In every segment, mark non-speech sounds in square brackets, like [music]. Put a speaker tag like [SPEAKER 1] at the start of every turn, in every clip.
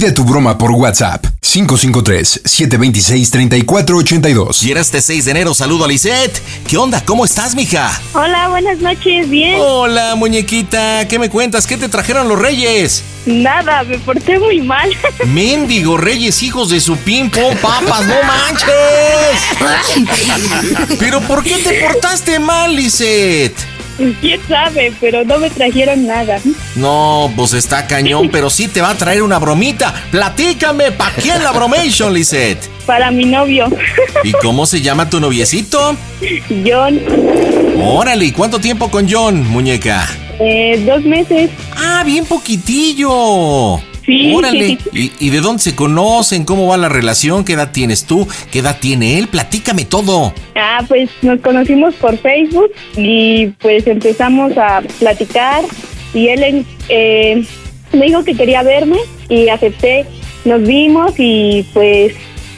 [SPEAKER 1] Pide tu broma por WhatsApp 553-726-3482.
[SPEAKER 2] Y era este 6 de enero, saludo a Lisette. ¿Qué onda? ¿Cómo estás, mija?
[SPEAKER 3] Hola, buenas noches, bien.
[SPEAKER 2] Hola, muñequita. ¿Qué me cuentas? ¿Qué te trajeron los reyes?
[SPEAKER 3] Nada, me porté muy mal. [laughs]
[SPEAKER 2] Mendigo reyes, hijos de su pimpo, papas, no manches. [laughs] Pero ¿por qué te portaste mal, Lisette?
[SPEAKER 3] ¿Quién sabe? Pero no me trajeron nada.
[SPEAKER 2] No, pues está cañón, [laughs] pero sí te va a traer una bromita. Platícame, ¿pa' quién la bromation, Lisette?
[SPEAKER 3] Para mi novio. [laughs]
[SPEAKER 2] ¿Y cómo se llama tu noviecito?
[SPEAKER 3] John.
[SPEAKER 2] Órale, ¿y cuánto tiempo con John, muñeca?
[SPEAKER 3] Eh, dos meses.
[SPEAKER 2] Ah, bien poquitillo.
[SPEAKER 3] Sí.
[SPEAKER 2] Órale. ¿Y, ¿Y de dónde se conocen? ¿Cómo va la relación? ¿Qué edad tienes tú? ¿Qué edad tiene él? Platícame todo.
[SPEAKER 3] Ah, pues nos conocimos por Facebook y pues empezamos a platicar y él eh, me dijo que quería verme y acepté. Nos vimos y pues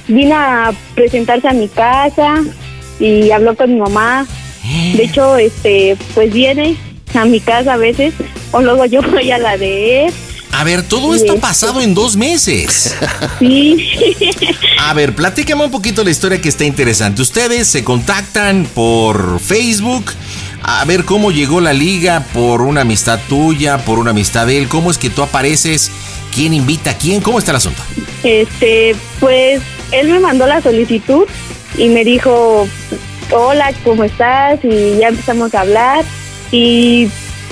[SPEAKER 3] vino a presentarse a mi casa y habló con mi mamá. De hecho, este, pues viene a mi casa a veces o luego yo voy a la de él.
[SPEAKER 2] A ver, todo esto ha pasado en dos meses.
[SPEAKER 3] Sí.
[SPEAKER 2] A ver, platícame un poquito la historia que está interesante. Ustedes se contactan por Facebook. A ver cómo llegó la liga por una amistad tuya, por una amistad de él. ¿Cómo es que tú apareces? ¿Quién invita a quién? ¿Cómo está el asunto?
[SPEAKER 3] Este, pues él me mandó la solicitud y me dijo, hola, ¿cómo estás? Y ya empezamos a hablar y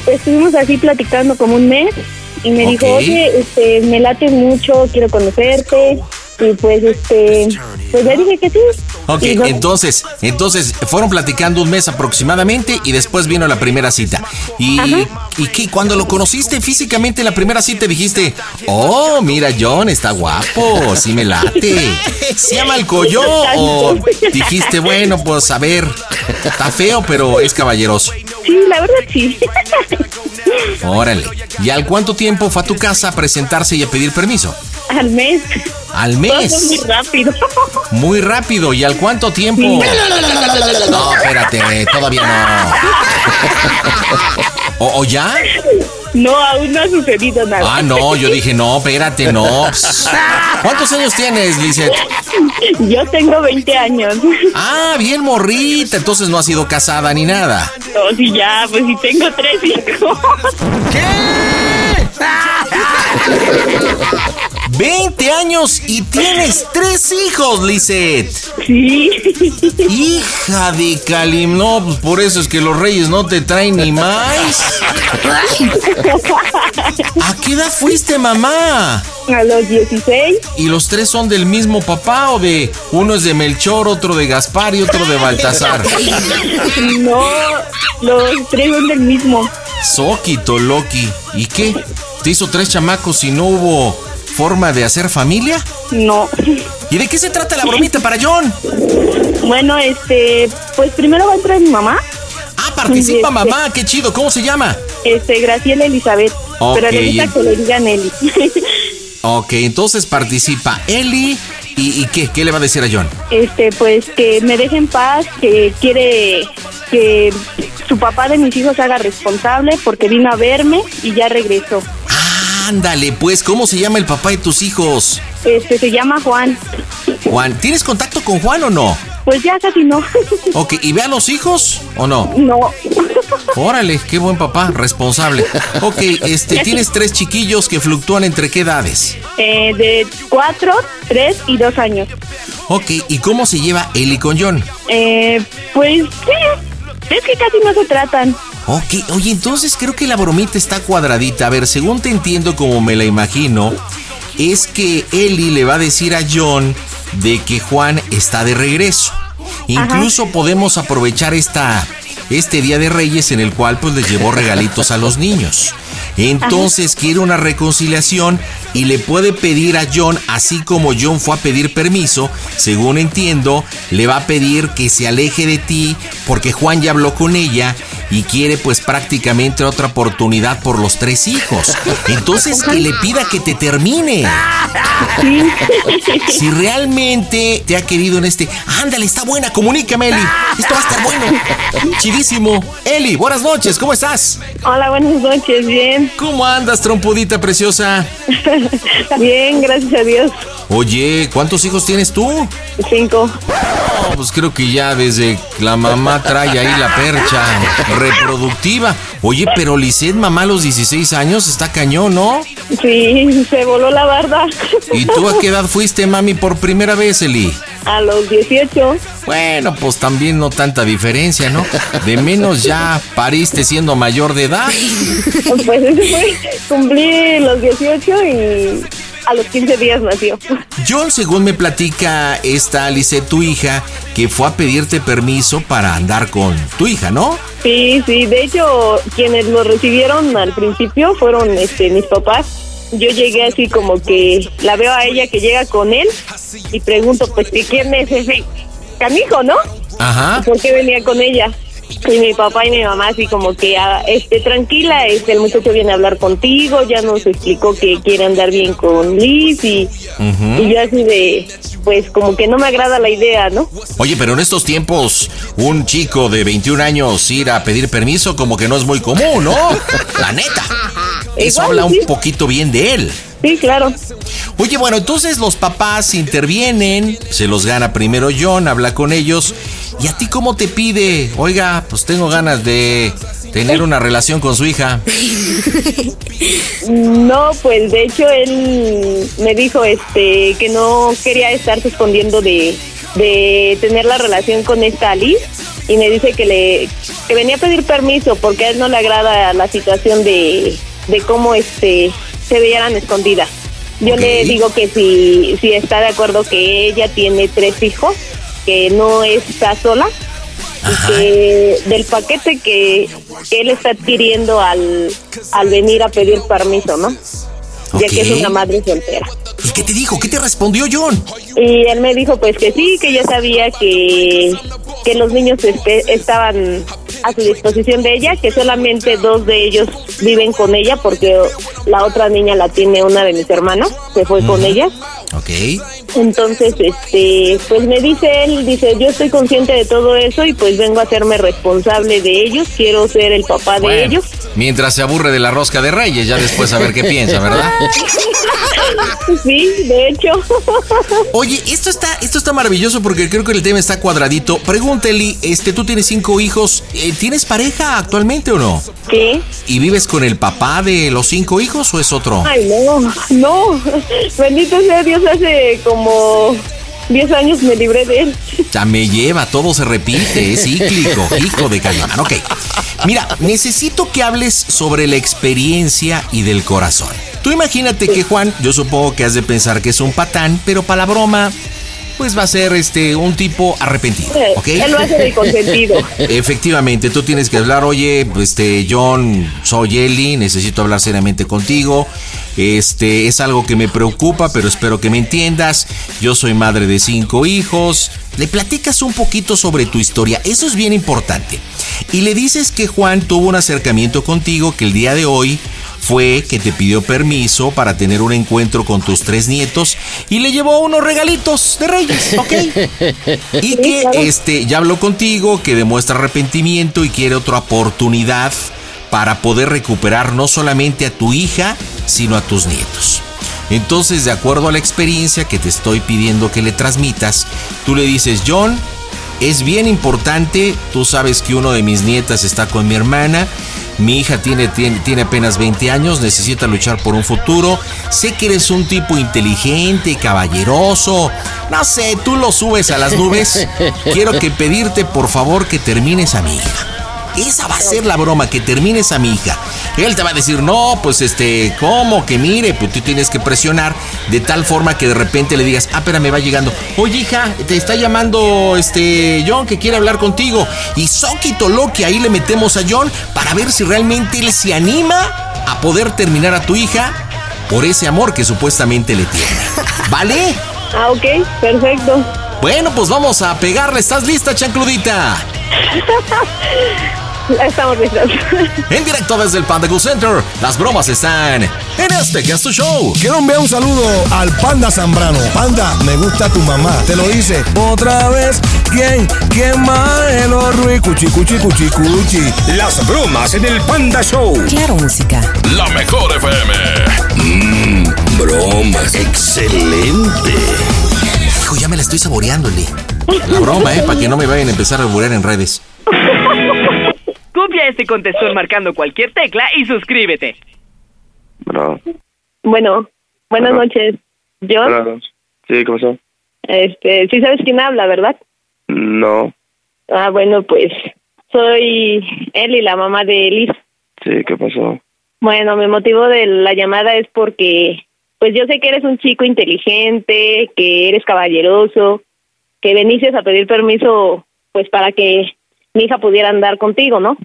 [SPEAKER 3] estuvimos así platicando como un mes y me dijo, oye, este, me late mucho, quiero conocerte y pues este, pues le dije que sí.
[SPEAKER 2] Ok, entonces, entonces fueron platicando un mes aproximadamente y después vino la primera cita. ¿Y, ¿y qué? Cuando lo conociste físicamente en la primera cita dijiste, oh, mira John, está guapo, sí me late. ¿Se llama el colló? ¿O dijiste, bueno, pues a ver, está feo, pero es caballeroso?
[SPEAKER 3] Sí, la verdad sí. [laughs]
[SPEAKER 2] Órale. ¿Y al cuánto tiempo fue a tu casa a presentarse y a pedir permiso?
[SPEAKER 3] Al mes.
[SPEAKER 2] Al
[SPEAKER 3] Todo fue muy
[SPEAKER 2] mes.
[SPEAKER 3] rápido. [laughs]
[SPEAKER 2] Muy rápido. ¿Y al cuánto tiempo? No, espérate, todavía no. [laughs] ¿O, o ya?
[SPEAKER 3] No, aún no ha sucedido nada.
[SPEAKER 2] Ah, no, yo dije, no, espérate, no. [laughs] ¿Cuántos años tienes, Lizeth?
[SPEAKER 3] Yo tengo 20 años.
[SPEAKER 2] Ah, bien morrita, entonces no has sido casada ni nada.
[SPEAKER 3] No, sí, ya, pues sí tengo tres hijos.
[SPEAKER 2] 20 años y tienes tres hijos, Lizeth.
[SPEAKER 3] Sí.
[SPEAKER 2] Hija de Kalim, no, pues por eso es que los reyes no te traen ni más. [laughs] ¿A qué edad fuiste, mamá?
[SPEAKER 3] A los 16.
[SPEAKER 2] ¿Y los tres son del mismo papá o de uno es de Melchor, otro de Gaspar y otro de Baltasar?
[SPEAKER 3] No, los tres son del mismo.
[SPEAKER 2] Soquito, Loki. ¿Y qué? ¿Te hizo tres chamacos y no hubo forma de hacer familia?
[SPEAKER 3] No.
[SPEAKER 2] ¿Y de qué se trata la bromita para John?
[SPEAKER 3] Bueno, este, pues primero va a entrar mi mamá.
[SPEAKER 2] Ah, participa
[SPEAKER 3] Este,
[SPEAKER 2] mamá, qué chido, ¿cómo se llama?
[SPEAKER 3] Este, Graciela Elizabeth.
[SPEAKER 2] Ok,
[SPEAKER 3] Pero le gusta que le digan Eli. [laughs]
[SPEAKER 2] Ok, entonces participa Eli. ¿Y, y qué? ¿Qué le va a decir a John?
[SPEAKER 3] este, pues que me deje en paz, que quiere que su papá de mis hijos se haga responsable porque vino a verme y ya regresó.
[SPEAKER 2] Ándale, pues, ¿cómo se llama el papá de tus hijos?
[SPEAKER 3] Este, se llama Juan.
[SPEAKER 2] Juan, ¿tienes contacto con Juan o no?
[SPEAKER 3] Pues ya casi no.
[SPEAKER 2] Ok, ¿y ve a los hijos o no?
[SPEAKER 3] No.
[SPEAKER 2] Órale, qué buen papá, responsable. Ok, este, tienes tres chiquillos que fluctúan entre qué edades.
[SPEAKER 4] Eh, de cuatro, tres y dos años.
[SPEAKER 2] Ok, ¿y cómo se lleva Eli con John?
[SPEAKER 4] Eh, pues sí, es que casi no se tratan.
[SPEAKER 2] Ok, oye, entonces creo que la bromita está cuadradita. A ver, según te entiendo como me la imagino, es que Eli le va a decir a John de que Juan está de regreso. Incluso podemos aprovechar esta, este Día de Reyes en el cual pues les llevó regalitos a los niños. Entonces quiere una reconciliación y le puede pedir a John, así como John fue a pedir permiso, según entiendo, le va a pedir que se aleje de ti porque Juan ya habló con ella y quiere pues prácticamente otra oportunidad por los tres hijos. Entonces que le pida que te termine. Si realmente te ha querido en este, ándale, está buena, comunícame Eli. Esto va a estar bueno. Eli, buenas noches, ¿cómo estás?
[SPEAKER 4] Hola, buenas noches, bien.
[SPEAKER 2] ¿Cómo andas, trompudita preciosa? [laughs]
[SPEAKER 4] bien, gracias a Dios.
[SPEAKER 2] Oye, ¿cuántos hijos tienes tú?
[SPEAKER 4] Cinco.
[SPEAKER 2] Pues creo que ya desde la mamá trae ahí la percha reproductiva. Oye, pero Lisette, mamá a los 16 años, está cañón, ¿no?
[SPEAKER 4] Sí, se voló la barda.
[SPEAKER 2] ¿Y tú a qué edad fuiste, mami, por primera vez, Eli?
[SPEAKER 4] A los 18.
[SPEAKER 2] Bueno, pues también no tanta diferencia, ¿no? De menos ya pariste siendo mayor de edad.
[SPEAKER 4] Pues eso fue, cumplí los 18 y a los 15 días nació.
[SPEAKER 2] John, según me platica esta Alice, tu hija, que fue a pedirte permiso para andar con tu hija, ¿no?
[SPEAKER 4] Sí, sí, de hecho, quienes lo recibieron al principio fueron este mis papás. Yo llegué así como que la veo a ella que llega con él y pregunto, pues, ¿qué quién es ese canijo, no?
[SPEAKER 2] Ajá.
[SPEAKER 4] ¿Por qué venía con ella? Y mi papá y mi mamá así como que, ah, este, tranquila, este, el muchacho viene a hablar contigo, ya nos explicó que quiere andar bien con Liz y, y yo así de, pues como que no me agrada la idea, ¿no?
[SPEAKER 2] Oye, pero en estos tiempos, un chico de 21 años ir a pedir permiso como que no es muy común, ¿no? [laughs] La neta. Eso
[SPEAKER 4] Igual,
[SPEAKER 2] habla
[SPEAKER 4] sí.
[SPEAKER 2] un poquito bien de él.
[SPEAKER 4] Sí, claro.
[SPEAKER 2] Oye, bueno, entonces los papás intervienen, se los gana primero John, habla con ellos. ¿Y a ti cómo te pide? Oiga, pues tengo ganas de tener una relación con su hija. [laughs]
[SPEAKER 4] No, pues de hecho él me dijo este que no quería estarse escondiendo de, de tener la relación con esta Alice y me dice que le que venía a pedir permiso porque a él no le agrada la situación de, de cómo este se veían escondidas. Yo le digo que si, si está de acuerdo que ella tiene tres hijos, que no está sola y que del paquete que, que él está adquiriendo al, al venir a pedir permiso, ¿no? Ya que es una madre soltera.
[SPEAKER 2] ¿Y qué te dijo? ¿Qué te respondió John?
[SPEAKER 4] Y él me dijo pues que sí, que ya sabía que, que los niños este, estaban a su disposición de ella, que solamente dos de ellos viven con ella porque la otra niña la tiene una de mis hermanos, se fue con ella.
[SPEAKER 2] Ok.
[SPEAKER 4] Entonces, este, pues me dice él, dice, yo estoy consciente de todo eso y pues vengo a hacerme responsable de ellos, quiero ser el papá de ellos.
[SPEAKER 2] mientras se aburre de la rosca de reyes, ya después a ver qué piensa, ¿verdad? [laughs]
[SPEAKER 4] Sí, de hecho. [laughs]
[SPEAKER 2] Oye, esto está, esto está maravilloso porque creo que el tema está cuadradito. Pregúntale, este, tú tienes cinco hijos, eh, ¿tienes pareja actualmente o no?
[SPEAKER 4] ¿Qué?
[SPEAKER 2] ¿Y vives con el papá de los cinco hijos o es otro?
[SPEAKER 4] Ay, no, no. Bendito sea Dios, hace como 10 años me libré de él.
[SPEAKER 2] Ya me lleva, todo se repite, es cíclico, hijo de cañón. Ok. Mira, necesito que hables sobre la experiencia y del corazón. Tú imagínate que Juan, yo supongo que has de pensar que es un patán, pero para la broma, pues va a ser este un tipo arrepentido, ¿ok?
[SPEAKER 4] Él lo hace de consentido. [laughs]
[SPEAKER 2] Efectivamente, tú tienes que hablar, oye, este, John, soy Eli, necesito hablar seriamente contigo. Este, es algo que me preocupa, pero espero que me entiendas. Yo soy madre de cinco hijos. Le platicas un poquito sobre tu historia, eso es bien importante. Y le dices que Juan tuvo un acercamiento contigo que el día de hoy fue que te pidió permiso para tener un encuentro con tus tres nietos y le llevó unos regalitos de reyes, [laughs] ¿ok? Y que este ya habló contigo, que demuestra arrepentimiento y quiere otra oportunidad para poder recuperar no solamente a tu hija, sino a tus nietos. Entonces, de acuerdo a la experiencia que te estoy pidiendo que le transmitas, tú le dices, John, es bien importante. Tú sabes que uno de mis nietas está con mi hermana. Mi hija tiene, tiene, tiene, apenas 20 años, necesita luchar por un futuro. Sé que eres un tipo inteligente, caballeroso. No sé, tú lo subes a las nubes. [laughs] Quiero que pedirte por favor que termines a mi hija. Esa va a ser la broma, que termines a mi hija. Él te va a decir, no, pues este, ¿cómo? Que mire, pues tú tienes que presionar de tal forma que de repente le digas, ah, me va llegando. Oye, hija, te está llamando este John que quiere hablar contigo. Y Soquito Loki, ahí le metemos a John para ver si realmente él se anima a poder terminar a tu hija por ese amor que supuestamente le tiene. ¿Vale? [laughs]
[SPEAKER 4] Ah, ok, perfecto.
[SPEAKER 2] Bueno, pues vamos a pegarle. ¿Estás lista, chancludita? [laughs] [laughs]
[SPEAKER 4] Estamos listos. [laughs]
[SPEAKER 2] En directo desde el Panda Cool Center, las bromas están en este que es tu show.
[SPEAKER 5] Quiero enviar un saludo al Panda Zambrano. Panda, me gusta tu mamá. Te lo dice otra vez. ¿Quién? ¿Quién más? El Ruiz. Cuchi, cuchi, cuchi, cuchi.
[SPEAKER 6] Las bromas en el Panda Show.
[SPEAKER 7] Claro, música.
[SPEAKER 6] La mejor FM. Mmm, bromas. Excelente.
[SPEAKER 2] Hijo, ya me la estoy saboreando, Lee. La broma, ¿eh? Para que no me vayan a empezar a alburear en redes. [laughs]
[SPEAKER 8] Copia este contestón marcando cualquier tecla y suscríbete.
[SPEAKER 4] Bueno, buenas noches. ¿John?
[SPEAKER 9] Sí, ¿cómo pasó?
[SPEAKER 4] Este, sí sabes quién habla, ¿verdad?
[SPEAKER 9] No.
[SPEAKER 4] Ah, bueno, pues soy Eli, la mamá de Liz.
[SPEAKER 9] Sí, ¿qué pasó?
[SPEAKER 4] Bueno, mi motivo de la llamada es porque, pues yo sé que eres un chico inteligente, que eres caballeroso, que veniste a pedir permiso, pues para que mi hija pudiera andar contigo, ¿no?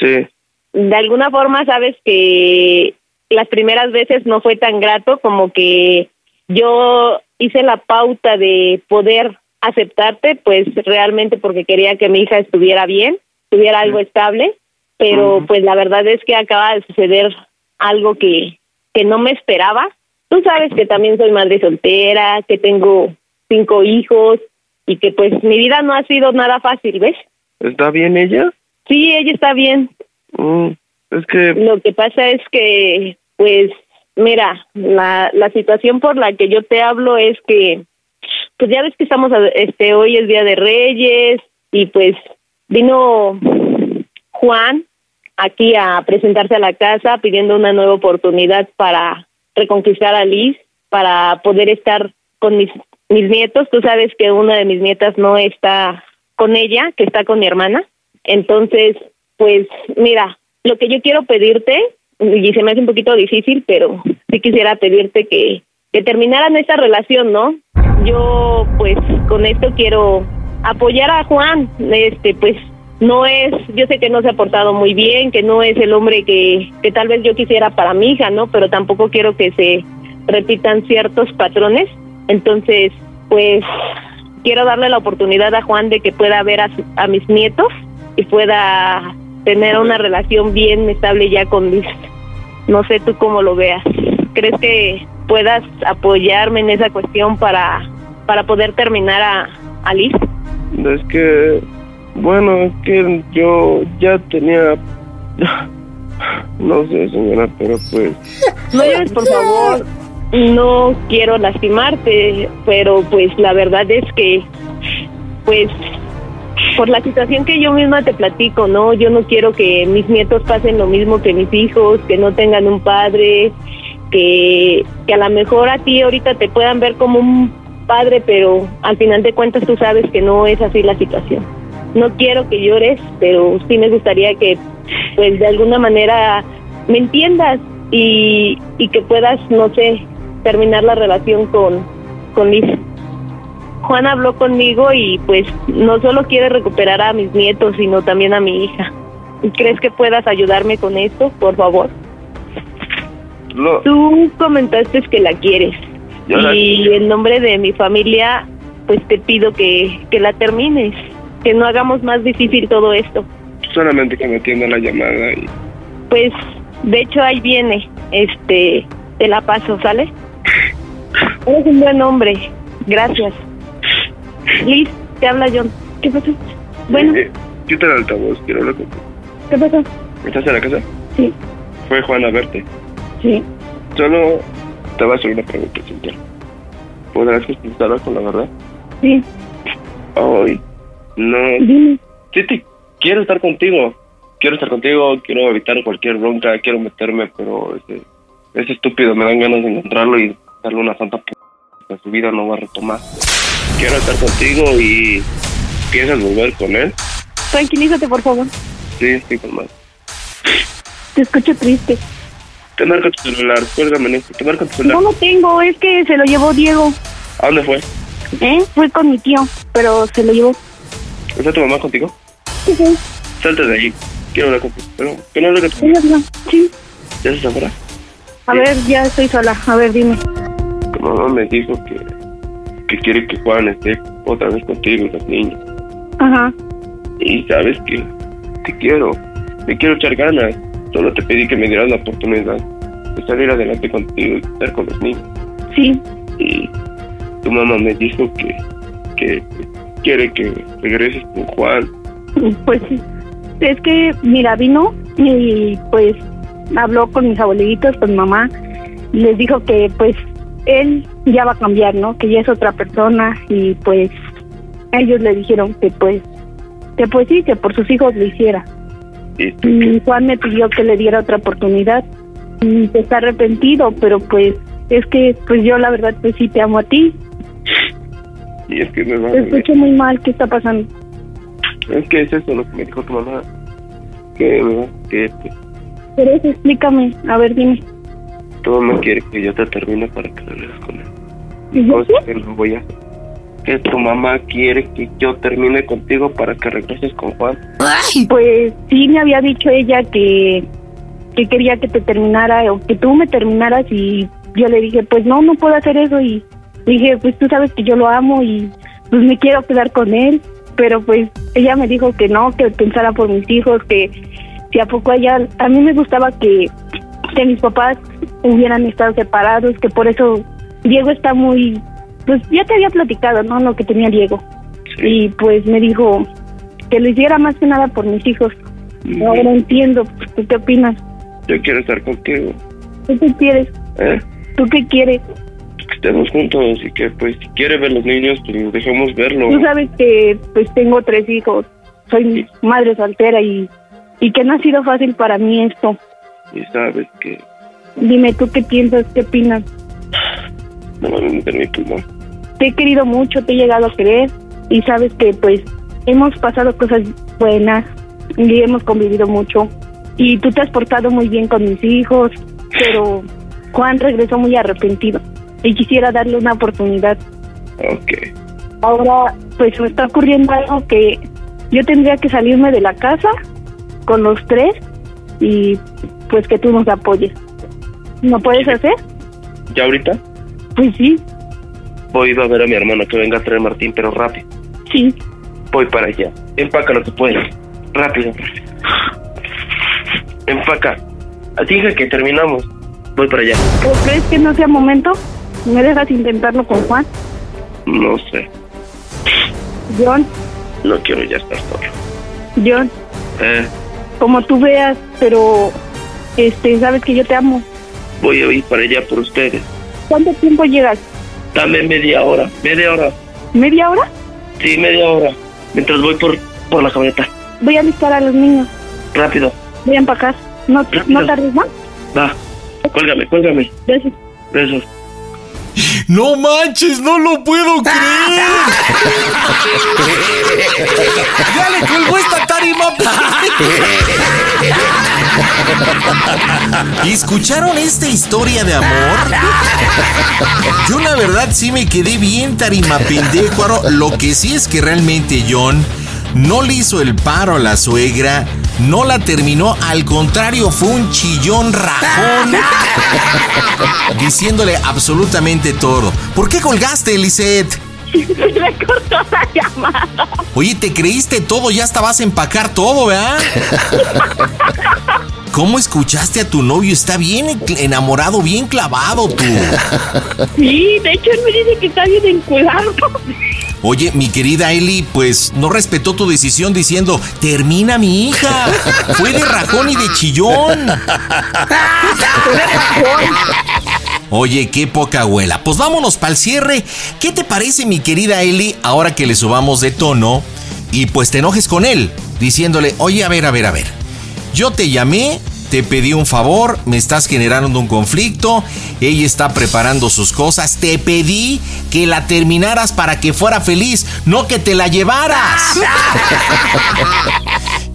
[SPEAKER 9] Sí.
[SPEAKER 4] De alguna forma sabes que las primeras veces no fue tan grato como que yo hice la pauta de poder aceptarte, pues realmente porque quería que mi hija estuviera bien, tuviera algo estable, pero pues la verdad es que acaba de suceder algo que, que no me esperaba. Tú sabes que también soy madre soltera, que tengo cinco hijos y que pues mi vida no ha sido nada fácil, ¿ves?
[SPEAKER 9] ¿Está bien ella?
[SPEAKER 4] Sí, ella está bien.
[SPEAKER 9] Mm, es que...
[SPEAKER 4] Lo que pasa es que, pues, mira, la, la situación por la que yo te hablo es que, pues ya ves que estamos, este, hoy es Día de Reyes y pues vino Juan aquí a presentarse a la casa pidiendo una nueva oportunidad para reconquistar a Liz, para poder estar con mis, mis nietos. Tú sabes que una de mis nietas no está con ella, que está con mi hermana. Entonces, pues mira, lo que yo quiero pedirte, y se me hace un poquito difícil, pero sí quisiera pedirte que, terminaran esta relación, ¿no? Yo, pues, con esto quiero apoyar a Juan, este, pues, no es, yo sé que no se ha portado muy bien, que no es el hombre que, que tal vez yo quisiera para mi hija, ¿no? Pero tampoco quiero que se repitan ciertos patrones. Entonces, pues quiero darle la oportunidad a Juan de que pueda ver a, a mis nietos y pueda tener una relación bien estable ya con Liz. No sé tú cómo lo veas. ¿Crees que puedas apoyarme en esa cuestión para, para poder terminar a, a Liz?
[SPEAKER 9] Es que, bueno, es que yo ya tenía... [laughs] No sé, señora, pero pues... [laughs]
[SPEAKER 4] No llores, por favor no quiero lastimarte, pero pues la verdad es que, pues, por la situación que yo misma te platico, ¿no? Yo no quiero que mis nietos pasen lo mismo que mis hijos, que no tengan un padre, que, que a lo mejor a ti ahorita te puedan ver como un padre, pero al final de cuentas tú sabes que no es así la situación. No quiero que llores, pero sí me gustaría que, pues, de alguna manera me entiendas y, y que puedas, no sé, terminar la relación con, con Liz. Juan habló conmigo y pues no solo quiere recuperar a mis nietos, sino también a mi hija. ¿Crees que puedas ayudarme con esto, por favor? Tú comentaste que la quieres. y en nombre de mi familia, pues te pido que, que la termines, que no hagamos más difícil todo esto.
[SPEAKER 9] Solamente que me atienda la llamada y...
[SPEAKER 4] Pues, de hecho ahí viene, este, te la paso, ¿sale? Eres un buen hombre. Gracias. Liz, te habla John. ¿Qué pasó? Bueno.
[SPEAKER 9] Eh, quita el altavoz, quiero hablar contigo.
[SPEAKER 4] ¿Qué pasó?
[SPEAKER 9] ¿Estás en la casa?
[SPEAKER 4] Sí.
[SPEAKER 9] Fue Juan a verte.
[SPEAKER 4] Sí.
[SPEAKER 9] Solo te voy a hacer una pregunta, Cintia. ¿Podrás contestarla con la verdad?
[SPEAKER 4] Sí.
[SPEAKER 9] Hoy No,
[SPEAKER 3] Dime.
[SPEAKER 9] sí te quiero estar contigo. Quiero estar contigo, quiero evitar cualquier bronca, quiero meterme, pero ese, ese estúpido me dan ganas de encontrarlo y darle una santa p que su vida no va a retomar. Quiero estar contigo y piensas volver con él.
[SPEAKER 3] Tranquilízate, por favor.
[SPEAKER 9] Sí, estoy calmado.
[SPEAKER 3] Te escucho triste.
[SPEAKER 9] Te marco tu celular, cuélgame te marco tu celular.
[SPEAKER 3] No lo tengo, es que se lo llevó Diego.
[SPEAKER 9] ¿A dónde fue?
[SPEAKER 3] ¿Eh? Fui con mi tío, pero se lo llevó.
[SPEAKER 9] ¿Está tu mamá contigo?
[SPEAKER 3] Sí, sí.
[SPEAKER 9] Salte de ahí. Quiero hablar contigo. Pero, que no hable con tu
[SPEAKER 3] Sí. Sí.
[SPEAKER 9] ¿Ya estás afuera?
[SPEAKER 3] A ver, ya estoy sola. A ver, dime.
[SPEAKER 9] Mamá me dijo que, que quiere que Juan esté otra vez contigo y los niños.
[SPEAKER 3] Ajá.
[SPEAKER 9] Y sabes que te quiero, te quiero echar ganas. Solo te pedí que me dieras la oportunidad de salir adelante contigo y estar con los niños.
[SPEAKER 3] Sí.
[SPEAKER 9] Y tu mamá me dijo que, que quiere que regreses con Juan.
[SPEAKER 3] Pues sí. Es que, mira, vino y pues habló con mis abuelitos, con mi mamá. Les dijo que pues él ya va a cambiar, ¿no? Que ya es otra persona y pues ellos le dijeron que pues que pues sí, que por sus hijos lo hiciera.
[SPEAKER 9] Y
[SPEAKER 3] Juan me pidió que le diera otra oportunidad. Y pues, está arrepentido, pero pues es que pues yo la verdad pues sí te amo a ti.
[SPEAKER 9] y es que me va
[SPEAKER 3] Te escucho muy mal, ¿qué está pasando?
[SPEAKER 9] Es que es eso lo que me dijo tu mamá. Que, va- que te-
[SPEAKER 3] Pero eso explícame, a ver dime.
[SPEAKER 9] Tu mamá quiere que yo te termine para que regreses con él.
[SPEAKER 3] ¿Y yo
[SPEAKER 9] que no voy a. Que tu mamá quiere que yo termine contigo para que regreses con Juan.
[SPEAKER 3] Pues sí me había dicho ella que, que quería que te terminara o que tú me terminaras y yo le dije, pues no, no puedo hacer eso y dije, pues tú sabes que yo lo amo y pues me quiero quedar con él, pero pues ella me dijo que no, que pensara por mis hijos, que si a poco ella, a mí me gustaba que, que mis papás hubieran estado separados, que por eso Diego está muy, pues ya te había platicado, ¿no? Lo que tenía Diego. Y pues me dijo que lo hiciera más que nada por mis hijos. Ahora entiendo. ¿Tú qué opinas?
[SPEAKER 9] Yo quiero estar contigo.
[SPEAKER 3] ¿Tú qué quieres?
[SPEAKER 9] ¿Eh?
[SPEAKER 3] ¿Tú qué quieres?
[SPEAKER 9] Que estemos juntos y que, pues, si quiere ver los niños, pues dejemos verlo.
[SPEAKER 3] Tú sabes que pues tengo tres hijos. Soy madre soltera y, y que no ha sido fácil para mí esto.
[SPEAKER 9] Y sabes que
[SPEAKER 3] Dime, ¿tú qué piensas? ¿Qué opinas?
[SPEAKER 9] no me mi pulmón.
[SPEAKER 3] Te he querido mucho, te he llegado a querer y sabes que pues hemos pasado cosas buenas y hemos convivido mucho y tú te has portado muy bien con mis hijos, pero Juan regresó muy arrepentido y quisiera darle una oportunidad.
[SPEAKER 9] Ok.
[SPEAKER 3] Ahora pues me está ocurriendo algo que yo tendría que salirme de la casa con los tres y pues que tú nos apoyes. ¿No puedes hacer?
[SPEAKER 9] ¿Ya ahorita?
[SPEAKER 3] Pues sí,
[SPEAKER 9] Voy a ver a mi hermano que venga a traer Martín, pero rápido.
[SPEAKER 3] sí.
[SPEAKER 9] Voy para allá. Empaca lo que puedas. Rápido. Empaca. Dije que terminamos. Voy para allá.
[SPEAKER 3] ¿O crees que no sea momento? ¿Me dejas intentarlo con Juan?
[SPEAKER 9] No sé.
[SPEAKER 3] John,
[SPEAKER 9] No quiero ya estar solo.
[SPEAKER 3] John,
[SPEAKER 9] Eh,
[SPEAKER 3] como tú veas, pero este, sabes que yo te amo.
[SPEAKER 9] Voy a ir para allá por ustedes.
[SPEAKER 3] ¿Cuánto tiempo llegas?
[SPEAKER 9] Dame media hora. Media hora.
[SPEAKER 3] ¿Media hora?
[SPEAKER 9] Sí, media hora. Mientras voy por, por la camioneta.
[SPEAKER 3] Voy a alistar a los niños.
[SPEAKER 9] Rápido.
[SPEAKER 3] Voy a empacar. ¿No,
[SPEAKER 9] Rápido.
[SPEAKER 3] no tardes más?
[SPEAKER 9] Va. Cuélgame, cuélgame.
[SPEAKER 3] Gracias.
[SPEAKER 9] Besos.
[SPEAKER 2] No manches, no lo puedo [laughs] creer. ya le colgó esta tarima. [laughs] ¿Y [laughs] escucharon esta historia de amor? Yo la verdad sí me quedé bien tarima pendejo. Lo que sí es que realmente John no le hizo el paro a la suegra, no la terminó, al contrario fue un chillón rajón [laughs] diciéndole absolutamente todo. ¿Por qué colgaste, Lisette? [laughs]
[SPEAKER 3] Me cortó la llamada.
[SPEAKER 2] Oye, te creíste todo, ya hasta vas a empacar todo, ¿verdad? [laughs] ¿Cómo escuchaste a tu novio? Está bien enamorado, bien clavado tú.
[SPEAKER 3] Sí, de hecho él me dice que está bien enculado.
[SPEAKER 2] Oye, mi querida Eli, pues no respetó tu decisión diciendo, termina mi hija. Fue de rajón y de chillón. [laughs] Oye, qué poca abuela. Pues vámonos para el cierre. ¿Qué te parece, mi querida Eli, ahora que le subamos de tono? y pues te enojes con él, diciéndole, oye, a ver, a ver, a ver, yo te llamé, te pedí un favor, me estás generando un conflicto, ella está preparando sus cosas, te pedí que la terminaras para que fuera feliz, no que te la llevaras. [laughs]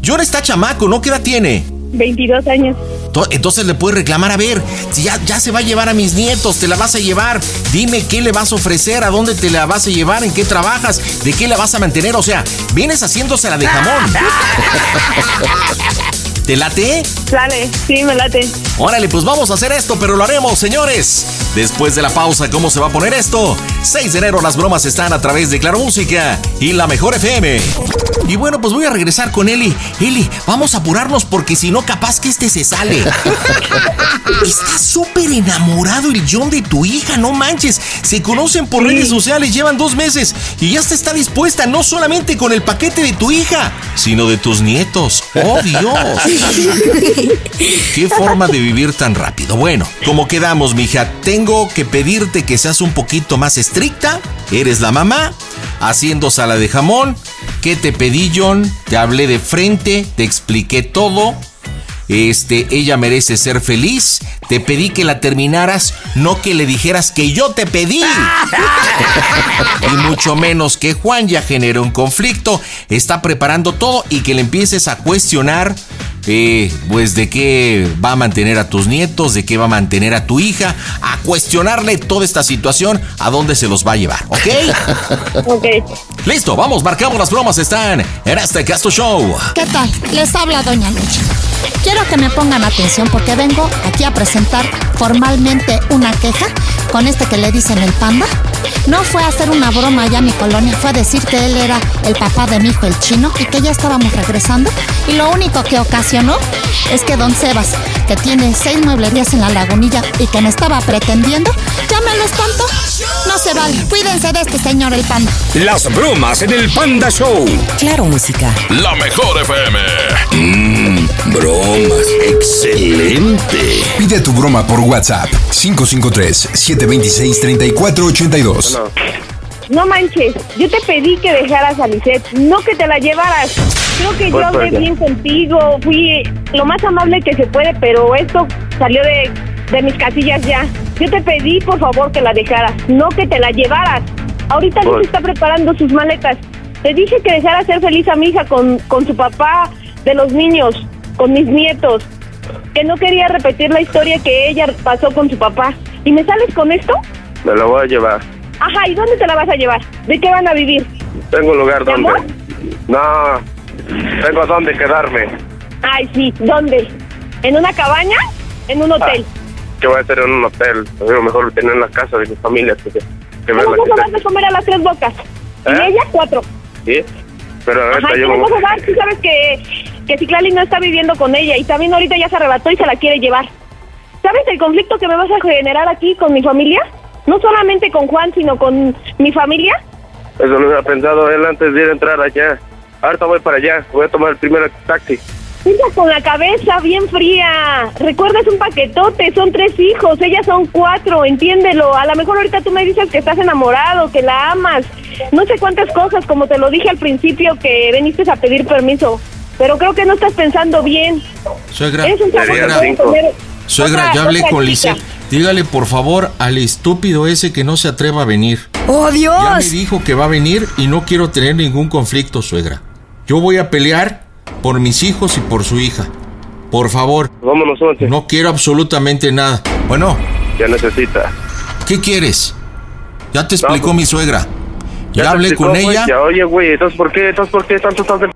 [SPEAKER 2] John está chamaco, ¿no? ¿Qué edad tiene?
[SPEAKER 4] 22 años.
[SPEAKER 2] To- Entonces le puedes reclamar, a ver, si ya, ya se va a llevar a mis nietos, te la vas a llevar, dime qué le vas a ofrecer, a dónde te la vas a llevar, en qué trabajas, de qué la vas a mantener, o sea, vienes haciéndosela de jamón. [laughs] ¿Te late?
[SPEAKER 4] Sale, sí, me late.
[SPEAKER 2] Órale, pues vamos a hacer esto, pero lo haremos, señores. Después de la pausa, ¿cómo se va a poner esto? 6 de enero las bromas están a través de Claro Música y la Mejor FM. Y bueno, pues voy a regresar con Eli. Eli, vamos a apurarnos porque si no, capaz que este se sale. [laughs] Está súper enamorado el John de tu hija, no manches. Se conocen por redes sociales, llevan dos meses y ya te está dispuesta no solamente con el paquete de tu hija, sino de tus nietos. ¡Oh, Dios! [laughs] [laughs] ¿Qué forma de vivir tan rápido? Bueno, como quedamos, mija, tengo que pedirte que seas un poquito más estricta. Eres la mamá, haciendo sala de jamón. ¿Qué te pedí, John? Te hablé de frente, te expliqué todo. Este, ella merece ser feliz. Te pedí que la terminaras, no que le dijeras que yo te pedí. [laughs] y mucho menos que Juan ya generó un conflicto, está preparando todo y que le empieces a cuestionar, eh, pues de qué va a mantener a tus nietos, de qué va a mantener a tu hija, a cuestionarle toda esta situación, a dónde se los va a llevar, ¿ok? [laughs]
[SPEAKER 4] Ok.
[SPEAKER 2] Listo, vamos, marcamos las bromas, están en este Casto Show.
[SPEAKER 10] ¿Qué tal? Les habla Doña Lucha. Quiero que me pongan atención porque vengo aquí a presentar formalmente una queja con este que le dicen el panda. No fue a hacer una broma allá a mi colonia, fue a decir que él era el papá de mi hijo el chino y que ya estábamos regresando. Y lo único que ocasionó es que don Sebas, que tiene seis mueblerías en la lagunilla y que me estaba pretendiendo, ya me lo espantó. No se vale, cuídense de este señor el panda.
[SPEAKER 6] Las bromas en el Panda Show.
[SPEAKER 11] Claro, música.
[SPEAKER 6] La mejor FM. Mmm, bromas. Excelente.
[SPEAKER 1] Pide tu broma por WhatsApp 553-726-3482.
[SPEAKER 4] No manches, yo te pedí que dejaras a Lisette, no que te la llevaras. Creo que yo
[SPEAKER 9] Pues,
[SPEAKER 4] hablé
[SPEAKER 9] pues,
[SPEAKER 4] bien contigo, fui lo más amable que se puede, pero esto salió de, de mis casillas ya. Yo te pedí, por favor, que la dejaras, no que te la llevaras. Ahorita Liz
[SPEAKER 9] Pues-
[SPEAKER 4] está preparando sus maletas. Te dije que dejara ser feliz a mi hija con, con su papá de los niños, con mis nietos. Que no quería repetir la historia que ella pasó con su papá. ¿Y me sales con esto?
[SPEAKER 9] Me la voy a llevar.
[SPEAKER 4] Ajá, ¿y dónde te la vas a llevar? ¿De qué van a vivir?
[SPEAKER 9] Tengo un lugar
[SPEAKER 4] ¿Mi
[SPEAKER 9] donde.
[SPEAKER 4] amor?
[SPEAKER 9] No, tengo donde quedarme.
[SPEAKER 4] Ay, sí, ¿dónde? ¿En una cabaña? ¿En un hotel?
[SPEAKER 9] ¿Qué voy a hacer en un hotel? A lo mejor tener en la casa de mi familia. Que, que
[SPEAKER 4] ¿Cómo vas a
[SPEAKER 9] que
[SPEAKER 4] comer a las tres bocas?
[SPEAKER 9] ¿Eh?
[SPEAKER 4] Y ella, cuatro.
[SPEAKER 9] ¿Sí? Pero ahorita
[SPEAKER 4] Ajá, ¿y
[SPEAKER 9] yo
[SPEAKER 4] ¿cómo
[SPEAKER 9] me
[SPEAKER 4] vas a dar? Tú sabes que, que Ciclali no está viviendo con ella y también ahorita ya se arrebató y se la quiere llevar. ¿Sabes el conflicto que me vas a generar aquí con mi familia? No solamente con Juan, sino con mi familia.
[SPEAKER 9] Eso lo hubiera pensado él antes de ir a entrar allá. Ahorita voy para allá. Voy a tomar el primer taxi.
[SPEAKER 4] Ella con la cabeza bien fría. Recuerda, es un paquetote, son tres hijos, ellas son cuatro, entiéndelo. A lo mejor ahorita tú me dices que estás enamorado, que la amas. No sé cuántas cosas, como te lo dije al principio, que viniste a pedir permiso. Pero creo que no estás pensando bien.
[SPEAKER 2] Suegra,
[SPEAKER 4] un tener
[SPEAKER 2] suegra,
[SPEAKER 4] otra-
[SPEAKER 2] ya hablé con. Lisette. Dígale por favor al estúpido ese que no se atreva a venir.
[SPEAKER 11] ¡Oh,
[SPEAKER 2] Ya me
[SPEAKER 11] Dios!
[SPEAKER 2] dijo que va a venir y no quiero tener ningún conflicto, suegra. Yo voy a pelear por mis hijos y por su hija. Por favor,
[SPEAKER 9] Vámonos, once.
[SPEAKER 2] no quiero absolutamente nada. Bueno,
[SPEAKER 9] Ya necesita.
[SPEAKER 2] ¿qué quieres? Ya te explicó
[SPEAKER 9] pues,
[SPEAKER 2] mi suegra. Ya, hablé
[SPEAKER 9] explicó,
[SPEAKER 2] con
[SPEAKER 9] güey,
[SPEAKER 2] ella.
[SPEAKER 9] ya, oye, güey, entonces ¿por qué? Entonces ¿por qué tanto estás de...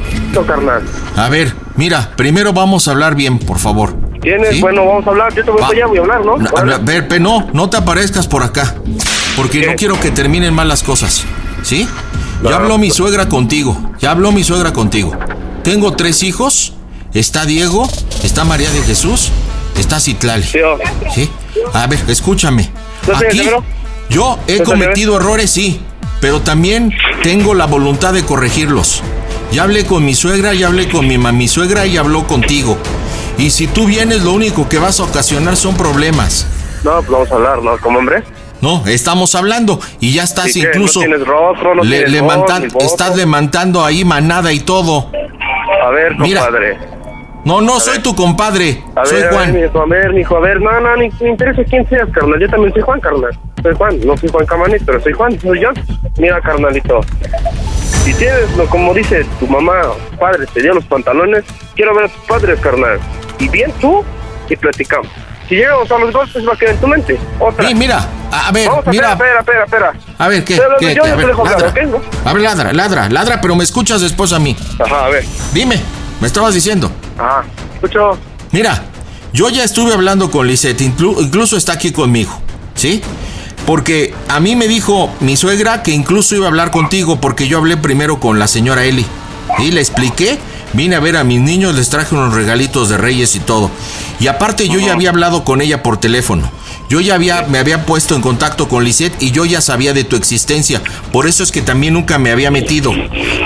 [SPEAKER 9] Mamito, carnal.
[SPEAKER 2] A ver, mira, primero vamos a hablar bien, por favor.
[SPEAKER 9] ¿Tienes?
[SPEAKER 2] ¿Sí?
[SPEAKER 9] Bueno, vamos a hablar. Yo te voy para allá, voy a hablar, ¿no?
[SPEAKER 2] A ver, pe- no, no te aparezcas por acá. Porque
[SPEAKER 9] ¿Qué?
[SPEAKER 2] no quiero que terminen mal las cosas. ¿Sí? Ya
[SPEAKER 9] No.
[SPEAKER 2] habló mi suegra contigo. Ya habló mi suegra contigo. Tengo tres hijos. Está Diego, está María de Jesús, está Citlali.
[SPEAKER 9] Tío,
[SPEAKER 2] ¿Sí? A ver, escúchame.
[SPEAKER 9] ¿No sé,
[SPEAKER 2] Aquí yo he
[SPEAKER 9] ¿No sé,
[SPEAKER 2] cometido errores, sí, pero también tengo la voluntad de corregirlos. Ya hablé con mi suegra, ya hablé con mi mami suegra y habló contigo. Y si tú vienes, lo único que vas a ocasionar son problemas.
[SPEAKER 9] no, pues vamos a hablar, ¿no? Como hombre.
[SPEAKER 2] No, estamos hablando y ya estás incluso.
[SPEAKER 9] ¿No tienes rostro? ¿No
[SPEAKER 2] le-
[SPEAKER 9] tienes voz,
[SPEAKER 2] levantan-
[SPEAKER 9] voz?
[SPEAKER 2] estás levantando ahí manada y todo.
[SPEAKER 9] A ver,
[SPEAKER 2] Mira.
[SPEAKER 9] compadre.
[SPEAKER 2] No, no, soy tu compadre.
[SPEAKER 9] A
[SPEAKER 2] soy
[SPEAKER 9] ver,
[SPEAKER 2] Juan.
[SPEAKER 9] a ver, mijo, a ver, mijo, a ver. No, no, ni me interesa quién seas, carnal. Yo también soy Juan, carnal. Soy Juan, no soy Juan Camanit, pero soy Juan, soy yo. Mira, carnalito. Si tienes, lo como dice tu mamá, tu padre, te dio los pantalones, quiero ver a tus padres, carnal. Y bien tú, y platicamos. Si llegamos a los golpes, va a quedar en tu mente. Otra.
[SPEAKER 2] Sí, mira, a ver,
[SPEAKER 9] Vamos a
[SPEAKER 2] mira.
[SPEAKER 9] espera, espera, espera,
[SPEAKER 2] A ver, ¿qué?
[SPEAKER 9] Pero
[SPEAKER 2] ¿Qué?
[SPEAKER 9] yo
[SPEAKER 2] qué? A ver,
[SPEAKER 9] dejo
[SPEAKER 2] ladra. A ver, ladra, ladra, ladra, pero me escuchas después a mí.
[SPEAKER 9] Ajá, a ver.
[SPEAKER 2] Dime, me estabas diciendo.
[SPEAKER 9] Ajá, escucho.
[SPEAKER 2] Mira, yo ya estuve hablando con Lisette, inclu- incluso está aquí conmigo, ¿sí? Porque a mí me dijo mi suegra que incluso iba a hablar contigo porque yo hablé primero con la señora Eli. Y le expliqué, vine a ver a mis niños, les traje unos regalitos de reyes y todo. Y aparte yo ya había hablado con ella por teléfono. Yo ya había, me había puesto en contacto con Lisette y yo ya sabía de tu existencia. Por eso es que también nunca me había metido.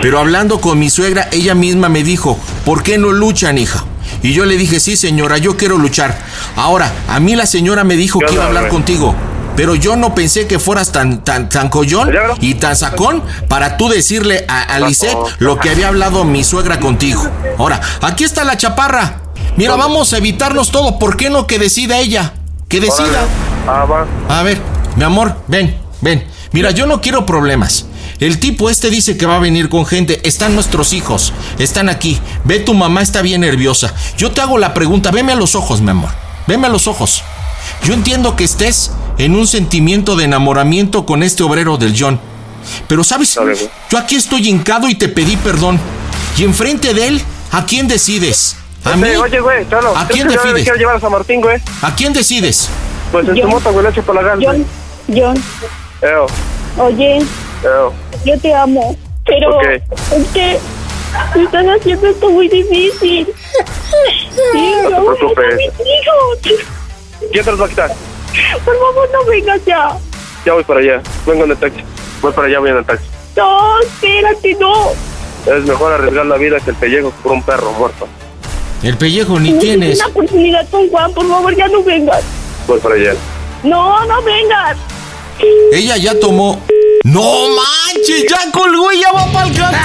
[SPEAKER 2] Pero hablando con mi suegra, ella misma me dijo, ¿por qué no luchan, hija? Y yo le dije, sí, señora, yo quiero luchar. Ahora, a mí la señora me dijo que iba a hablar contigo. Pero yo no pensé que fueras tan, tan, tan collón y tan sacón para tú decirle a, a Lisette lo que había hablado mi suegra contigo. Ahora, aquí está la chaparra. Mira, vamos a evitarnos todo. ¿Por qué no que decida ella? Que decida.
[SPEAKER 9] Ah.
[SPEAKER 2] A ver, mi amor, ven, ven. Mira, yo no quiero problemas. El tipo este dice que va a venir con gente. Están nuestros hijos. Están aquí. Ve, tu mamá está bien nerviosa. Yo te hago la pregunta. Veme a los ojos, mi amor. Veme a los ojos. Yo entiendo que estés en un sentimiento de enamoramiento con este obrero del John. Pero, ¿sabes? Yo aquí estoy hincado y te pedí perdón. Y enfrente de él, ¿a quién decides? ¿A mí?
[SPEAKER 9] Este, Oye, güey, Chalo.
[SPEAKER 2] ¿A
[SPEAKER 9] ¿crees
[SPEAKER 2] quién
[SPEAKER 9] yo
[SPEAKER 2] decides?
[SPEAKER 9] quiero llevar a San Martín, güey?
[SPEAKER 2] ¿A quién decides?
[SPEAKER 9] Pues en
[SPEAKER 12] Yo.
[SPEAKER 9] tu moto, güey, le echo para la gas,
[SPEAKER 12] John. John,
[SPEAKER 9] Eo,
[SPEAKER 12] oye,
[SPEAKER 9] eo.
[SPEAKER 12] yo te amo, pero
[SPEAKER 9] Ok.
[SPEAKER 12] es que me estás haciendo esto muy difícil. Sí,
[SPEAKER 9] No te
[SPEAKER 12] no,
[SPEAKER 9] preocupes.
[SPEAKER 12] mis hijos.
[SPEAKER 9] ¿Quién te los va a quitar?
[SPEAKER 12] Por favor, no vengas ya.
[SPEAKER 9] Ya voy para allá. Vengo en el taxi. Voy para allá, voy en el taxi.
[SPEAKER 12] No, espérate, no.
[SPEAKER 9] Es mejor arriesgar la vida que el pellejo por un perro muerto.
[SPEAKER 2] El pellejo ni tienes.
[SPEAKER 12] Una oportunidad con Juan, por favor, ya no vengas.
[SPEAKER 9] Voy para allá.
[SPEAKER 12] No, no vengas.
[SPEAKER 2] Ella ya tomó. ¡No manches! ¡Ya colgó y ya va para el cantón!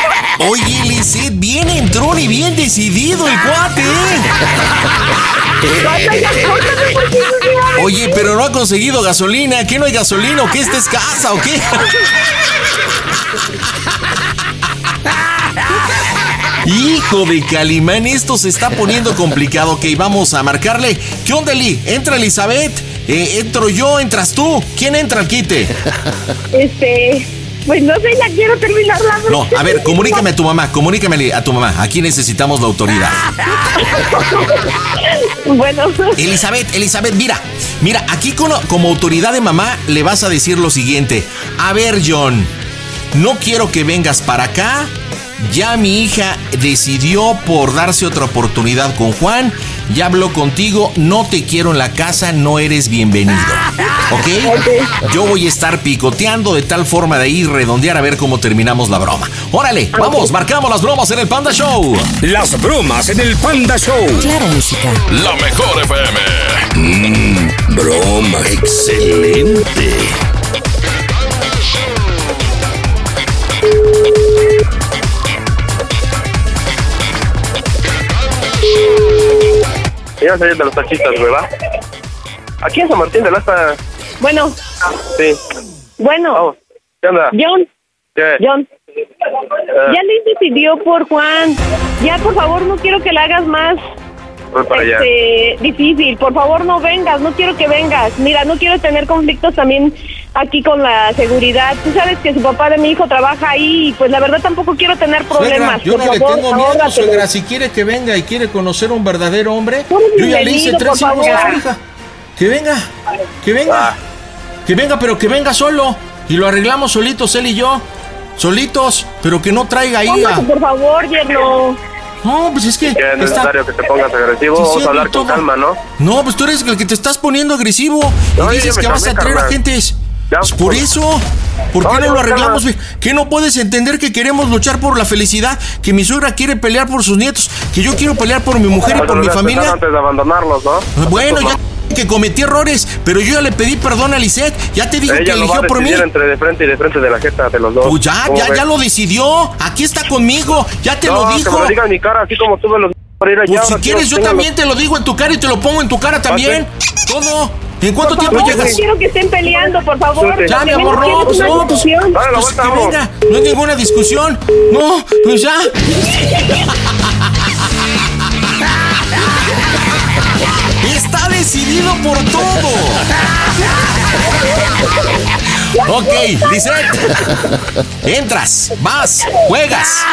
[SPEAKER 2] [laughs] Oye, Lisette, bien entrón y bien decidido el cuate. Oye, pero no ha conseguido gasolina. ¿Qué no hay gasolina qué esta es casa o qué? Hijo de Calimán, esto se está poniendo complicado. Ok, vamos a marcarle. ¿Qué onda, Eli? Entra Elizabeth. Eh, entro yo, entras tú. ¿Quién entra al quite?
[SPEAKER 12] Este, pues no sé, ya quiero terminar la
[SPEAKER 2] No, a ver, comunícame a tu mamá, comunícame a tu mamá. Aquí necesitamos la autoridad. [laughs]
[SPEAKER 12] Bueno,
[SPEAKER 2] Elizabeth, Elizabeth, mira, mira, aquí como, como autoridad de mamá le vas a decir lo siguiente. A ver, John, no quiero que vengas para acá. Ya mi hija decidió por darse otra oportunidad con Juan. Ya habló contigo, no te quiero en la casa, no eres bienvenido. [laughs] ¿Ok? Yo voy a estar picoteando de tal forma de ir redondear a ver cómo terminamos la broma. Órale, vamos, marcamos las bromas en el Panda Show.
[SPEAKER 6] Las bromas en el Panda Show.
[SPEAKER 13] Claro, música.
[SPEAKER 6] La mejor FM. Mmm, broma. Excelente.
[SPEAKER 9] Ya salir de los taxistas, güey, ¿va? Aquí en San Martín de Lasta.
[SPEAKER 12] bueno,
[SPEAKER 9] Sí.
[SPEAKER 12] bueno.
[SPEAKER 9] Vamos. ¿Qué onda?
[SPEAKER 12] John,
[SPEAKER 9] ¿Qué?
[SPEAKER 12] John,
[SPEAKER 9] Eh,
[SPEAKER 12] ya le decidió por Juan. Ya, por favor, no quiero que la hagas más
[SPEAKER 9] voy para allá.
[SPEAKER 12] este, difícil. Por favor, no vengas, no quiero que vengas. Mira, no quiero tener conflictos también aquí con la seguridad. Tú sabes que su papá de mi hijo trabaja ahí y pues la verdad tampoco quiero tener problemas.
[SPEAKER 2] yo
[SPEAKER 12] por
[SPEAKER 2] no le
[SPEAKER 12] favor,
[SPEAKER 2] tengo miedo, suegra. Si quiere que venga y quiere conocer a un verdadero hombre, yo ya le hice tres hijos a su hija. Que venga, que venga,
[SPEAKER 9] Ah.
[SPEAKER 2] que venga, pero que venga solo. Y lo arreglamos solitos, él y yo. Solitos, pero que no traiga ahí a...
[SPEAKER 12] Por favor, yerno.
[SPEAKER 2] No, pues es que...
[SPEAKER 9] Que es
[SPEAKER 2] está-
[SPEAKER 9] necesario que te pongas agresivo.
[SPEAKER 2] Sí,
[SPEAKER 9] Vamos a hablar con calma, ¿no?
[SPEAKER 2] No, pues tú eres el que te estás poniendo agresivo.
[SPEAKER 9] No,
[SPEAKER 2] y dices que vas a traer
[SPEAKER 9] carnal.
[SPEAKER 2] Pues por eso. ¿Por qué
[SPEAKER 14] No,
[SPEAKER 2] no, lo arreglamos? güey? ¿Qué no puedes entender que queremos luchar por la felicidad? Que mi suegra quiere pelear por sus nietos. Que yo quiero pelear por mi mujer y
[SPEAKER 9] Pero
[SPEAKER 2] por mi
[SPEAKER 9] lo
[SPEAKER 2] familia.
[SPEAKER 9] antes de abandonarlos, ¿no?
[SPEAKER 2] Bueno, ya [laughs] que cometí errores, pero yo ya le pedí perdón a Lisette. Ya te que
[SPEAKER 9] Ella lo a
[SPEAKER 2] eligió por mí.
[SPEAKER 9] entre de frente y de frente de la jeta de los dos.
[SPEAKER 2] Pues ya,
[SPEAKER 9] ¿Cómo
[SPEAKER 2] ya,
[SPEAKER 9] ves?
[SPEAKER 2] ya lo decidió. Aquí está conmigo. Ya te
[SPEAKER 9] no,
[SPEAKER 2] lo
[SPEAKER 9] que
[SPEAKER 2] dijo.
[SPEAKER 9] me lo diga en mi cara, así como los para ir allá.
[SPEAKER 2] Pues si
[SPEAKER 9] ahora
[SPEAKER 2] quieres, yo
[SPEAKER 9] que
[SPEAKER 2] también te lo digo en tu cara y te lo pongo en tu cara también. Todo. ¿En cuánto
[SPEAKER 3] Por
[SPEAKER 2] tiempo
[SPEAKER 3] favor,
[SPEAKER 2] llegas?
[SPEAKER 3] no quiero que estén peleando, por favor.
[SPEAKER 2] Ya, mi amor, no,
[SPEAKER 3] una
[SPEAKER 2] no, pues, pues que venga, no hay ninguna discusión. No, pues ya. Está decidido por todo. Ok, Lisette. Entras, vas, juegas.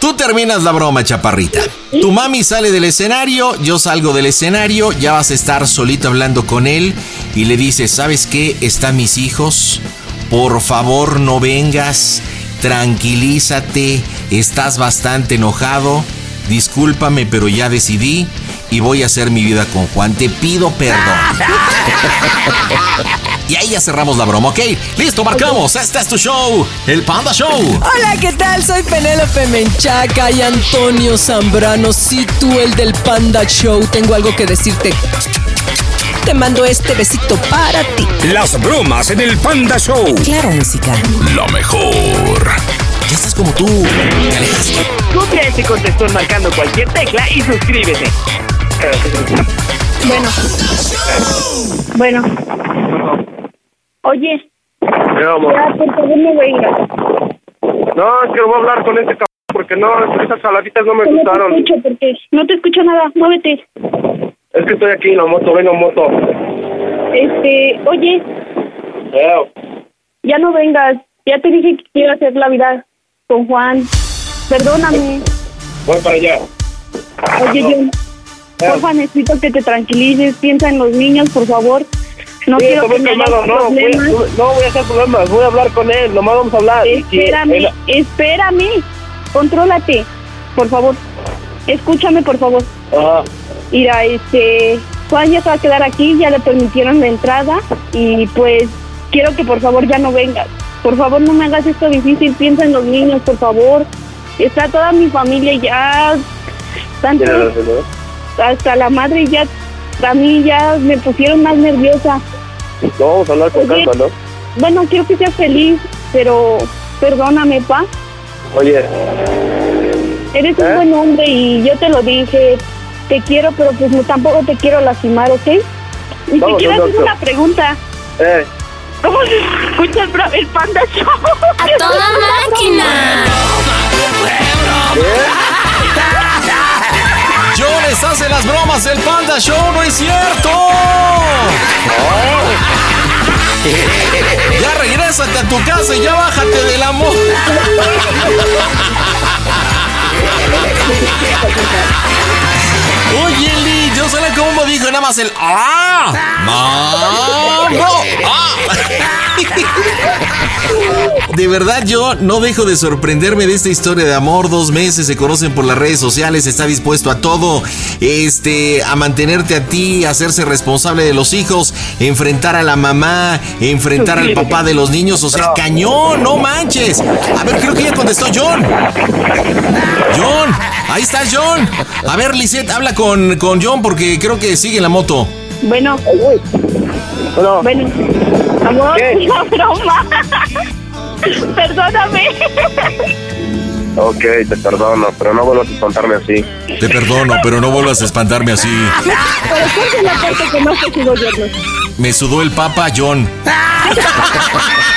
[SPEAKER 2] Tú terminas la broma, chaparrita. Tu mami sale del escenario, yo salgo del escenario, ya vas a estar solito hablando con él y le dices, ¿sabes qué? Están mis hijos. Por favor, no vengas. Tranquilízate. Estás bastante enojado. Discúlpame, pero ya decidí y voy a hacer mi vida con Juan. Te pido perdón. [laughs] Y ahí ya cerramos la broma, ¿ok? Listo, marcamos. Este es tu show, el Panda Show.
[SPEAKER 8] Hola, ¿qué tal? Soy Penélope Menchaca y Antonio Zambrano. Si tú, el del Panda Show, tengo algo que decirte. Te mando este besito para ti.
[SPEAKER 6] Las bromas en el Panda Show.
[SPEAKER 8] Claro, música.
[SPEAKER 6] Lo mejor.
[SPEAKER 2] Ya estás como tú. Te alejaste.
[SPEAKER 15] Copia este contestón marcando cualquier tecla y suscríbete.
[SPEAKER 3] Bueno. Bueno. Oye,
[SPEAKER 9] Ya, amor.
[SPEAKER 3] ya, por favor, no vengas.
[SPEAKER 9] No, es que no voy a hablar con este cabrón porque no, esas jaladitas no me
[SPEAKER 3] No te
[SPEAKER 9] gustaron.
[SPEAKER 3] escucho porque no te escucho nada. Muévete.
[SPEAKER 9] Es que estoy aquí en la moto, vengo en moto.
[SPEAKER 3] Este, oye,
[SPEAKER 9] Ya.
[SPEAKER 3] ya no vengas. Ya te dije que quiero hacer la vida con Juan. Perdóname.
[SPEAKER 9] Voy para allá.
[SPEAKER 3] Oye, yo, porfa, necesito que te tranquilices. Piensa en los niños, por favor. No
[SPEAKER 9] Sí,
[SPEAKER 3] quiero que
[SPEAKER 9] calmado, no, voy,
[SPEAKER 3] problemas.
[SPEAKER 9] no voy a hacer problemas, voy a hablar con él, nomás vamos a hablar.
[SPEAKER 3] Espérame,
[SPEAKER 9] él-
[SPEAKER 3] espérame. Contrólate, por favor. Escúchame, por favor.
[SPEAKER 9] Ajá.
[SPEAKER 3] Mira, este, Juan ya se va a quedar aquí, ya le permitieron la entrada y pues quiero que por favor ya no vengas. Por favor no me hagas esto difícil, piensa en los niños, por favor. Está toda mi familia ya, tanto, hasta la madre ya, a mí ya me pusieron más nerviosa.
[SPEAKER 9] No, vamos a hablar con
[SPEAKER 3] Oye.
[SPEAKER 9] calma, ¿no?
[SPEAKER 3] Bueno, quiero que seas feliz, pero perdóname, pa.
[SPEAKER 9] Oye,
[SPEAKER 3] Eres un
[SPEAKER 9] ¿Eh?
[SPEAKER 3] buen hombre y yo te lo dije. Te quiero, pero pues no, tampoco te quiero lastimar, ¿ok? Y te
[SPEAKER 9] Vamos,
[SPEAKER 3] quiero hacer una pregunta.
[SPEAKER 9] eh,
[SPEAKER 3] ¿Cómo se escucha el, el Panda Show?
[SPEAKER 11] ¡A toda máquina!
[SPEAKER 2] John, estás en las bromas del Panda Show, no es cierto. Ya regrésate a tu casa y ya bájate del amor. Oye, dijo nada más el ¡Ah! ¡Mambo! ¡Ah! [laughs] De verdad, yo no dejo de sorprenderme de esta historia de amor. Dos meses se conocen por las redes sociales, está dispuesto a todo, este, a mantenerte a ti, a hacerse responsable de los hijos, enfrentar a la mamá, enfrentar al papá de los niños. O sea, cañón, no manches. A ver, creo que ya contestó John. John, ahí está John. A ver, Lisette, habla con, con John porque creo que sigue en la moto.
[SPEAKER 3] Bueno,
[SPEAKER 9] bueno,
[SPEAKER 3] bueno. Amor,
[SPEAKER 9] ¿Qué? [laughs]
[SPEAKER 3] una broma. Perdóname.
[SPEAKER 9] ok, te perdono, pero no vuelvas a espantarme así.
[SPEAKER 2] Te perdono, pero no vuelvas a espantarme así.
[SPEAKER 3] Pero ¿cuál es la parte que no te sigo?
[SPEAKER 2] Me sudó el papa, John. [laughs]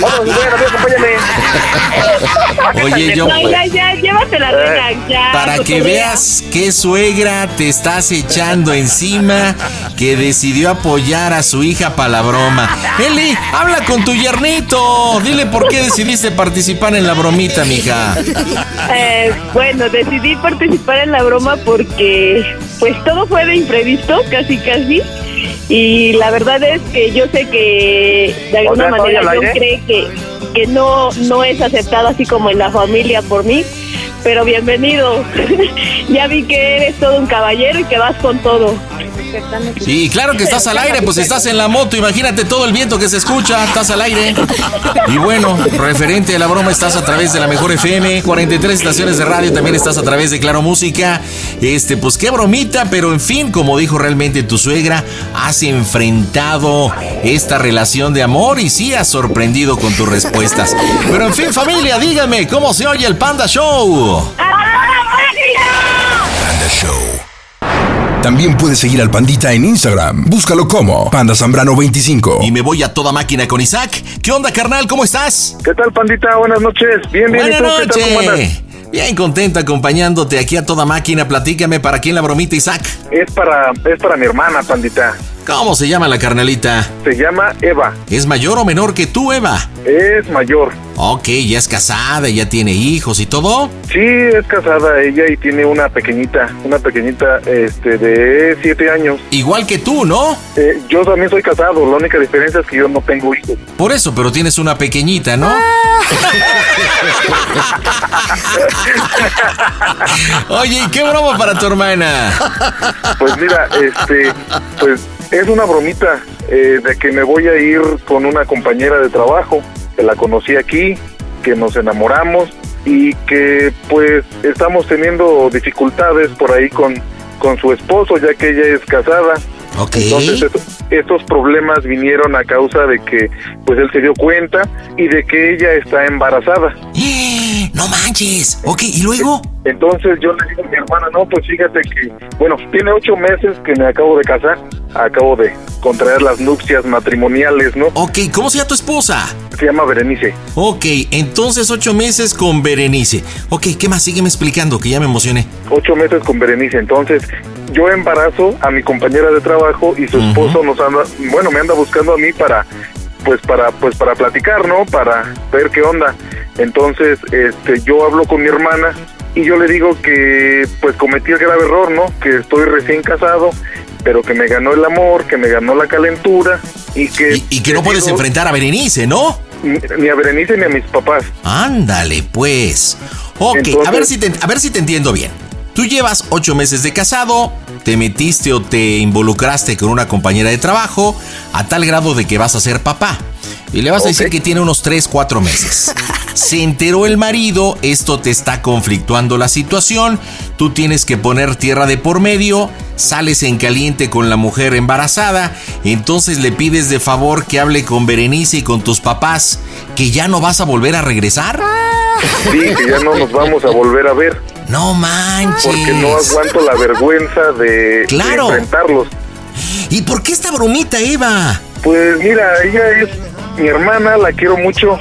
[SPEAKER 9] Vamos, ven, amigo, acompáñame.
[SPEAKER 2] Oye,
[SPEAKER 3] No, ya, ya, llévatela, ya.
[SPEAKER 2] para que
[SPEAKER 3] cotorrea.
[SPEAKER 2] veas qué suegra te estás echando encima que decidió apoyar a su hija para la broma. Eli, habla con tu yernito. Dile por qué decidiste participar en la bromita, mija.
[SPEAKER 3] Eh, bueno, decidí participar en la broma porque pues todo fue de imprevisto, casi casi. Y la verdad es que yo sé que de alguna
[SPEAKER 9] O sea, ¿estoy
[SPEAKER 3] manera
[SPEAKER 9] aire?
[SPEAKER 3] cree que, que no, no es aceptado así como en la familia por mí. Pero bienvenido. [laughs] ya vi que eres todo un caballero y que vas con todo.
[SPEAKER 2] Sí, claro que estás al aire, pues estás en la moto, imagínate todo el viento que se escucha, estás al aire. Y bueno, referente a la broma, estás a través de la mejor FM, 43 estaciones de radio, también estás a través de Claro Música. Este, pues qué bromita, pero en fin, como dijo realmente tu suegra, has enfrentado esta relación de amor y sí has sorprendido con tus respuestas. Pero en fin, familia, dígame, ¿cómo se oye el Panda Show?
[SPEAKER 1] Panda Show. También puedes seguir al Pandita en Instagram. Búscalo como Panda Zambrano 25.
[SPEAKER 2] Y me voy a toda máquina con Isaac. ¿Qué onda, carnal? ¿Cómo estás?
[SPEAKER 13] ¿Qué tal, pandita? Buenas noches. Bien, bien. ¿Y
[SPEAKER 2] Buenas
[SPEAKER 13] tú qué tal? ¿Cómo andas?
[SPEAKER 2] noches. Bien contenta acompañándote aquí a toda máquina. Platícame para quién la bromita, Isaac.
[SPEAKER 13] Es para, es para mi hermana, pandita.
[SPEAKER 2] ¿Cómo se llama la carnalita?
[SPEAKER 13] Se llama Eva.
[SPEAKER 2] ¿Es mayor o menor que tú, Eva?
[SPEAKER 13] Es mayor.
[SPEAKER 2] Ok, ya es casada, ya tiene hijos y todo.
[SPEAKER 13] Sí, es casada ella y tiene una pequeñita, una pequeñita este, de siete años.
[SPEAKER 2] Igual que tú, ¿no?
[SPEAKER 13] Eh, yo también soy casado, la única diferencia es que yo no tengo hijos.
[SPEAKER 2] Por eso, pero tienes una pequeñita, ¿no? [laughs] Oye, ¿y qué broma para tu hermana?
[SPEAKER 13] Pues mira, este, pues es una bromita eh, de que me voy a ir con una compañera de trabajo que la conocí aquí, que nos enamoramos y que pues estamos teniendo dificultades por ahí con, con su esposo ya que ella es casada.
[SPEAKER 2] Ok.
[SPEAKER 13] Entonces esto- estos problemas vinieron a causa de que pues él se dio cuenta y de que ella está embarazada. [gasps]
[SPEAKER 2] No manches. Ok, ¿y luego?
[SPEAKER 13] Entonces yo le digo a mi hermana, no, pues fíjate que, bueno, tiene ocho meses que me acabo de casar, acabo de contraer las nupcias matrimoniales, ¿no?
[SPEAKER 2] Ok, ¿cómo se llama tu esposa?
[SPEAKER 13] Se llama Berenice.
[SPEAKER 2] Ok, entonces ocho meses con Berenice. Ok, ¿qué más? Sígueme explicando, que ya me emocioné.
[SPEAKER 13] Ocho meses con Berenice, entonces yo embarazo a mi compañera de trabajo y su esposo nos anda, bueno, me anda buscando a mí para, pues para, pues para platicar, ¿no? Para ver qué onda. Entonces, este, yo hablo con mi hermana y yo le digo que, pues cometí el grave error, ¿no? Que estoy recién casado, pero que me ganó el amor, que me ganó la calentura y que...
[SPEAKER 2] Y que no puedes
[SPEAKER 13] digo-
[SPEAKER 2] enfrentar a Berenice, ¿no?
[SPEAKER 13] Ni a Berenice ni a mis papás.
[SPEAKER 2] Ándale, pues. Ok, a, ver si te, a ver si te entiendo bien. Tú llevas ocho meses de casado, te metiste o te involucraste con una compañera de trabajo a tal grado de que vas a ser papá. Y le vas a decir que tiene unos 3, 4 meses. [laughs] Se enteró el marido, esto te está conflictuando la situación, tú tienes que poner tierra de por medio, sales en caliente con la mujer embarazada, entonces le pides de favor que hable con Berenice y con tus papás, que ya no vas a volver a regresar.
[SPEAKER 13] Sí, que ya no nos vamos a volver a ver.
[SPEAKER 2] No manches.
[SPEAKER 13] Porque no aguanto la vergüenza de,
[SPEAKER 2] Claro.
[SPEAKER 13] de enfrentarlos.
[SPEAKER 2] ¿Y por qué esta bromita, Eva?
[SPEAKER 13] Pues mira, ella es mi hermana, la quiero mucho.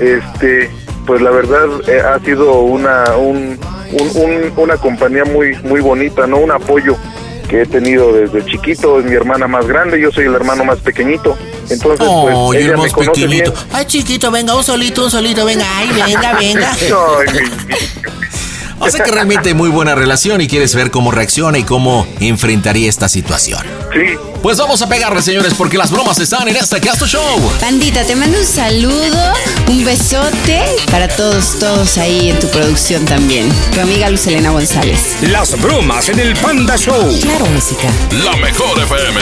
[SPEAKER 13] Este, pues la verdad eh, ha sido una un, un- un- una compañía muy muy bonita, no un apoyo que he tenido desde chiquito. Es mi hermana más grande, yo soy el hermano más pequeñito. Entonces, pues
[SPEAKER 2] Oh, y
[SPEAKER 13] ella
[SPEAKER 2] el
[SPEAKER 13] me
[SPEAKER 2] más
[SPEAKER 13] conoce bien.
[SPEAKER 2] Ay, chiquito, venga, un solito, un solito, venga, ay, venga, venga. [laughs]
[SPEAKER 13] Mi- [laughs]
[SPEAKER 2] O sea que realmente muy buena relación y quieres ver cómo reacciona y cómo enfrentaría esta situación.
[SPEAKER 13] Sí.
[SPEAKER 2] Pues vamos a pegarle, señores, porque las bromas están en este Casto Show.
[SPEAKER 11] Pandita, te mando un saludo, un besote para todos, todos ahí en tu producción también. Tu amiga Luz Elena González.
[SPEAKER 6] Las bromas en el Panda Show.
[SPEAKER 11] Claro, música.
[SPEAKER 6] La mejor FM.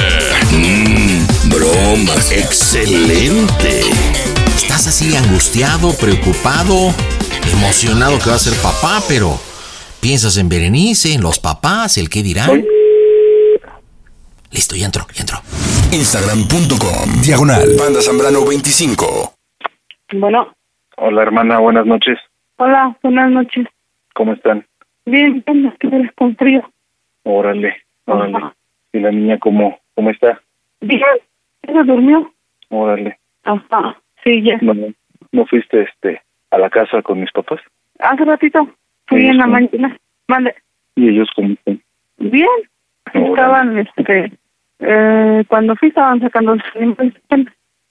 [SPEAKER 6] Mmm, bromas. Excelente.
[SPEAKER 2] Estás así angustiado, preocupado, emocionado que va a ser papá, pero piensas en Berenice, en los papás, el qué dirán. Listo, ya entró, ya entró.
[SPEAKER 1] Instagram.com Diagonal Panda Zambrano 25.
[SPEAKER 12] Bueno,
[SPEAKER 13] Hola hermana, buenas noches.
[SPEAKER 12] hola, buenas noches.
[SPEAKER 13] ¿Cómo están?
[SPEAKER 12] Bien, bien, que eres con frío.
[SPEAKER 13] Órale, órale. ¿Y la niña cómo, cómo está?
[SPEAKER 12] Bien, ¿ya durmió?
[SPEAKER 13] Órale.
[SPEAKER 12] Ajá, sí, ya.
[SPEAKER 13] ¿No, no fuiste este a la casa con mis papás?
[SPEAKER 12] Hace ratito fui en la
[SPEAKER 13] cómo-
[SPEAKER 12] mañana. Mande.
[SPEAKER 13] ¿Y ellos cómo están?
[SPEAKER 12] Bien. Estaban, este, eh, cuando fui estaban sacando los.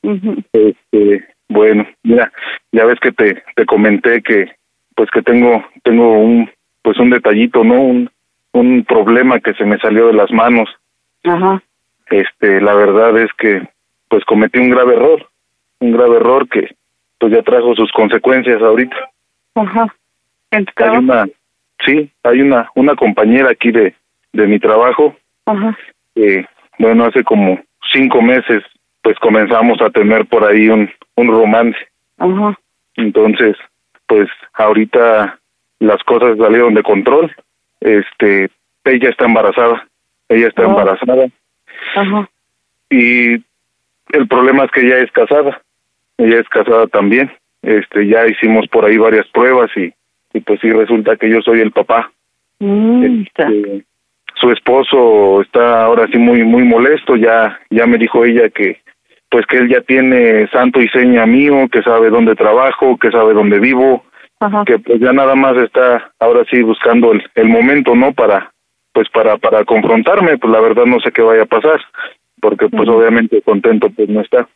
[SPEAKER 12] Ujú.
[SPEAKER 13] Este, bueno, mira, ya ves que te, te comenté que pues que tengo tengo un pues un detallito, ¿no? Un un problema que se me salió de las manos.
[SPEAKER 12] Ajá.
[SPEAKER 13] Este, la verdad es que pues cometí un grave error, un grave error que pues ya trajo sus consecuencias ahorita.
[SPEAKER 12] Ajá. ¿En tu
[SPEAKER 13] Hay una sí, hay una una compañera aquí de de mi trabajo
[SPEAKER 12] Ajá.
[SPEAKER 13] que bueno, hace como cinco meses, pues comenzamos a tener por ahí un, un romance.
[SPEAKER 16] Ajá.
[SPEAKER 13] Entonces, pues ahorita las cosas salieron de control. Este, ella está embarazada. Ella está
[SPEAKER 16] Oh.
[SPEAKER 13] embarazada.
[SPEAKER 16] Ajá.
[SPEAKER 13] Y el problema es que ella es casada. Ella es casada también. Este, ya hicimos por ahí varias pruebas y, y pues sí resulta que yo soy el papá.
[SPEAKER 16] Mm,
[SPEAKER 13] Este, su esposo está ahora sí muy muy molesto, ya ya me dijo ella que pues que él ya tiene santo y seña mío, que sabe dónde trabajo, que sabe dónde vivo,
[SPEAKER 16] Ajá.
[SPEAKER 13] que pues ya nada más está ahora sí buscando el, el momento, ¿no? Para pues para para confrontarme, pues la verdad no sé qué vaya a pasar, porque pues obviamente contento pues no está.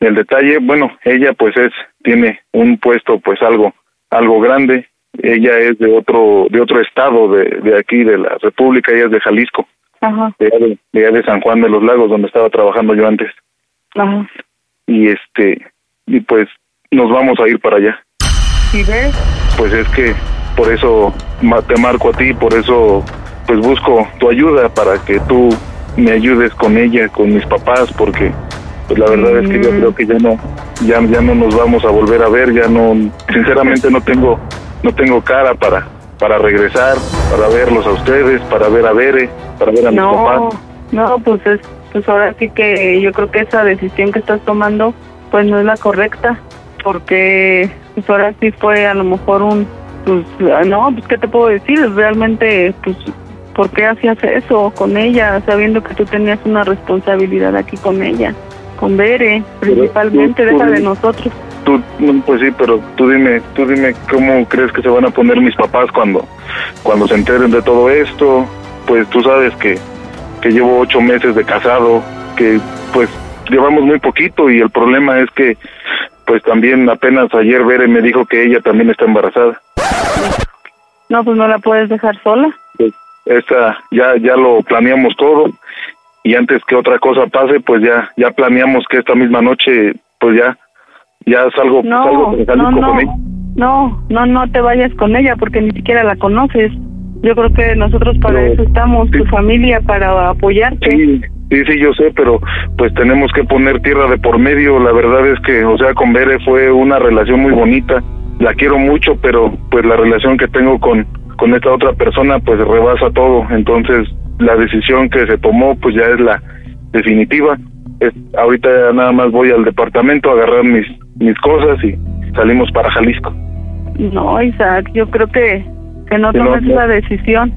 [SPEAKER 13] El detalle, bueno, ella pues es tiene un puesto pues algo algo grande. Ella es de otro de otro estado de, de aquí de la República, ella es de Jalisco,
[SPEAKER 16] Ajá.
[SPEAKER 13] de, de, de San Juan de los Lagos donde estaba trabajando yo antes.
[SPEAKER 16] Ajá.
[SPEAKER 13] Y este y pues nos vamos a ir para allá.
[SPEAKER 16] ¿Y ves?
[SPEAKER 13] Pues es que por eso te marco a ti, por eso pues busco tu ayuda para que tú me ayudes con ella, con mis papás, porque pues la verdad es que yo creo que ya no ya ya no nos vamos a volver a ver, ya no sinceramente no tengo no tengo cara para para regresar, para verlos a ustedes, para ver a Bere, para ver a mis
[SPEAKER 16] No,
[SPEAKER 13] papás.
[SPEAKER 16] no, pues es, pues ahora sí que yo creo que esa decisión que estás tomando, pues no es la correcta, porque pues ahora sí fue a lo mejor un, pues no, pues qué te puedo decir, realmente, pues, ¿por qué hacías eso con ella, sabiendo que tú tenías una responsabilidad aquí con ella, con Bere, principalmente,
[SPEAKER 13] tú-
[SPEAKER 16] deja de nosotros.
[SPEAKER 13] Tú, no, pues sí, pero tú dime, tú dime cómo crees que se van a poner mis papás cuando, cuando se enteren de todo esto. Pues tú sabes que, que llevo ocho meses de casado, que pues llevamos muy poquito y el problema es que pues también apenas ayer Bere me dijo que ella también está embarazada.
[SPEAKER 16] No, pues no la puedes dejar sola.
[SPEAKER 13] Pues esta ya ya lo planeamos todo y antes que otra cosa pase, pues ya ya planeamos que esta misma noche pues ya ya salgo
[SPEAKER 16] No,
[SPEAKER 13] salgo con
[SPEAKER 16] no,
[SPEAKER 13] con
[SPEAKER 16] no,
[SPEAKER 13] ella.
[SPEAKER 16] no, no, no te vayas con ella porque ni siquiera la conoces. Yo creo que nosotros para eso estamos, tu familia, para apoyarte.
[SPEAKER 13] Sí, sí, sí, yo sé, pero pues tenemos que poner tierra de por medio. La verdad es que, o sea, con Bere fue una relación muy bonita. La quiero mucho, pero pues la relación que tengo con, con esta otra persona pues rebasa todo. Entonces, la decisión que se tomó pues ya es la definitiva. Es, ahorita ya nada más voy al departamento a agarrar mis, mis cosas y salimos para Jalisco.
[SPEAKER 16] No, Isaac, yo creo que, que no
[SPEAKER 13] Sí, no,
[SPEAKER 16] tomes
[SPEAKER 13] no.
[SPEAKER 16] esa decisión.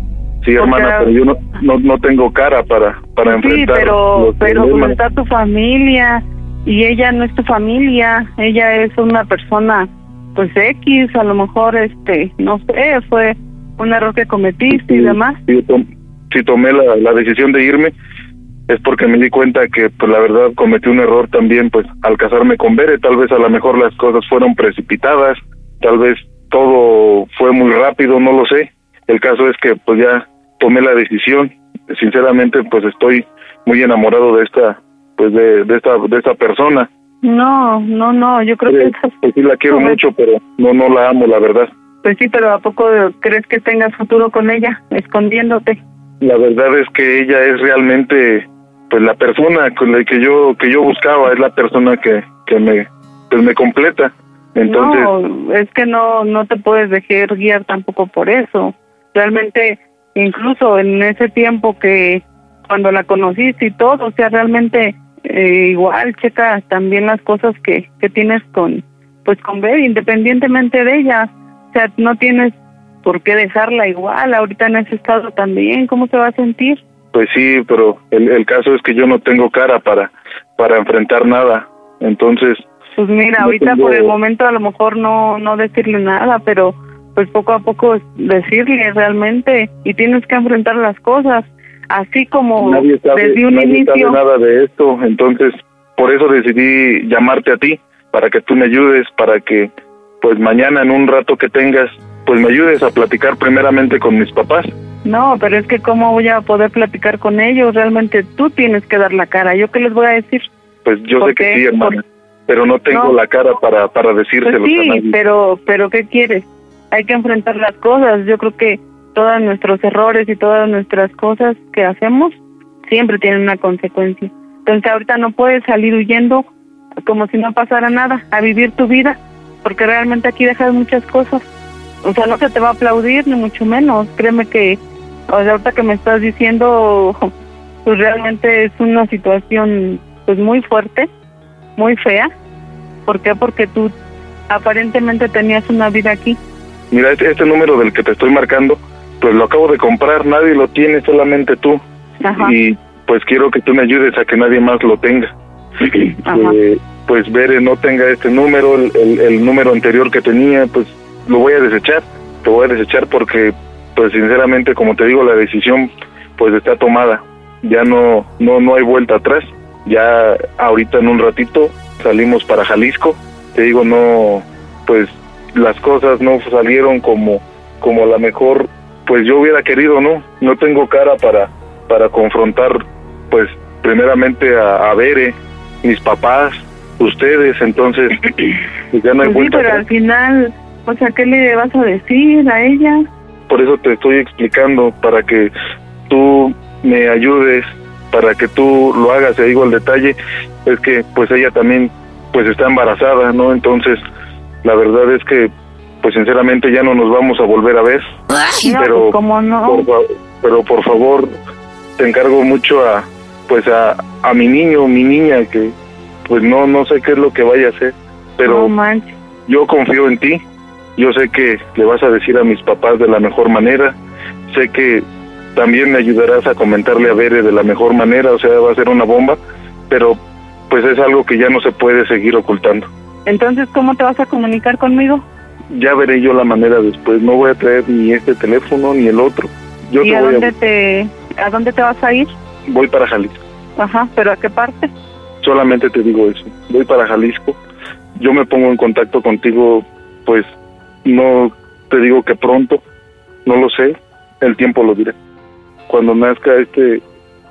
[SPEAKER 13] Sí, hermana, pero yo no, no, no tengo cara para, para
[SPEAKER 16] Sí,
[SPEAKER 13] enfrentar
[SPEAKER 16] pero,
[SPEAKER 13] los
[SPEAKER 16] pero
[SPEAKER 13] problemas.
[SPEAKER 16] está tu familia y ella no es tu familia. Ella es una persona, pues X, a lo mejor, este, no sé, fue un error que cometiste y demás.
[SPEAKER 13] si tomé la, la decisión de irme. Es porque me di cuenta que pues la verdad cometí un error también pues al casarme con Bere. Tal vez a lo mejor las cosas fueron precipitadas tal vez todo fue muy rápido no lo sé. El caso es que pues ya tomé la decisión. Sinceramente pues estoy muy enamorado de esta pues de, de esta de esta persona.
[SPEAKER 16] No, no, no, yo creo que
[SPEAKER 13] pues sí la quiero mucho pero no no la amo la verdad
[SPEAKER 16] pues sí, pero ¿a poco crees que tengas futuro con ella, escondiéndote?
[SPEAKER 13] La verdad es que ella es realmente pues la persona con la que yo que yo buscaba es la persona que, que me pues me completa. Entonces,
[SPEAKER 16] no, es que no, no te puedes dejar guiar tampoco por eso. Realmente, incluso en ese tiempo que cuando la conociste y todo, o sea, realmente eh, igual checa también las cosas que, que tienes con, pues con Ver, independientemente de ella. O sea, no tienes por qué dejarla igual, ahorita en ese estado también, ¿cómo se va a sentir?
[SPEAKER 13] pues sí, pero el, el caso es que yo no tengo cara para para enfrentar nada. Entonces,
[SPEAKER 16] Pues mira,
[SPEAKER 13] No
[SPEAKER 16] ahorita
[SPEAKER 13] tengo-
[SPEAKER 16] por el momento a lo mejor no no decirle nada, pero pues poco a poco decirle realmente y tienes que enfrentar las cosas, así como
[SPEAKER 13] nadie sabe,
[SPEAKER 16] desde un
[SPEAKER 13] nadie sabe
[SPEAKER 16] inicio.
[SPEAKER 13] nada de esto, entonces por eso decidí llamarte a ti para que tú me ayudes, para que pues mañana en un rato que tengas, pues me ayudes a platicar primeramente con mis papás.
[SPEAKER 16] No, pero es que cómo voy a poder platicar con ellos, realmente tú tienes que dar la cara. ¿Yo qué les voy a decir?
[SPEAKER 13] Pues yo
[SPEAKER 16] ¿Por
[SPEAKER 13] sé que sí, hermana, pero no tengo
[SPEAKER 16] No.
[SPEAKER 13] la cara para para
[SPEAKER 16] Pues
[SPEAKER 13] decírselo a
[SPEAKER 16] sí,
[SPEAKER 13] nadie.
[SPEAKER 16] pero pero ¿qué quieres? Hay que enfrentar las cosas. Yo creo que todos nuestros errores y todas nuestras cosas que hacemos siempre tienen una consecuencia. Entonces ahorita no puedes salir huyendo como si no pasara nada, a vivir tu vida, porque realmente aquí dejas muchas cosas. O sea, no se te va a aplaudir, ni mucho menos. Créeme que, o sea, ahorita que me estás diciendo, pues realmente es una situación pues muy fuerte, muy fea. ¿Por qué? Porque tú aparentemente tenías una vida aquí.
[SPEAKER 13] Mira, este, este número del que te estoy marcando, pues lo acabo de comprar, nadie lo tiene, solamente tú.
[SPEAKER 16] Ajá.
[SPEAKER 13] Y pues quiero que tú me ayudes a que nadie más lo tenga. Eh, pues Bere no tenga este número, el, el- el número anterior que tenía, pues lo voy a desechar. Te voy a desechar porque, pues sinceramente, como te digo, la decisión pues está tomada. Ya no, no, no hay vuelta atrás. Ya ahorita en un ratito salimos para Jalisco. Te digo, no, pues las cosas no salieron como, como a la mejor, pues yo hubiera querido, ¿no? No tengo cara para, para confrontar, pues primeramente a, a Bere, mis papás, ustedes, entonces [clears throat] ya no hay
[SPEAKER 16] Pues sí, pero
[SPEAKER 13] atrás.
[SPEAKER 16] al final, o sea, ¿qué le vas a decir a ella?
[SPEAKER 13] Por eso te estoy explicando, para que tú me ayudes, para que tú lo hagas, te digo el detalle, es que pues ella también pues está embarazada, ¿no? Entonces, la verdad es que pues sinceramente ya no nos vamos a volver a ver.
[SPEAKER 16] No,
[SPEAKER 13] pero
[SPEAKER 16] pues, ¿cómo no?
[SPEAKER 13] por pero por favor, te encargo mucho a pues a, a mi niño, mi niña que pues no no sé qué es lo que vaya a hacer, pero
[SPEAKER 16] No
[SPEAKER 13] yo confío en ti. Yo sé que le vas a decir a mis papás de la mejor manera. Sé que también me ayudarás a comentarle a Bere de la mejor manera, o sea, va a ser una bomba, pero pues es algo que ya no se puede seguir ocultando.
[SPEAKER 16] Entonces, ¿cómo te vas a comunicar conmigo?
[SPEAKER 13] Ya veré yo la manera después. No voy a traer ni este teléfono ni el otro. Yo
[SPEAKER 16] ¿Y
[SPEAKER 13] te
[SPEAKER 16] a
[SPEAKER 13] voy
[SPEAKER 16] dónde
[SPEAKER 13] a
[SPEAKER 16] te a dónde te vas a ir?
[SPEAKER 13] voy para Jalisco.
[SPEAKER 16] Ajá, pero ¿a qué parte?
[SPEAKER 13] Solamente te digo eso. Voy para Jalisco. Yo me pongo en contacto contigo, pues no te digo que pronto, no lo sé, el tiempo lo dirá. Cuando nazca este,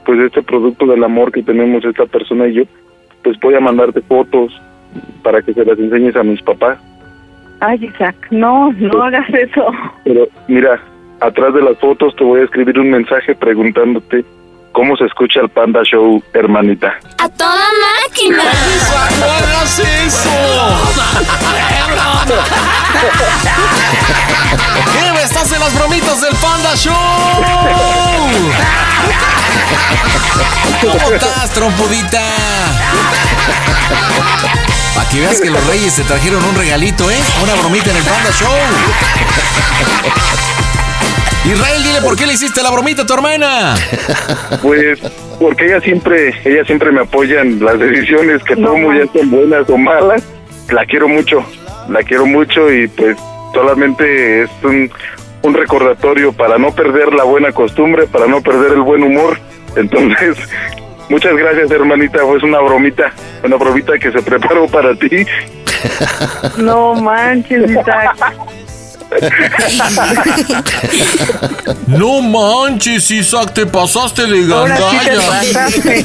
[SPEAKER 13] pues este producto del amor que tenemos esta persona y yo, pues voy a mandarte fotos para que se las enseñes a mis papás.
[SPEAKER 16] Ay, Isaac, no, no hagas eso.
[SPEAKER 13] Pero mira, atrás de las fotos te voy a escribir un mensaje preguntándote cómo se escucha el Panda Show, hermanita.
[SPEAKER 11] ¡A toda máquina!
[SPEAKER 2] ¡No hagas eso! ¡Eva, estás en las bromitas del Panda Show! ¿Cómo estás, trompudita? Para que veas que los reyes te trajeron un regalito, ¿eh? Una bromita en el Panda Show. Israel, dile por qué le hiciste la bromita a tu hermana.
[SPEAKER 13] Pues porque ella siempre, ella siempre me apoya en las decisiones que tomo, ya sean buenas o malas. La quiero mucho, la quiero mucho y pues solamente es un, un recordatorio para no perder la buena costumbre, para no perder el buen humor. Entonces, [laughs] muchas gracias hermanita, fue una bromita, una bromita que se preparó para ti.
[SPEAKER 16] No manches, Isaac.
[SPEAKER 2] No manches, Isaac, te pasaste de
[SPEAKER 16] sí
[SPEAKER 2] gandalla.
[SPEAKER 16] pasaste.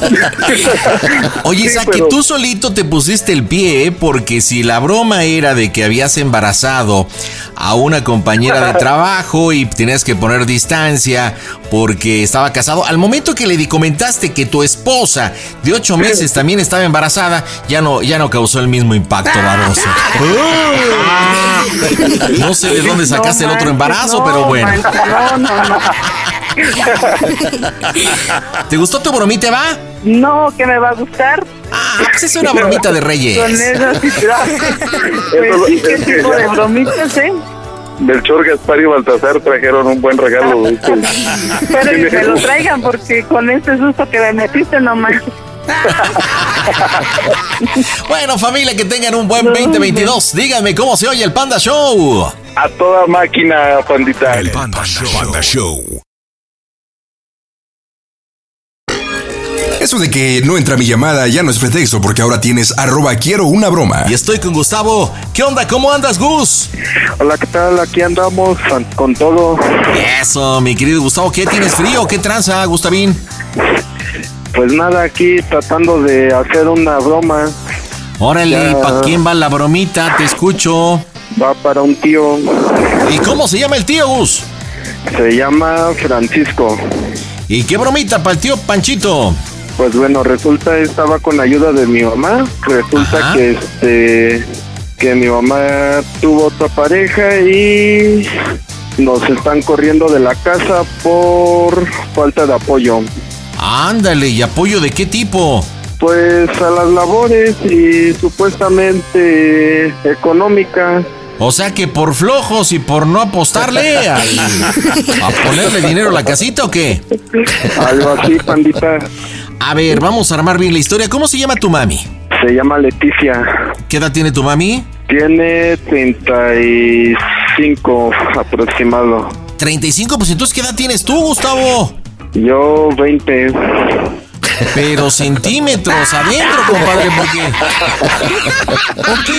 [SPEAKER 2] Oye,
[SPEAKER 13] Sí,
[SPEAKER 2] Isaac,
[SPEAKER 13] pero-
[SPEAKER 2] que tú solito te pusiste el pie, ¿eh? porque si la broma era de que habías embarazado a una compañera de [laughs] trabajo y tenías que poner distancia porque estaba casado, al momento que le comentaste que tu esposa de ocho meses también estaba embarazada, ya no, ya no causó el mismo impacto, baboso. [laughs] No sé de dónde sacaste el otro embarazo, pero bueno.
[SPEAKER 16] No, no, no.
[SPEAKER 2] ¿Te gustó tu bromita, va?
[SPEAKER 16] No, que me va a gustar.
[SPEAKER 2] Ah, pues es una bromita de reyes.
[SPEAKER 16] Con eso [laughs] sí, Pues sí, qué tipo de bromitas, ¿eh?
[SPEAKER 13] Melchor, Gaspar y Baltasar trajeron un buen regalo. ¿viste?
[SPEAKER 16] Pero que lo traigan porque con este susto que me metiste, no manches. [laughs]
[SPEAKER 2] Bueno, familia, que tengan un buen 2022. Díganme cómo se oye el Panda Show.
[SPEAKER 13] A toda máquina, pandita.
[SPEAKER 6] El Panda Show. Panda Show.
[SPEAKER 1] Eso de que no entra mi llamada ya no es pretexto porque ahora tienes arroba quiero una broma.
[SPEAKER 2] Y estoy con Gustavo. ¿Qué onda? ¿Cómo andas, Gus?
[SPEAKER 13] Hola, ¿qué tal? Aquí andamos con- todo.
[SPEAKER 2] Eso, mi querido Gustavo. ¿Qué tienes frío? ¿Qué tranza, Gustavín?
[SPEAKER 13] Pues nada, aquí tratando de hacer una broma.
[SPEAKER 2] Órale,
[SPEAKER 13] Ya.
[SPEAKER 2] ¿para quién va la bromita? Te escucho.
[SPEAKER 13] Va para un tío.
[SPEAKER 2] ¿Y cómo se llama el tío, Gus?
[SPEAKER 13] Se llama Francisco.
[SPEAKER 2] ¿Y qué bromita para el tío Panchito?
[SPEAKER 17] Pues bueno, resulta estaba con ayuda de mi mamá. Resulta
[SPEAKER 2] Ajá.
[SPEAKER 17] que este que mi mamá tuvo otra pareja y nos están corriendo de la casa por falta de apoyo.
[SPEAKER 2] Ándale, ¿y apoyo de qué tipo?
[SPEAKER 17] Pues a las labores y supuestamente económica.
[SPEAKER 2] O sea que por flojos y por no apostarle [laughs] al- a ponerle dinero a la casita o qué?
[SPEAKER 17] Algo así, pandita.
[SPEAKER 2] A ver, vamos a armar bien la historia. ¿Cómo se llama tu mami?
[SPEAKER 17] Se llama Leticia.
[SPEAKER 2] ¿Qué edad tiene tu mami?
[SPEAKER 17] Tiene 35 aproximado.
[SPEAKER 2] 35, pues entonces ¿qué edad tienes tú, Gustavo?
[SPEAKER 17] Yo 20.
[SPEAKER 2] Pero centímetros adentro, compadre, porque... [laughs] Ok,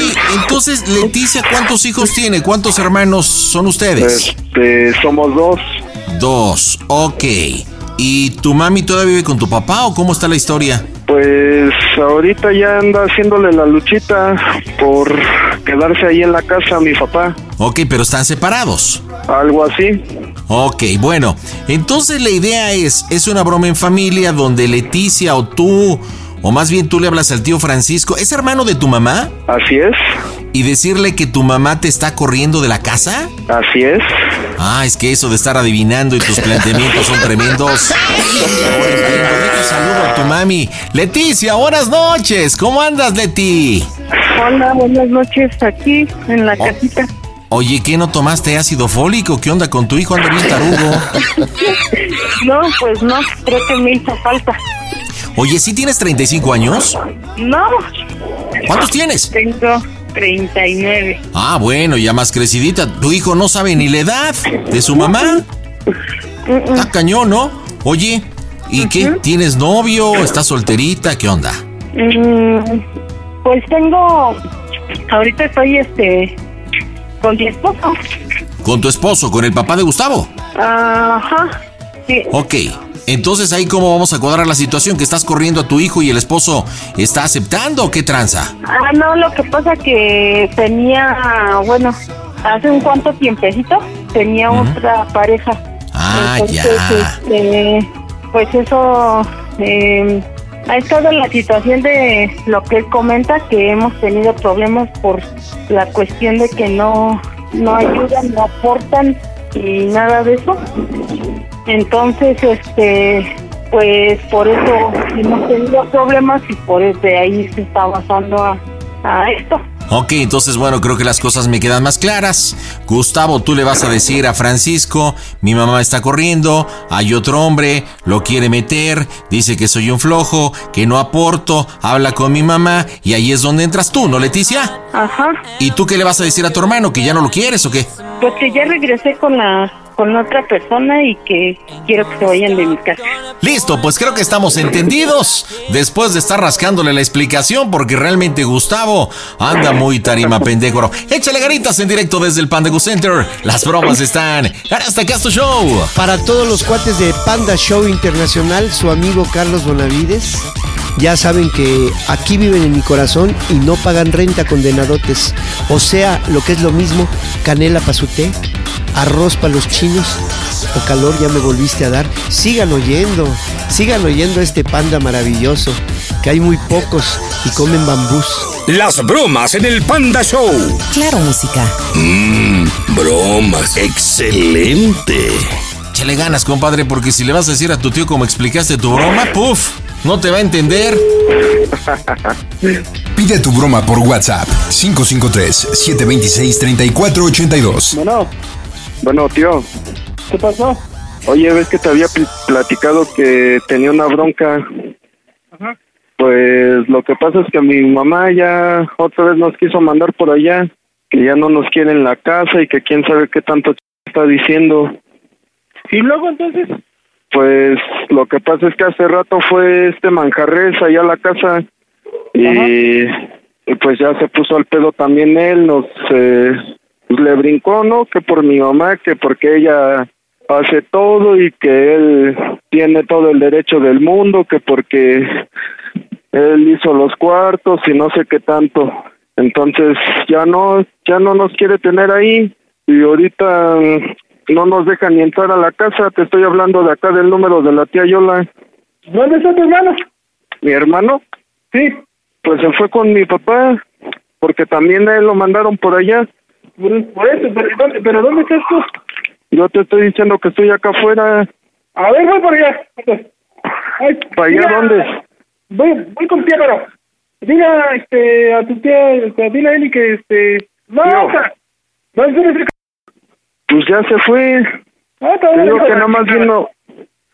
[SPEAKER 2] entonces Leticia, ¿cuántos hijos tiene? ¿Cuántos hermanos son ustedes?
[SPEAKER 17] Este, somos dos.
[SPEAKER 2] Dos, ok. ¿Y tu mami todavía vive con tu papá o cómo está la historia?
[SPEAKER 17] Pues ahorita ya anda haciéndole la luchita por quedarse ahí en la casa mi papá.
[SPEAKER 2] Ok, pero están separados.
[SPEAKER 17] Algo así.
[SPEAKER 2] Ok, bueno, entonces la idea es, es una broma en familia donde Leticia o tú, o más bien tú le hablas al tío Francisco, ¿es hermano de tu mamá?
[SPEAKER 17] Así es.
[SPEAKER 2] ¿Y decirle que tu mamá te está corriendo de la casa?
[SPEAKER 17] Así es.
[SPEAKER 2] Ah, es que eso de estar adivinando y tus planteamientos son tremendos. Saludo a tu mami. Leticia, buenas noches. ¿Cómo andas, Leti?
[SPEAKER 16] Hola, buenas noches aquí en la casita.
[SPEAKER 2] Oye, ¿qué no tomaste ácido fólico? ¿Qué onda con tu hijo? Anda bien tarugo. [laughs]
[SPEAKER 16] No, pues no, creo que me hizo falta.
[SPEAKER 2] Oye, ¿sí tienes 35 años?
[SPEAKER 16] No,
[SPEAKER 2] ¿Cuántos tienes?
[SPEAKER 16] tengo 39.
[SPEAKER 2] Ah, bueno, ya más crecidita. Tu hijo no sabe ni la edad de su mamá. Está cañón, ¿no? Oye, ¿y qué? ¿Tienes novio? ¿Estás solterita? ¿Qué onda?
[SPEAKER 16] Mm, pues tengo, ahorita estoy este, con mi esposo.
[SPEAKER 2] ¿Con tu esposo? ¿Con el papá de Gustavo?
[SPEAKER 16] Ajá, sí.
[SPEAKER 2] Ok. Entonces ahí cómo vamos a cuadrar la situación que estás corriendo a tu hijo y el esposo está aceptando o qué tranza?
[SPEAKER 16] Ah, no, lo que pasa que tenía, bueno, hace un cuanto tiempecito tenía otra pareja.
[SPEAKER 2] Ah,
[SPEAKER 16] Entonces,
[SPEAKER 2] ya.
[SPEAKER 16] este, pues eso, eh, ha estado la situación de lo que él comenta, que hemos tenido problemas por la cuestión de que no, no ayudan, no aportan y nada de eso. Entonces, este, pues por eso hemos tenido problemas y por eso de ahí se está basando a, a esto.
[SPEAKER 2] Ok, entonces bueno, creo que las cosas me quedan más claras. Gustavo, tú le vas a decir a Francisco, mi mamá está corriendo, hay otro hombre, lo quiere meter, dice que soy un flojo, que no aporto, habla con mi mamá y ahí es donde entras tú, ¿no, Leticia?
[SPEAKER 16] Ajá.
[SPEAKER 2] ¿Y tú qué le vas a decir a tu hermano? ¿Que ya no lo quieres o qué?
[SPEAKER 16] Pues que ya regresé con la con otra persona y que quiero que se vayan de mi casa.
[SPEAKER 2] Listo, pues creo que estamos entendidos. Después de estar rascándole la explicación, porque realmente Gustavo anda muy tarima pendejo. Échale garitas en directo desde el Panda Center. Las bromas están. Hasta acá tu show.
[SPEAKER 18] Para todos los cuates de Panda Show Internacional, su amigo Carlos Bonavides. Ya saben que aquí viven en mi corazón y no pagan renta condenadotes. O sea, lo que es lo mismo, canela para su té, arroz para los chinos o calor ya me volviste a dar. Sigan oyendo, sigan oyendo este panda maravilloso, que hay muy pocos y comen bambús.
[SPEAKER 6] Las bromas en el Panda Show.
[SPEAKER 7] Claro, música.
[SPEAKER 6] Mmm, bromas. Excelente.
[SPEAKER 2] Échale ganas, compadre, porque si le vas a decir a tu tío cómo explicaste tu broma, puf, no te va a entender. [laughs]
[SPEAKER 1] Pide tu broma por WhatsApp 553-726-3482.
[SPEAKER 17] Bueno, bueno, tío. ¿Qué pasó? Oye, ves que te había pl- platicado que tenía una bronca. Pues lo que pasa es que mi mamá ya otra vez nos quiso mandar por allá, que ya no nos quiere en la casa y que quién sabe qué tanto ch- está diciendo.
[SPEAKER 19] ¿Y luego entonces?
[SPEAKER 17] Pues lo que pasa es que hace rato fue este manjarres allá a la casa y, y pues ya se puso al pedo también él, nos eh, pues le brincó, ¿no? Que por mi mamá, que porque ella hace todo y que él tiene todo el derecho del mundo, que porque él hizo los cuartos y no sé qué tanto. Entonces ya no, ya no nos quiere tener ahí y ahorita no nos dejan ni entrar a la casa. Te estoy hablando de acá del número de la tía Yola.
[SPEAKER 19] ¿Dónde está tu hermano?
[SPEAKER 17] ¿Mi hermano?
[SPEAKER 19] Sí.
[SPEAKER 17] Pues se fue con mi papá, porque también a él lo mandaron por allá.
[SPEAKER 19] Por, eso, pero ¿dónde, pero ¿dónde estás tú?
[SPEAKER 17] Yo te estoy diciendo que estoy acá afuera.
[SPEAKER 19] A ver, voy por allá. Ay,
[SPEAKER 17] ¿Para allá
[SPEAKER 19] mira,
[SPEAKER 17] dónde?
[SPEAKER 19] Voy, voy con tía, pero dile a, este, a tu tía, este, dile a Eli que, este, no,
[SPEAKER 17] No.
[SPEAKER 19] o sea, no,
[SPEAKER 17] Pues ya se fue.
[SPEAKER 19] Ah,
[SPEAKER 17] Te digo que nada más vino.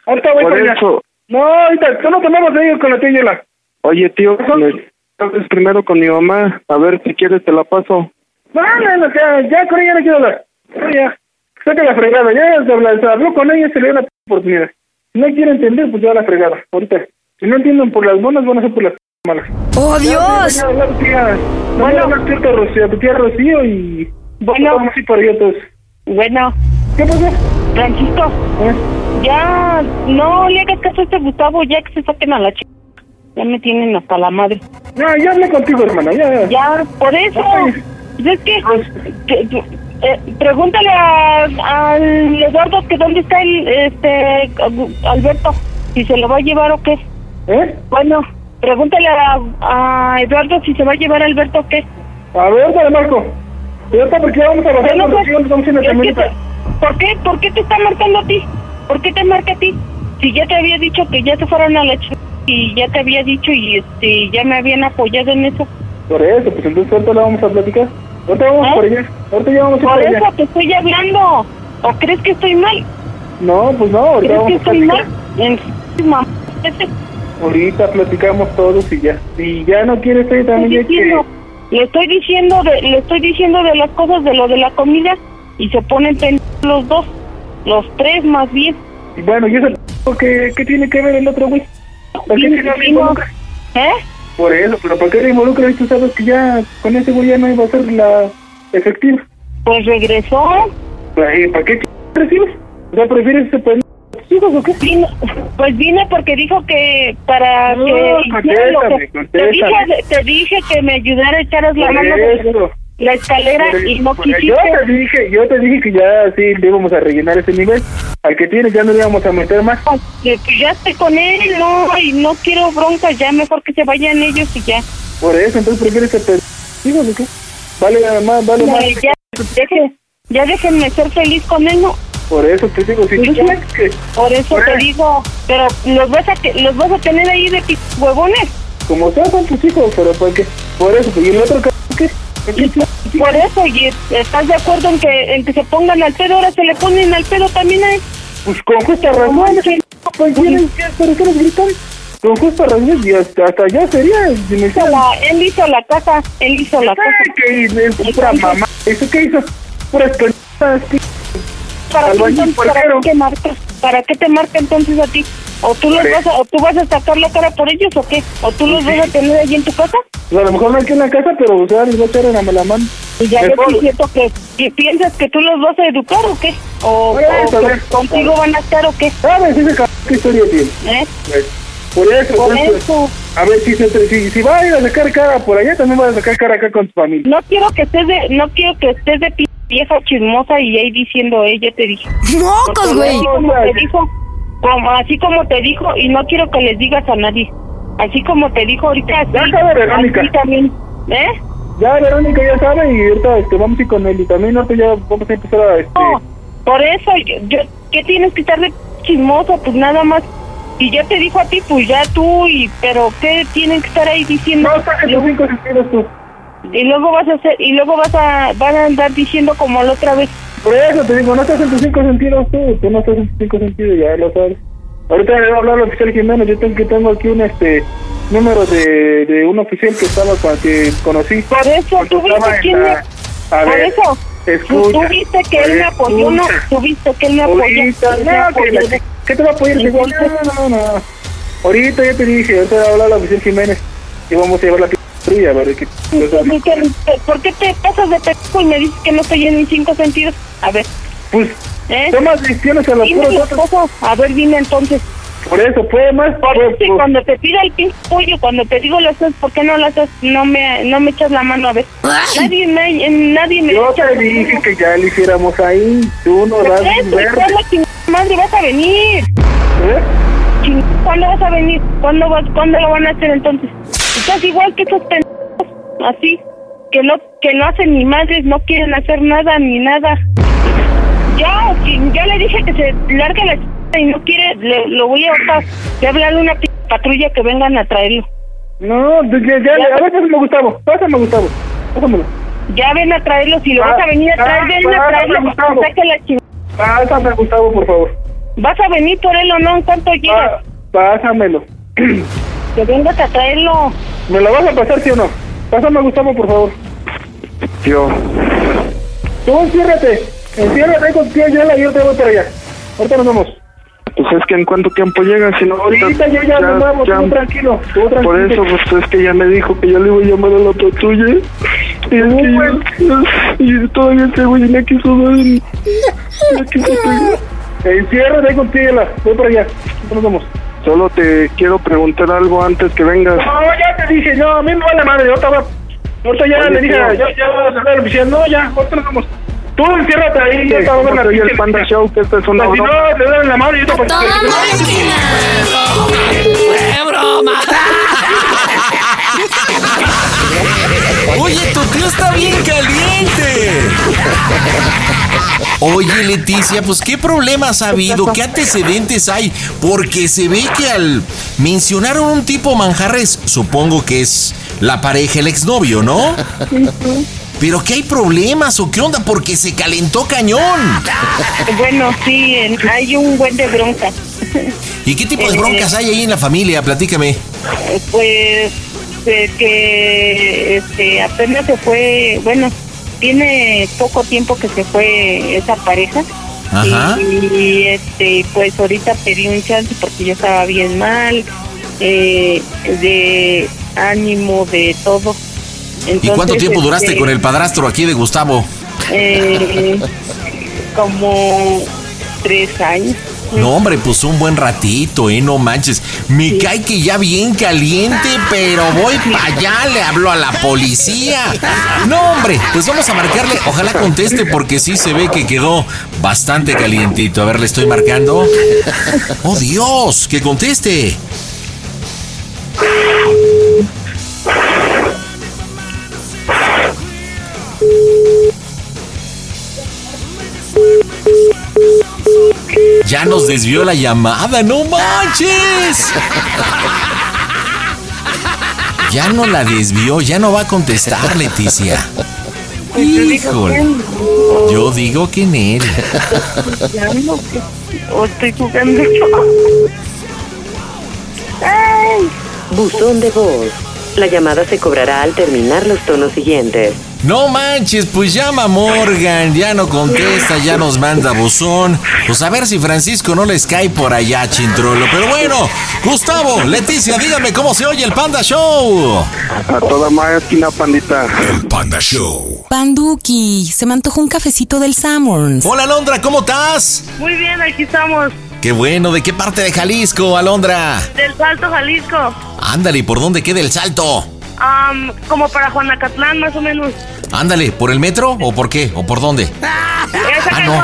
[SPEAKER 19] Ahorita voy
[SPEAKER 17] Por eso.
[SPEAKER 19] No, ahorita, solo tomamos de ellos con la tía Yela.
[SPEAKER 17] Oye, tío, me primero con mi mamá. A ver, si quieres te la paso.
[SPEAKER 19] No, no, no, ya, ya con ella no quiero hablar. No, ya, saca la fregada. Ya se, habla- se habló con ella, se le dio una p- oportunidad. Si no quiere entender, pues ya la fregada. Ahorita, si no entienden por las buenas, van a ser por las malas.
[SPEAKER 11] ¡Oh,
[SPEAKER 19] Ya,
[SPEAKER 11] Dios!
[SPEAKER 19] ya, ya. No, bueno, hablar tía Rocío, a tu tía Rocío y...
[SPEAKER 3] Bueno.
[SPEAKER 19] Vamos a ir por allá todos.
[SPEAKER 3] Bueno,
[SPEAKER 19] ¿Qué pasó?
[SPEAKER 3] Francisco, ya no le hagas caso a este Gustavo, ya que se saquen a la chica. Ya me tienen hasta la madre.
[SPEAKER 19] Ya, ya hablé contigo, hermana, ya.
[SPEAKER 3] Ya, por eso. Es que, que- que- eh, pregúntale a, al Eduardo que dónde está el, este, Alberto, si se lo va a llevar o qué.
[SPEAKER 19] ¿Eh?
[SPEAKER 3] Bueno, pregúntale a, a Eduardo si se va a llevar a Alberto o qué.
[SPEAKER 19] A ver, dale, Marco. Está, porque vamos a bajar con
[SPEAKER 3] pues, es te- ¿Por qué? ¿Por qué te está marcando a ti? ¿Por qué te marca a ti? Si ya te había dicho que ya se fueron a la ch... y ya te había dicho y este ya me habían apoyado en eso.
[SPEAKER 19] Por eso, pues entonces ahorita la vamos a platicar. Ahorita vamos
[SPEAKER 3] ¿Eh?
[SPEAKER 19] por allá. Ahorita ya vamos
[SPEAKER 3] Por
[SPEAKER 19] por allá.
[SPEAKER 3] eso te estoy hablando. ¿O crees que estoy mal?
[SPEAKER 19] No, pues no, ahorita
[SPEAKER 3] ¿Crees que
[SPEAKER 19] vamos a
[SPEAKER 3] estoy mal?
[SPEAKER 19] platicar.
[SPEAKER 3] En...
[SPEAKER 19] Ahorita platicamos todos y ya. Si ya no quieres ir también
[SPEAKER 3] estoy
[SPEAKER 19] hay que...
[SPEAKER 3] diciendo, le estoy diciendo de, le estoy diciendo de las cosas de lo de la comida y se ponen los dos, los tres más bien.
[SPEAKER 19] Y bueno, ¿y eso qué, qué tiene que ver el otro güey? ¿Por qué
[SPEAKER 3] vino-
[SPEAKER 19] involucra?
[SPEAKER 3] ¿Eh?
[SPEAKER 19] Por eso, pero ¿por qué le involucra? Y tú sabes que ya con ese güey ya no iba a ser la efectiva.
[SPEAKER 3] Pues regresó.
[SPEAKER 19] Ay, ¿Para qué recibes? O sea, ¿prefieres ese pendejo hijos o qué?
[SPEAKER 3] Vino, pues vine porque dijo que para
[SPEAKER 19] No,
[SPEAKER 3] que lo que-
[SPEAKER 19] contéstame,
[SPEAKER 3] te dije
[SPEAKER 19] contéstame.
[SPEAKER 3] te dije que me ayudara a echaras la mano. La escalera y no quisiste.
[SPEAKER 19] Yo te dije, yo te dije que ya sí le íbamos a rellenar ese nivel. Al que tienes ya no le íbamos a meter más.
[SPEAKER 3] Que, ya estoy con él, no, y no quiero broncas, ya mejor que se vayan ellos y ya.
[SPEAKER 19] Por eso, entonces prefieres ese pendejo o qué? Vale más, vale más.
[SPEAKER 3] ya, deje- ya déjenme ser feliz con él, ¿no?
[SPEAKER 19] Por eso te digo, si tú quieres que...
[SPEAKER 3] Por eso te
[SPEAKER 19] eso.
[SPEAKER 3] digo, pero los vas a que los vas a tener ahí de huevones.
[SPEAKER 19] Como sea, son tus hijos, pero ¿por qué? Por eso, ¿y el otro c- qué?
[SPEAKER 3] Por eso, y estás de acuerdo en que en que se pongan al pedo, ahora se le ponen al pedo también a él.
[SPEAKER 19] Pues con justa razón, ese pues ¿quieren qué? ¿Pero qué les gritan? Con justa razón, y hasta, hasta ya sería...
[SPEAKER 3] Él hizo la casa, él hizo la casa.
[SPEAKER 19] que es pura mamá. ¿Eso qué hizo? Puras ¿qué?
[SPEAKER 3] ¿Para qué, qué? ¿Para qué te marca entonces a ti? ¿O tú, los vas a, ¿O tú vas a sacar la cara por ellos o qué? ¿O tú los vas a tener ahí en tu casa?
[SPEAKER 19] Pues a lo mejor no aquí en la casa, pero o sea, les voy a echar en la mano.
[SPEAKER 3] Y ya
[SPEAKER 19] Mejor-
[SPEAKER 3] ves cierto que, que piensas que tú los vas a educar o qué? ¿O,
[SPEAKER 19] eso,
[SPEAKER 3] o
[SPEAKER 19] a
[SPEAKER 3] que
[SPEAKER 19] ver.
[SPEAKER 3] contigo van a estar o qué?
[SPEAKER 19] ¿Sabes ese cabrón qué historia tiene?
[SPEAKER 3] ¿Eh?
[SPEAKER 19] Pues, Por eso,
[SPEAKER 3] Por
[SPEAKER 19] entonces,
[SPEAKER 3] eso.
[SPEAKER 19] a ver, si, se, si, si va a ir a sacar cara por allá, también va a sacar cara acá con tu familia.
[SPEAKER 3] No quiero que estés de, no quiero que estés de vieja chismosa y ahí diciendo, ella te dije.
[SPEAKER 11] ¡Mocos, güey!
[SPEAKER 3] Como te dijo, como, así como te dijo, y no quiero que les digas a nadie. Así como te dijo ahorita, así,
[SPEAKER 19] Ya sabe, Verónica.
[SPEAKER 3] así también. ¿Eh?
[SPEAKER 19] Ya Verónica ya sabe y ahorita este, vamos a ir con él y también ahorita ya vamos a empezar a... Este,
[SPEAKER 3] No, por eso, yo, yo, ¿qué tienes que estar de chismosa? Pues nada más. Si ya te dijo a ti, pues ya tú, y pero ¿qué tienen que estar ahí diciendo?
[SPEAKER 19] no, saques los cinco sentidos tú.
[SPEAKER 3] Y luego vas a hacer, y luego vas a, van a andar diciendo como la otra vez.
[SPEAKER 19] Por eso te digo, no estás en tus cinco sentidos tú, tú no estás en tus cinco sentidos, ya lo sabes. Ahorita le voy a hablar al oficial Jiménez, yo tengo, que tengo aquí un este número de, de un oficial que estaba que conocí.
[SPEAKER 3] Por eso, tú viste quién
[SPEAKER 19] la- A
[SPEAKER 3] por
[SPEAKER 19] ver,
[SPEAKER 3] eso, tú,
[SPEAKER 19] escucha.
[SPEAKER 3] tú viste que él me apoyó, ¿no? Tú viste que él me apoyó.
[SPEAKER 19] No, ¿qué te va a apoyar? No, no, no. Ahorita ya te dije, ahorita voy a hablar al oficial Jiménez y vamos a llevar la fría, a ver qué...
[SPEAKER 3] ¿Por qué, ¿Por qué te pasas de pendejo y me dices que no estoy en mis cinco sentidos? A ver,
[SPEAKER 19] Pues,
[SPEAKER 3] ¿eh?
[SPEAKER 19] tomas decisiones a cosa.
[SPEAKER 3] cosas. A ver, dime entonces.
[SPEAKER 19] Por eso, fue más...
[SPEAKER 3] Por eso, y cuando te pida el pinche pollo, cuando te digo las cosas, ¿por qué no las haces? No me, no me echas la mano a ver. Nadie me, nadie me
[SPEAKER 19] Yo
[SPEAKER 3] echa
[SPEAKER 19] te dije
[SPEAKER 3] mano.
[SPEAKER 19] que ya le hiciéramos ahí. Tú no
[SPEAKER 3] Por
[SPEAKER 19] das
[SPEAKER 3] chingada madre, vas a venir.
[SPEAKER 19] ¿Eh?
[SPEAKER 3] ¿Cuándo vas a venir? ¿Cuándo, vas, ¿Cuándo lo van a hacer entonces? Estás igual que esos pendejos, así, que no, que no hacen ni madres, no quieren hacer nada ni nada. Ya, ya le dije que se largue la chingada y no quiere, le- lo voy a botar. De hablarle a una p patrulla que vengan a traerlo.
[SPEAKER 19] No, ya, ya, ya, a ver, pásame Gustavo, pásame Gustavo, pásamelo.
[SPEAKER 3] Ya ven a traerlo, si lo
[SPEAKER 19] Ah,
[SPEAKER 3] vas a venir a traer,
[SPEAKER 19] ah,
[SPEAKER 3] ven a traerlo,
[SPEAKER 19] Gustavo.
[SPEAKER 3] saque la chingada.
[SPEAKER 19] Pásame Gustavo, por favor.
[SPEAKER 3] ¿Vas a venir por él o no? ¿En cuánto llegas?
[SPEAKER 19] Ah, pásamelo. [clears throat]
[SPEAKER 3] Que vengas a traerlo.
[SPEAKER 19] ¿Me lo vas a pasar, sí o no? Pásame Gustavo, por favor.
[SPEAKER 17] Tío,
[SPEAKER 19] Tú enciérrate, enciérrate con tío Yela y yo te voy para allá. Ahorita nos vemos.
[SPEAKER 17] pues es que en cuánto tiempo llega, si no ahorita...
[SPEAKER 19] Ahorita yo ya, nos vamos, tú tranquilo, tú tranquilo.
[SPEAKER 17] Por eso, pues es que ya me dijo que ya le iba a llamar a la patrulla. Y es que yo- y todavía ese güey me quiso dar. Me quiso pegar.
[SPEAKER 19] Enciérrate con tío Yela, voy para allá. Ahorita nos vemos.
[SPEAKER 17] Solo te quiero preguntar algo antes que vengas.
[SPEAKER 19] No, ya te dije, no, a mí me vale madre, ahorita va. Ahorita ya le dije, ya, ya vas a hablar oficial, no, ya, ahorita nos vamos. Tú enciérrate ahí, yo te voy a ver
[SPEAKER 17] el Panda Show, que esta es una
[SPEAKER 19] Si no, te dan la mano y yo te
[SPEAKER 20] ¡Toda máquina!
[SPEAKER 2] ¡Fue broma! [laughs] Oye, tu tío está bien caliente. Oye, Leticia, pues qué problemas ha habido, qué antecedentes hay, porque se ve que al mencionar a un tipo manjarres, supongo que es la pareja, el exnovio, ¿no? Pero que hay problemas o qué onda, porque se calentó cañón.
[SPEAKER 3] Bueno, sí, hay un buen de bronca.
[SPEAKER 2] ¿Y qué tipo de
[SPEAKER 3] Eh,
[SPEAKER 2] broncas hay ahí en la familia? Platícame.
[SPEAKER 3] Pues eh, que este, apenas se fue, bueno, tiene poco tiempo que se fue esa pareja.
[SPEAKER 2] Ajá.
[SPEAKER 3] Y, este, pues ahorita pedí un chance porque yo estaba bien mal, eh, de ánimo, de todo.
[SPEAKER 2] ¿Y cuánto tiempo duraste
[SPEAKER 3] este,
[SPEAKER 2] con el padrastro aquí de Gustavo?
[SPEAKER 3] Eh, [laughs] como tres años.
[SPEAKER 2] No, hombre, pues un buen ratito, ¿eh? No manches. Me cae que ya bien caliente, pero voy para allá, le hablo a la policía. No, hombre, pues vamos a marcarle. Ojalá conteste porque sí se ve que quedó bastante calientito. A ver, le estoy marcando. ¡Oh, Dios! ¡Que conteste! Ya nos desvió la llamada, no manches. Ya no la desvió, ya no va a contestar, Leticia. Híjole. Yo digo que en él.
[SPEAKER 3] O estoy jugando
[SPEAKER 7] Buzón de voz. La llamada se cobrará al terminar los tonos siguientes.
[SPEAKER 2] No manches, pues llama Morgan, ya no contesta, ya nos manda buzón. Pues a ver si Francisco no les cae por allá, chintrolo. Pero bueno, Gustavo, Leticia, díganme cómo se oye el Panda Show.
[SPEAKER 17] A toda máquina, pandita.
[SPEAKER 21] El Panda Show.
[SPEAKER 11] Panduki, se me antojó un cafecito del Sammons.
[SPEAKER 2] Hola, Alondra, ¿cómo estás?
[SPEAKER 3] muy bien, aquí estamos.
[SPEAKER 2] Qué bueno, ¿de qué parte de Jalisco, Alondra?
[SPEAKER 3] Del Salto, Jalisco.
[SPEAKER 2] Ándale, ¿por dónde queda el salto?
[SPEAKER 3] Am, como para Juanacatlán, más o menos.
[SPEAKER 2] Ándale, ¿por el metro o por qué? ¿O por dónde? Ah,
[SPEAKER 3] que
[SPEAKER 2] no.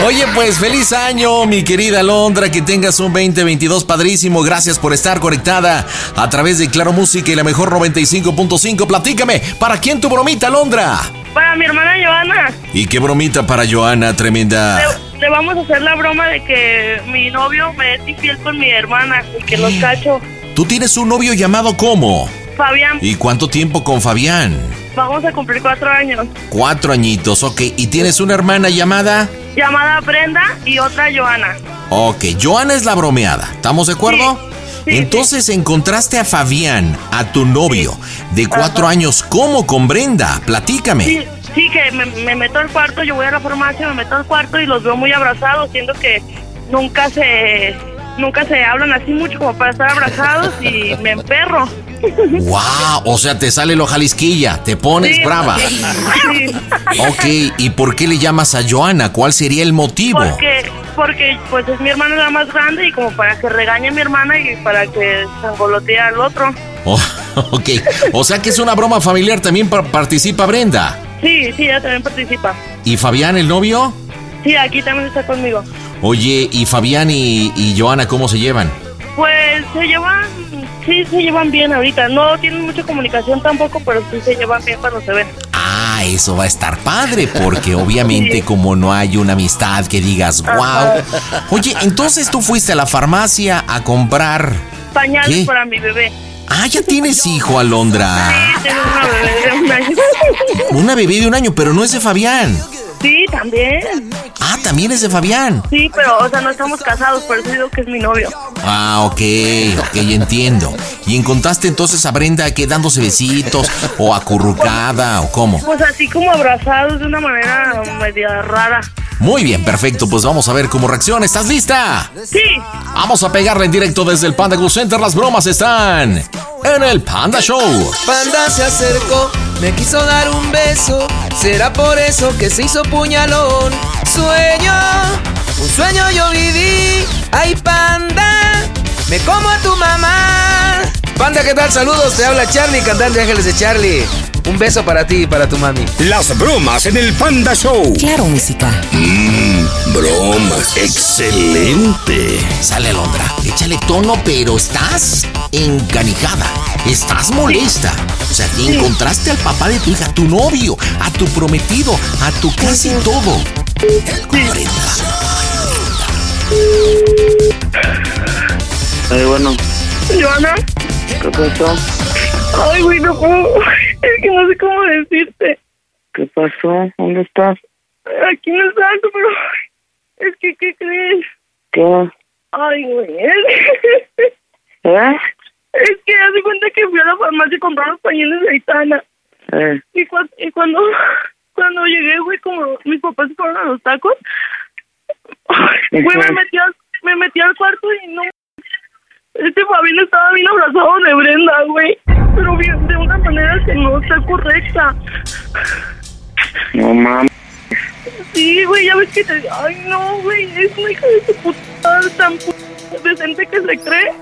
[SPEAKER 2] [laughs] Oye, pues feliz año, mi querida Alondra, que tengas un 2022 padrísimo. Gracias por estar conectada a través de Claro Música y la mejor 95.5. Platícame, ¿para quién tu bromita, Alondra?
[SPEAKER 3] Para mi hermana Joana,
[SPEAKER 2] ¿Y qué bromita para Joana, tremenda?
[SPEAKER 3] le, le vamos a hacer la broma de que mi novio me es infiel con mi hermana y que los cacho.
[SPEAKER 2] Tú tienes un novio llamado ¿cómo?
[SPEAKER 3] Fabián,
[SPEAKER 2] ¿Y cuánto tiempo con Fabián?
[SPEAKER 3] vamos a cumplir cuatro años.
[SPEAKER 2] Cuatro añitos, ok. ¿Y tienes una hermana llamada?
[SPEAKER 3] Llamada Brenda y otra Joana.
[SPEAKER 2] Ok, Joana es la bromeada. ¿Estamos de acuerdo?
[SPEAKER 3] Sí, sí.
[SPEAKER 2] Entonces encontraste a Fabián, a tu novio, de cuatro años. ¿Cómo con Brenda? Platícame.
[SPEAKER 3] Sí, sí, que me, me meto al cuarto, yo voy a la farmacia, me meto al cuarto y los veo muy abrazados, siendo que nunca se nunca se hablan así mucho como para estar abrazados y me emperro.
[SPEAKER 2] ¡Wow! O sea, te sale lo jalisquilla, te pones
[SPEAKER 3] Sí,
[SPEAKER 2] brava.
[SPEAKER 3] sí.
[SPEAKER 2] Ok, ¿y por qué le llamas a Joana? ¿Cuál sería el motivo?
[SPEAKER 3] Porque
[SPEAKER 22] porque pues es mi hermana la más grande y como para que regañe a mi hermana y para que se angolotee al otro.
[SPEAKER 2] Oh, [laughs] ok, o sea que es una broma familiar, también pa- participa Brenda.
[SPEAKER 22] Sí, sí, ella también participa.
[SPEAKER 2] ¿Y Fabián, el novio?
[SPEAKER 22] Sí, aquí también está conmigo.
[SPEAKER 2] Oye, ¿y Fabián y, y Joana cómo se llevan?
[SPEAKER 22] Pues se llevan, sí, se llevan bien ahorita. No tienen mucha comunicación tampoco, pero sí se llevan bien cuando se ven.
[SPEAKER 2] Ah, eso va a estar padre, [laughs] porque obviamente como no hay una amistad que digas, wow. Oye, entonces tú fuiste a la farmacia a comprar...
[SPEAKER 22] Pañales
[SPEAKER 2] ¿Qué?
[SPEAKER 22] para mi bebé.
[SPEAKER 2] Ah, ya tienes hijo, Alondra.
[SPEAKER 22] Sí, tengo una bebé de un año.
[SPEAKER 2] Una bebé de un año, pero no es de Fabián.
[SPEAKER 22] Sí, también.
[SPEAKER 2] Ah, también es de Fabián.
[SPEAKER 22] Sí, pero, o sea, no estamos casados, por eso digo que es mi novio.
[SPEAKER 2] Ah, ok, ok, entiendo. ¿Y encontraste entonces a Brenda que dándose besitos o acurrucada o cómo?
[SPEAKER 22] Pues así como abrazados de una manera media rara.
[SPEAKER 2] Muy bien, perfecto, pues vamos a ver cómo reacciona. ¿Estás lista?
[SPEAKER 22] Sí.
[SPEAKER 2] Vamos a pegarle en directo desde el Panda Go Center. Las bromas están en el Panda Show.
[SPEAKER 23] Panda se acercó, me quiso dar un beso. Será por eso que se hizo puñalón. Sueño, un sueño yo viví. Ay, panda, me como a tu mamá. Panda, ¿qué tal? Saludos, te habla Charlie, cantante Ángeles de Charlie. Un beso para ti y para tu mami.
[SPEAKER 6] Las bromas en el Panda Show.
[SPEAKER 24] Claro, música.
[SPEAKER 6] Mmm, bromas. Excelente.
[SPEAKER 2] Sale Alondra, échale tono, pero estás encanijada. Estás molesta. O sea, te encontraste al papá de tu hija, a tu novio, a tu prometido, a tu casi todo. Brenda.
[SPEAKER 25] Ay, bueno,
[SPEAKER 22] ¿Joana?
[SPEAKER 25] ¿Qué pasó?
[SPEAKER 22] Ay, güey, no puedo. Es que no sé cómo decirte.
[SPEAKER 25] ¿Qué pasó? ¿Dónde estás?
[SPEAKER 22] Aquí no salgo, pero. Es que, ¿qué crees?
[SPEAKER 25] ¿Qué?
[SPEAKER 22] Ay, güey.
[SPEAKER 25] ¿Eh?
[SPEAKER 22] Es que hace cuenta que fui a la farmacia a comprar los pañales de Aitana.
[SPEAKER 25] Eh,
[SPEAKER 22] Y, cuan- y cuando, cuando llegué, güey, como mis papás se fueron a los tacos, güey, me metí, al, me metí al cuarto y no. Este Fabián estaba bien abrazado de Brenda, güey. Pero bien, de una manera que no está correcta.
[SPEAKER 25] no mames.
[SPEAKER 22] Sí, güey, ya ves que te. Ay, no, güey, es una hija de su puta tan pu- decente que se cree.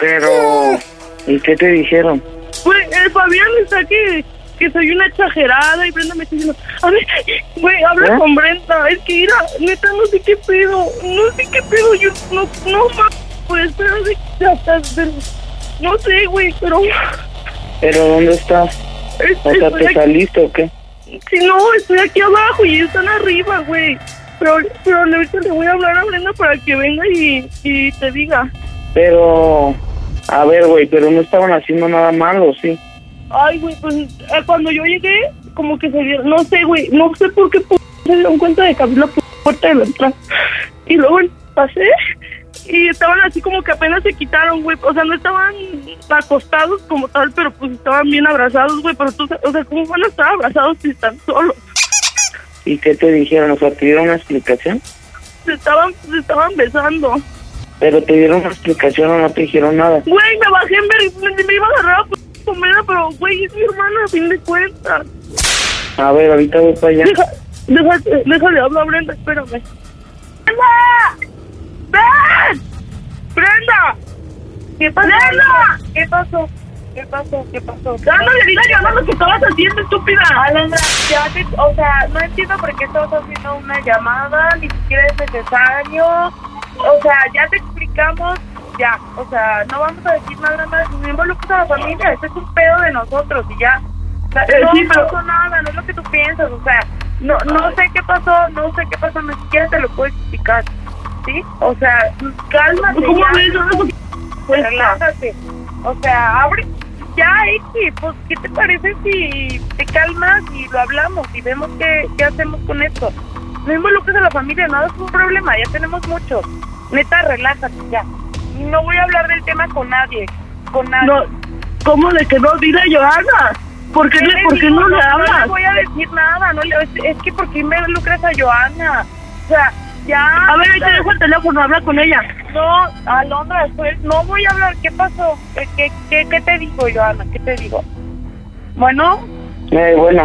[SPEAKER 25] Pero, ¿y qué te dijeron?
[SPEAKER 22] Güey, el Fabián está que, que soy una exagerada y Brenda me está diciendo, a ver, güey, habla
[SPEAKER 25] ¿Eh?
[SPEAKER 22] con Brenda, es que mira, neta, no sé qué pedo, no sé qué pedo, yo no, no, ma, pues, pero de, de hasta, de- no sé, güey, pero,
[SPEAKER 25] ¿Pero dónde estás?
[SPEAKER 22] es-
[SPEAKER 25] O sea, ¿te saliste o qué?
[SPEAKER 22] si no, estoy aquí abajo y ellos están arriba, güey, pero, pero ahorita le voy a hablar a Brenda para que venga y, y te diga,
[SPEAKER 25] Pero, a ver, güey, pero no estaban haciendo nada malo, ¿sí?
[SPEAKER 22] Ay, güey, pues eh, cuando yo llegué, como que se dieron, no sé, güey, no sé por qué se dieron cuenta de que abrí la pu- puerta de la entrada. Y luego pasé y estaban así como que apenas se quitaron, güey. O sea, no estaban acostados como tal, pero pues estaban bien abrazados, güey. Pero tú, o sea, ¿cómo van a estar abrazados si están solos?
[SPEAKER 25] ¿Y qué te dijeron? O sea, ¿te dieron una explicación?
[SPEAKER 22] Se estaban, se estaban besando.
[SPEAKER 25] ¿Pero te dieron una explicación o no te dijeron nada?
[SPEAKER 22] Güey, me bajé me, me iba a agarrar a comida, pero güey, es mi hermana a fin de cuentas.
[SPEAKER 25] A ver, ahorita voy para allá.
[SPEAKER 22] Deja, deja, déjale hablar a Brenda, espérame. ¡Brenda! ¡Ven! ¡Brenda! ¿Qué pasó? ¡Brenda! ¿Qué pasó? ¿Qué pasó? ¿Qué pasó? Dándole dile a Joana lo que estabas haciendo, estúpida.
[SPEAKER 7] Alondra, ya te, o sea, no entiendo por qué estabas haciendo una llamada, ni siquiera es necesario. O sea, ya te explicamos, ya. O sea, no vamos a decir nada más, no involucres a la familia, esto es un pedo de nosotros y ya. O sea,
[SPEAKER 22] Eh,
[SPEAKER 7] no
[SPEAKER 22] sí, pero-
[SPEAKER 7] pasó nada, no es lo que tú piensas, o sea, no, no sé qué pasó, no sé qué pasó, ni siquiera te lo puedo explicar. ¿Sí? O sea, cálmate.
[SPEAKER 22] ¿Cómo
[SPEAKER 7] ya.
[SPEAKER 22] no-
[SPEAKER 7] Pues relájate. O sea, abre ya, X, pues, ¿qué te parece si te calmas y lo hablamos y vemos qué, qué hacemos con esto? No involucres a la familia, nada es un problema, ya tenemos mucho. Neta, relájate ya. No voy a hablar del tema con nadie, con nadie.
[SPEAKER 22] No, ¿Cómo de que no? Dile a Joana. ¿Por qué, le- por qué no le
[SPEAKER 7] No
[SPEAKER 22] hablas?
[SPEAKER 7] le voy a decir nada, no le, es, es que ¿por qué me lucras a Joana? O sea, ya...
[SPEAKER 22] A ver, ahí te dejo el teléfono, habla con ella.
[SPEAKER 7] No, Alondra, después no voy a hablar. ¿Qué pasó? ¿Qué, qué, qué, qué te digo, Joana? ¿Qué te digo? Bueno,
[SPEAKER 25] Eh, bueno,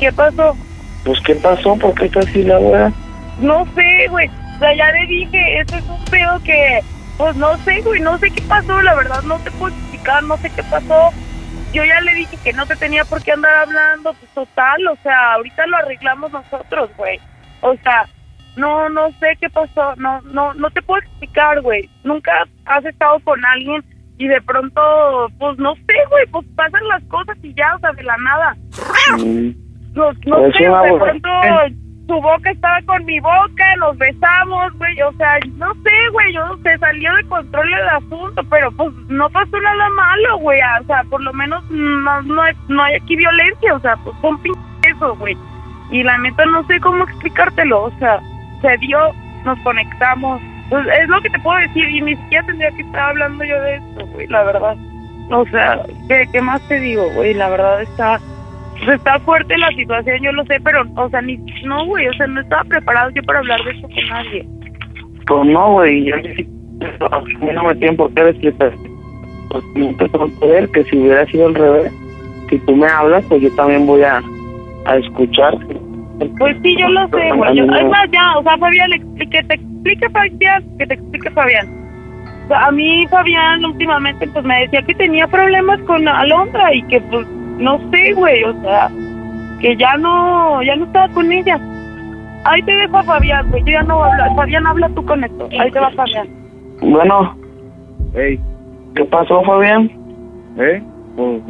[SPEAKER 7] ¿qué pasó?
[SPEAKER 25] pues ¿qué pasó? ¿Por qué está así la wea?
[SPEAKER 7] No sé, güey. O sea, ya le dije, eso es un pedo que, pues no sé, güey, no sé qué pasó, la verdad, no te puedo explicar, no sé qué pasó. Yo ya le dije que no te tenía por qué andar hablando, pues total, o sea, ahorita lo arreglamos nosotros, güey. O sea, no, no sé qué pasó, no, no, no te puedo explicar, güey. Nunca has estado con alguien y de pronto, pues no sé, güey, pues pasan las cosas y ya, o sea, de la nada. No, no
[SPEAKER 25] Pues
[SPEAKER 7] sé,
[SPEAKER 25] sí,
[SPEAKER 7] de pronto su boca estaba con mi boca, nos besamos, güey, o sea, no sé, güey, yo se salió de control el asunto, pero pues no pasó nada malo, güey, o sea, por lo menos no, no, hay, no hay aquí violencia, o sea, pues fue un pinche eso, güey. Y la neta no sé cómo explicártelo, o sea, se dio, nos conectamos, pues es lo que te puedo decir y ni siquiera tendría que estar hablando yo de esto, güey, la verdad. O sea, ¿qué, qué más te digo, güey? La verdad está pues está fuerte la situación, yo lo sé, pero, o sea, ni, no, güey, o sea, no estaba preparado yo para hablar de esto con nadie.
[SPEAKER 25] Pues no, güey, yo no me tienen por qué explicar. Pues no te que ver que si hubiera sido al revés, si tú me hablas, pues yo también voy a, a escuchar.
[SPEAKER 7] Pues sí, yo lo sé, güey. Yo, es más, ya, o sea, Fabián, explique, que te explique Fabián, que te explique Fabián. O sea, a mí Fabián últimamente pues me decía que tenía problemas con Alondra y que pues no sé, güey, o sea, que ya no, ya no estaba con ella. Ahí te dejo a Fabián, güey, yo ya no voy a hablar. Fabián, habla tú con esto. Ahí te va Fabián.
[SPEAKER 25] Bueno, ¿qué pasó, Fabián?
[SPEAKER 26] ¿Eh? Pues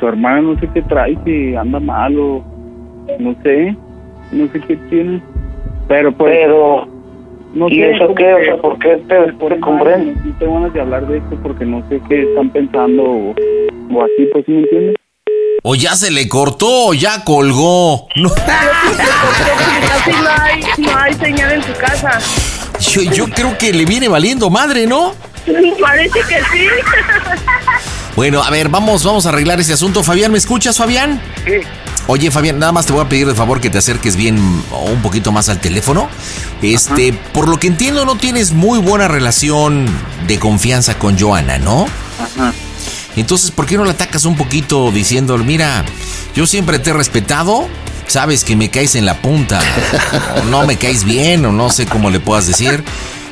[SPEAKER 26] tu hermana no sé qué trae, si anda mal o no sé, no sé qué tiene. Pero pues.
[SPEAKER 25] Pero,
[SPEAKER 26] no
[SPEAKER 25] ¿y
[SPEAKER 26] sé,
[SPEAKER 25] eso qué? O sea, ¿por qué te, te comprendo?
[SPEAKER 26] No tengo ganas de hablar de esto porque no sé qué están pensando o, o así, pues, ¿sí me entiendes?
[SPEAKER 2] O ya se le cortó, o ya colgó. No, [laughs]
[SPEAKER 7] Casi no hay, no hay señal en tu casa.
[SPEAKER 2] yo, yo creo que le viene valiendo madre, ¿no? [laughs]
[SPEAKER 7] Parece que sí. [laughs]
[SPEAKER 2] Bueno, a ver, vamos, vamos a arreglar ese asunto. Fabián, ¿me escuchas, Fabián?
[SPEAKER 27] Sí.
[SPEAKER 2] Oye, Fabián, nada más te voy a pedir de favor que te acerques bien o un poquito más al teléfono. Este, por lo que entiendo, no tienes muy buena relación de confianza con Joana, ¿no?
[SPEAKER 26] Ajá.
[SPEAKER 2] Entonces, ¿por qué no la atacas un poquito diciendo, mira, yo siempre te he respetado, sabes que me caes en la punta, o no me caes bien, o no sé cómo le puedas decir.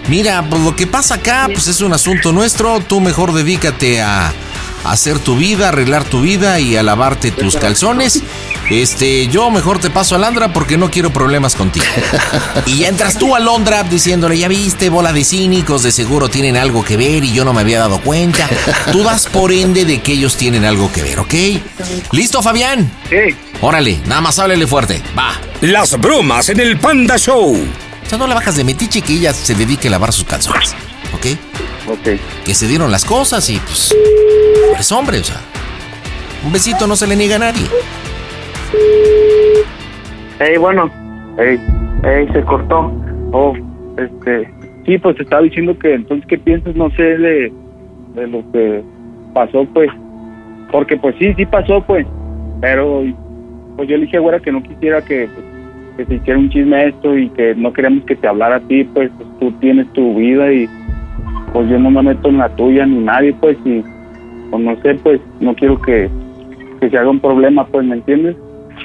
[SPEAKER 2] Mira, pues lo que pasa acá, pues es un asunto nuestro, tú mejor dedícate a, a hacer tu vida, arreglar tu vida y a lavarte tus calzones. Este, yo mejor te paso a Landra porque no quiero problemas contigo. [laughs] Y ya entras tú a Londra diciéndole, ya viste, bola de cínicos, de seguro tienen algo que ver y yo no me había dado cuenta. Tú das por ende de que ellos tienen algo que ver, ¿ok? ¿Listo, Fabián?
[SPEAKER 27] Sí.
[SPEAKER 2] Órale, nada más háblele fuerte. Va.
[SPEAKER 6] Las bromas en el Panda Show.
[SPEAKER 2] O sea, no la bajas de metiche que ella se dedique a lavar sus calzones, ¿ok?
[SPEAKER 26] Ok.
[SPEAKER 2] Que se dieron las cosas y pues... Es hombre, o sea. Un besito no se le niega a nadie.
[SPEAKER 25] Ey, bueno,
[SPEAKER 26] Ey,
[SPEAKER 25] ey, se cortó.
[SPEAKER 26] oh, este, sí, pues te estaba diciendo que entonces, ¿qué piensas? No sé de, de lo que pasó, pues. Porque, pues sí, sí pasó, pues. Pero, pues yo le dije, güera, que no quisiera que, que se hiciera un chisme esto y que no queríamos que te hablara a ti, pues, pues tú tienes tu vida y, pues yo no me meto en la tuya ni nadie, pues, y, pues no sé, pues, no quiero que, que se haga un problema, pues, ¿me entiendes?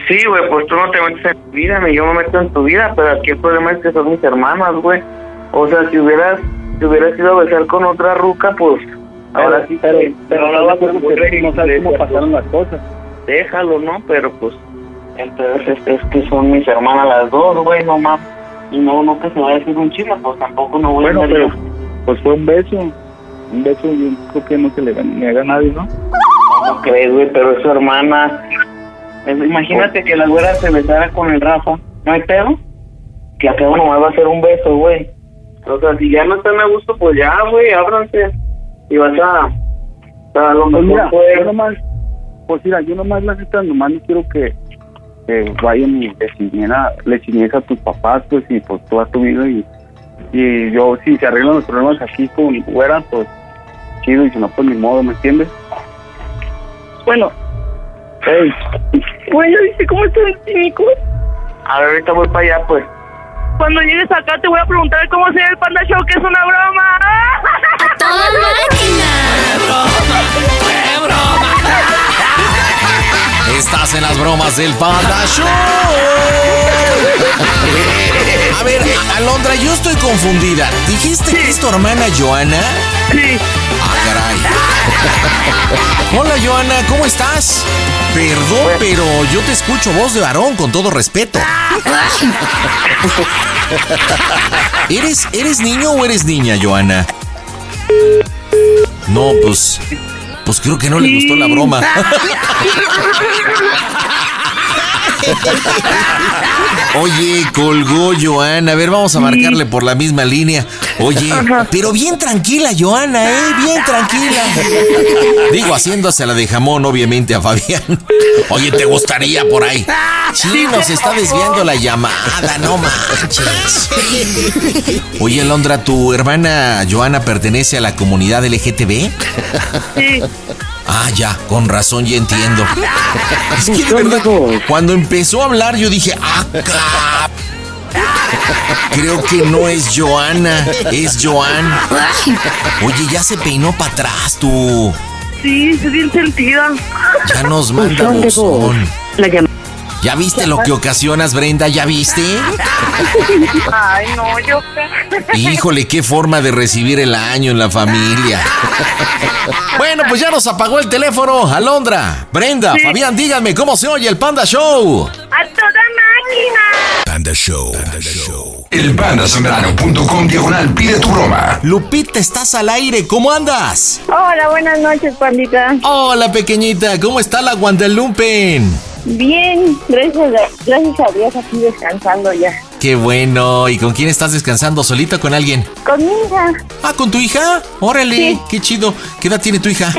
[SPEAKER 25] Sí, güey, pues tú no te metes en mi vida, ni yo me meto en tu vida, pero aquí el problema es que son mis hermanas, güey. O sea, si hubieras, si hubieras ido a besar con otra ruca, pues ahora sí
[SPEAKER 26] pero,
[SPEAKER 25] te-
[SPEAKER 26] pero
[SPEAKER 25] no vas a
[SPEAKER 26] no sabes cómo pasaron las cosas.
[SPEAKER 25] Déjalo, ¿no? Pero pues, entonces es, es que son mis hermanas las dos, güey, no más. Y no, no que se vaya a hacer un chisme, pues tampoco no voy
[SPEAKER 26] Bueno,
[SPEAKER 25] a
[SPEAKER 26] pero pues fue un beso. Un beso yo creo que no se le niega a nadie, ¿no?
[SPEAKER 25] ¿Cómo crees, güey? Pero es su hermana. Imagínate que la güera se besara con el Rafa. ¿No hay pedo? Que acá nomás va a ser un beso, güey. O sea, si ya no están a gusto, pues ya, güey, ábranse. Y vas a... A lo
[SPEAKER 26] Pues
[SPEAKER 25] mejor
[SPEAKER 26] mira, yo nomás, pues mira, yo nomás la neta, nomás no quiero que, que vayan y le ciñen a, a tus papás, pues, y pues toda tu vida y, y yo, si se arreglan los problemas aquí con güera, pues, chido, y si no, pues ni modo, ¿me entiendes?
[SPEAKER 7] Bueno,
[SPEAKER 26] Ey,
[SPEAKER 7] güey, ¿ya viste cómo están cínicos?
[SPEAKER 25] A ver, ahorita voy para allá, pues.
[SPEAKER 7] Cuando llegues acá te voy a preguntar cómo se el Panda Show, que es una broma.
[SPEAKER 11] ¡Toda
[SPEAKER 2] Estás en las bromas del Panda Show. [laughs] A ver, Alondra, yo estoy confundida. ¿Dijiste que es tu hermana Joana?
[SPEAKER 7] Sí.
[SPEAKER 2] Ah, caray. [laughs] Hola, Joana, ¿cómo estás? Perdón, pero yo te escucho voz de varón, con todo respeto. [laughs] ¿Eres, ¿Eres niño o eres niña, Joana? No, pues. Pues creo que no le gustó la broma. [laughs] Oye, colgó Joana. A ver, vamos a marcarle por la misma línea. Oye, pero bien tranquila, Joana, ¿eh? Bien tranquila. Digo, haciéndose la de jamón, obviamente, a Fabián. Oye, ¿te gustaría por ahí? Sí, nos está desviando la llamada, no manches. Oye, Alondra, ¿tu hermana Joana pertenece a la comunidad LGTB?
[SPEAKER 7] Sí.
[SPEAKER 2] Ah, ya, con razón, ya entiendo. [laughs] Es que de verdad, cuando empezó a hablar, yo dije, ah, cap. Creo que no es Joana, es Joan. Oye, ya se peinó para atrás tú.
[SPEAKER 7] Sí, estoy bien sentida.
[SPEAKER 2] Ya nos manda buzón.
[SPEAKER 28] La llamada.
[SPEAKER 2] ¿Ya viste lo que ocasionas, Brenda? ¿Ya viste?
[SPEAKER 7] Ay, no, yo.
[SPEAKER 2] Híjole, qué forma de recibir el año en la familia. Bueno, pues ya nos apagó el teléfono. Alondra, Brenda, Fabián, díganme cómo se oye el Panda Show.
[SPEAKER 7] ¡A toda máquina!
[SPEAKER 1] Panda Show. El pandasambrano.com diagonal pide tu broma.
[SPEAKER 2] Lupita, estás al aire, ¿cómo andas?
[SPEAKER 12] Hola, buenas noches, pandita.
[SPEAKER 2] Hola, pequeñita, ¿cómo está la Guandalumpen?
[SPEAKER 12] Bien, gracias a, gracias a Dios aquí descansando ya.
[SPEAKER 2] Qué bueno. ¿Y con quién estás descansando? ¿Solita o con alguien?
[SPEAKER 12] Con mi hija,
[SPEAKER 2] Ah, ¿con tu hija? Órale, qué chido. ¿Qué edad tiene tu hija?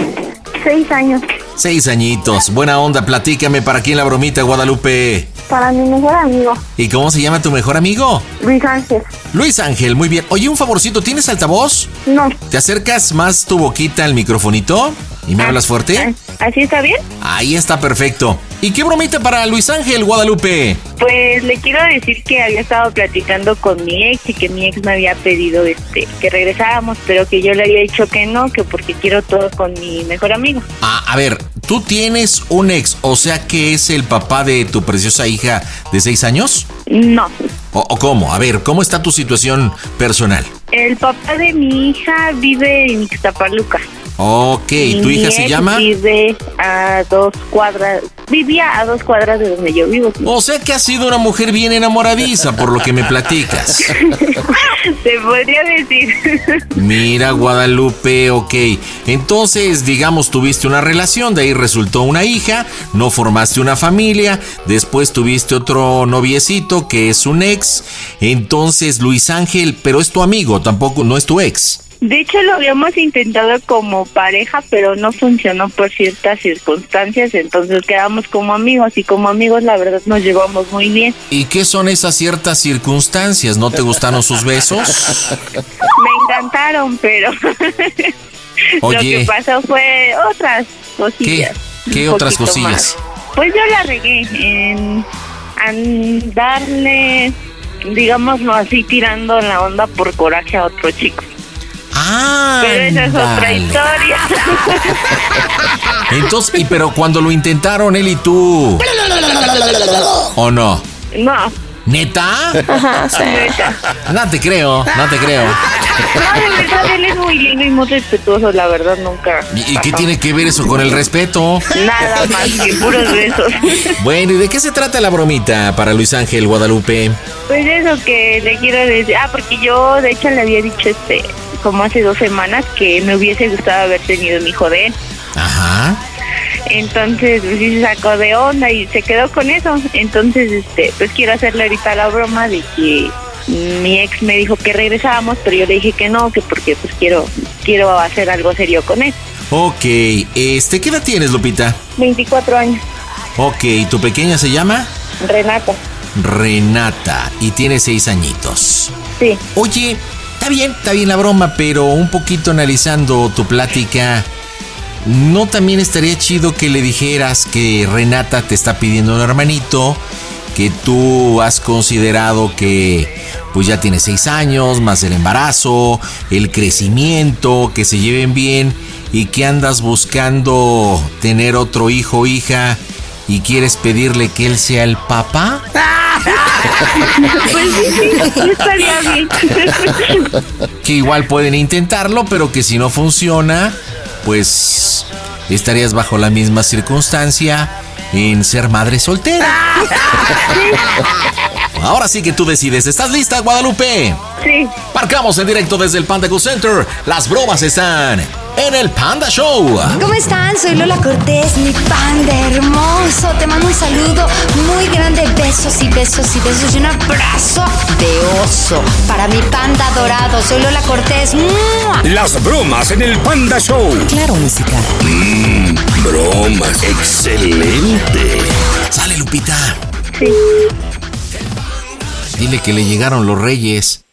[SPEAKER 12] seis años.
[SPEAKER 2] Seis añitos. Buena onda, platícame para quién la bromita, Guadalupe.
[SPEAKER 12] Para mi mejor amigo,
[SPEAKER 2] ¿Y cómo se llama tu mejor amigo?
[SPEAKER 12] Luis Ángel.
[SPEAKER 2] Luis Ángel, muy bien. Oye, un favorcito, ¿tienes altavoz?
[SPEAKER 12] No.
[SPEAKER 2] ¿Te acercas más tu boquita al microfonito? ¿Y me hablas fuerte?
[SPEAKER 12] ¿Así está bien?
[SPEAKER 2] Ahí está perfecto. ¿Y qué bromita para Luis Ángel, Guadalupe?
[SPEAKER 12] Pues le quiero decir que había estado platicando con mi ex y que mi ex me había pedido este que regresáramos, pero que yo le había dicho que no, que porque quiero todo con mi mejor amigo.
[SPEAKER 2] Ah, a ver, tú tienes un ex, o sea que es el papá de tu preciosa hija de seis años?
[SPEAKER 12] No.
[SPEAKER 2] ¿O, o cómo? A ver, ¿cómo está tu situación personal?
[SPEAKER 12] El papá de mi hija vive en Ixtapaluca.
[SPEAKER 2] Ok,
[SPEAKER 12] Y
[SPEAKER 2] ¿tu hija se llama?
[SPEAKER 12] Vive a dos cuadras, vivía a dos cuadras de donde yo vivo.
[SPEAKER 2] O sea que has sido una mujer bien enamoradiza, por lo que me platicas. [laughs]
[SPEAKER 12] Se podría decir.
[SPEAKER 2] Mira, Guadalupe, ok. Entonces, digamos, tuviste una relación, de ahí resultó una hija, no formaste una familia, después tuviste otro noviecito que es un ex. Entonces, Luis Ángel, pero es tu amigo, tampoco, no es tu ex.
[SPEAKER 12] De hecho, lo habíamos intentado como pareja, pero no funcionó por ciertas circunstancias, entonces quedamos como amigos y como amigos la verdad nos llevamos muy bien.
[SPEAKER 2] ¿Y qué son esas ciertas circunstancias? ¿No te gustaron sus besos?
[SPEAKER 12] Me encantaron, pero [laughs] lo que pasó fue otras cosillas.
[SPEAKER 2] ¿Qué
[SPEAKER 12] un
[SPEAKER 2] otras cosillas?
[SPEAKER 12] más. Pues yo la regué en, en darle, digámoslo así, tirando la onda por coraje a otro chico.
[SPEAKER 2] Ah,
[SPEAKER 12] Pero esa es otra historia.
[SPEAKER 2] Entonces, y pero cuando lo intentaron él y tú, ¿o no?
[SPEAKER 12] No.
[SPEAKER 2] ¿Neta?
[SPEAKER 12] Ajá, sí. Neta.
[SPEAKER 2] No te creo, no te creo.
[SPEAKER 12] No, de verdad, él es muy lindo y muy respetuoso, la verdad, nunca.
[SPEAKER 2] ¿Y, y qué tiene que ver eso con el respeto?
[SPEAKER 12] Nada más que puros besos.
[SPEAKER 2] Bueno, ¿y de qué se trata la bromita para Luis Ángel Guadalupe?
[SPEAKER 12] Pues eso que le quiero decir. Ah, porque yo, de hecho, le había dicho este, como hace dos semanas, que me hubiese gustado haber tenido mi hijo de él.
[SPEAKER 2] Ajá.
[SPEAKER 12] Entonces, pues sí se sacó de onda y se quedó con eso. Entonces, este, pues quiero hacerle ahorita la broma de que mi ex me dijo que regresábamos, pero yo le dije que no, que porque pues quiero, quiero hacer algo serio con él.
[SPEAKER 2] Ok, este, ¿qué edad tienes, Lupita?
[SPEAKER 12] 24 años,
[SPEAKER 2] Ok, ¿tu pequeña se llama?
[SPEAKER 12] Renata.
[SPEAKER 2] Renata y tiene seis añitos.
[SPEAKER 12] Sí.
[SPEAKER 2] Oye, bien, está bien la broma, pero un poquito analizando tu plática, ¿no también estaría chido que le dijeras que Renata te está pidiendo un hermanito? Que tú has considerado que pues ya tiene seis años, más el embarazo, el crecimiento, que se lleven bien y que andas buscando tener otro hijo o hija y quieres pedirle que él sea el papá. [laughs]
[SPEAKER 12] Pues sí, sí, estaría bien.
[SPEAKER 2] Que igual pueden intentarlo, pero que si no funciona, pues estarías bajo la misma circunstancia en ser madre soltera. [laughs] Ahora sí que tú decides. ¿Estás lista, Guadalupe?
[SPEAKER 12] Sí.
[SPEAKER 2] Marcamos en directo desde el Panda Go Center. Las bromas están en el Panda Show.
[SPEAKER 29] ¿Cómo están? Soy Lola Cortés, mi panda hermoso. Te mando un saludo muy grande. Besos y besos y besos y un abrazo de oso para mi panda dorado. Soy Lola Cortés. ¡Mua!
[SPEAKER 6] Las bromas en el Panda Show.
[SPEAKER 30] Claro, música.
[SPEAKER 6] Mmm, bromas. Excelente.
[SPEAKER 2] Sale, Lupita.
[SPEAKER 12] Sí.
[SPEAKER 2] Dile que le llegaron los reyes.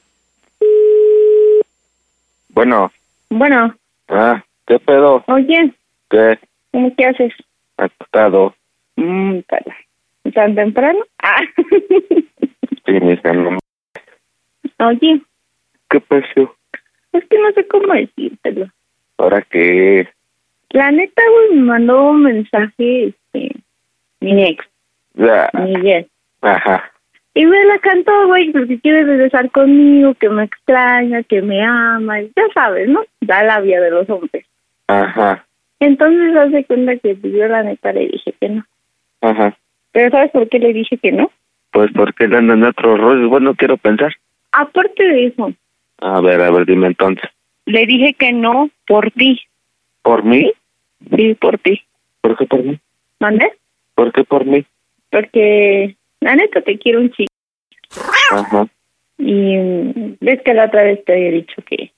[SPEAKER 31] Bueno,
[SPEAKER 12] Bueno,
[SPEAKER 31] ah, ¿qué pedo?
[SPEAKER 12] oye,
[SPEAKER 31] ¿Qué?
[SPEAKER 12] ¿cómo qué haces?
[SPEAKER 31] Acostado.
[SPEAKER 12] Mm, para. ¿Tan temprano? Ah.
[SPEAKER 31] Sí, mija, no.
[SPEAKER 12] Oye,
[SPEAKER 31] ¿Qué pasó?
[SPEAKER 12] es que no sé cómo decírtelo.
[SPEAKER 31] ¿Ahora qué?
[SPEAKER 12] La neta, güey, me mandó un mensaje, este, mi ex,
[SPEAKER 31] Ya.
[SPEAKER 12] Miguel.
[SPEAKER 31] Ajá.
[SPEAKER 12] Y me la cantó, güey, porque quiere regresar conmigo, que me extraña, que me ama, y ya sabes, ¿no? Da la vía de los hombres.
[SPEAKER 31] Ajá.
[SPEAKER 12] Entonces, hace cuenta que pues, yo la neta le dije que no.
[SPEAKER 31] Ajá.
[SPEAKER 12] Pero ¿sabes por qué le dije que no?
[SPEAKER 31] Pues porque le andan otros rollos. Bueno, quiero pensar.
[SPEAKER 12] Aparte de eso,
[SPEAKER 31] A ver, a ver, dime entonces.
[SPEAKER 12] le dije que no por ti.
[SPEAKER 31] ¿Por mí?
[SPEAKER 12] Sí, por ti.
[SPEAKER 31] ¿Por qué por mí?
[SPEAKER 12] ¿Mande?
[SPEAKER 31] ¿Por qué por mí?
[SPEAKER 12] Porque la neta te quiero un chico.
[SPEAKER 31] Ajá.
[SPEAKER 12] Y mm, ves que la otra vez te había dicho que,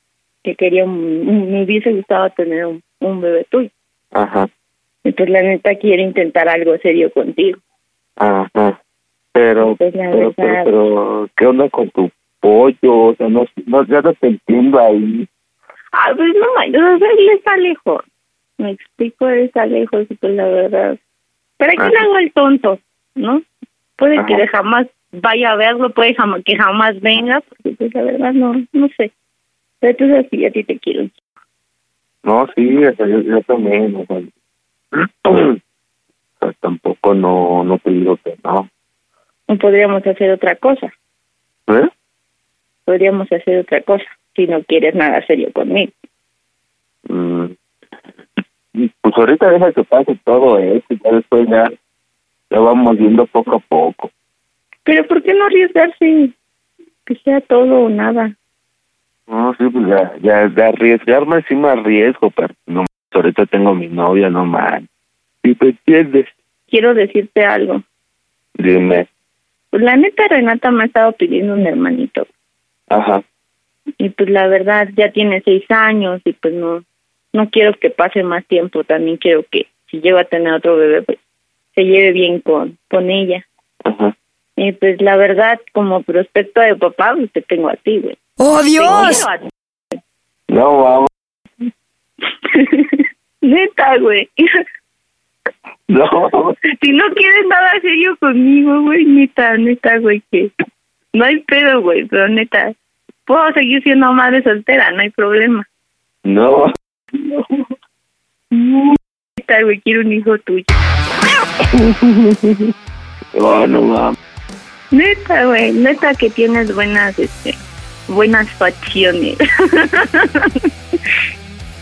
[SPEAKER 12] que quería, un- un- me hubiese gustado tener un, un bebé tuyo.
[SPEAKER 31] Ajá.
[SPEAKER 12] Y pues la neta quiere intentar algo serio contigo.
[SPEAKER 31] Ajá. Pero,
[SPEAKER 12] Pues
[SPEAKER 31] pero, pero, pero, ¿qué onda con tu pollo? O sea, no, no, ya no te entiendo ahí.
[SPEAKER 12] Ah, pues no, o sea, él está lejos. Me explico, él está lejos y pues la verdad. Pero aquí le hago el tonto, ¿no? Puede que
[SPEAKER 31] Ajá.
[SPEAKER 12] de jamás vaya a verlo, puede jam- que jamás venga, porque pues la verdad no, no sé. Pero entonces sí, a ti te quiero.
[SPEAKER 31] No, sí, o sea, yo, yo también, o sea, o sea, [clears throat] tampoco no, no te digo que no.
[SPEAKER 12] Podríamos hacer otra cosa,
[SPEAKER 31] ¿Eh?
[SPEAKER 12] podríamos hacer otra cosa, si no quieres nada serio conmigo.
[SPEAKER 31] Mm. Pues ahorita deja que pase todo eso y ya después ya lo vamos viendo poco a poco.
[SPEAKER 12] Pero ¿por qué no arriesgarse? Que sea todo o nada.
[SPEAKER 31] No, sí, pues ya, ya de arriesgarme sí me arriesgo, pero no, ahorita tengo mi novia, no man. ¿Sí te entiendes?
[SPEAKER 12] Quiero decirte algo.
[SPEAKER 31] Dime.
[SPEAKER 12] Pues la neta Renata me ha estado pidiendo un hermanito.
[SPEAKER 31] Ajá.
[SPEAKER 12] y pues la verdad ya tiene seis años y pues no no quiero que pase más tiempo también quiero que si llego a tener otro bebé pues se lleve bien con con ella
[SPEAKER 31] Ajá.
[SPEAKER 12] y pues la verdad como prospecto de papá pues te tengo a ti güey
[SPEAKER 29] ¡Oh,
[SPEAKER 12] Te
[SPEAKER 29] Dios!
[SPEAKER 12] a ti.
[SPEAKER 31] No, vamos. [laughs]
[SPEAKER 12] neta güey
[SPEAKER 31] No.
[SPEAKER 12] si no quieres nada serio conmigo güey neta neta güey que no hay pedo güey pero neta puedo seguir siendo madre soltera no hay problema
[SPEAKER 31] No. [laughs]
[SPEAKER 12] Neta, güey, quiero un hijo tuyo.
[SPEAKER 31] No, [laughs] no mames.
[SPEAKER 12] Neta, güey, neta que tienes buenas, este, buenas facciones. [laughs]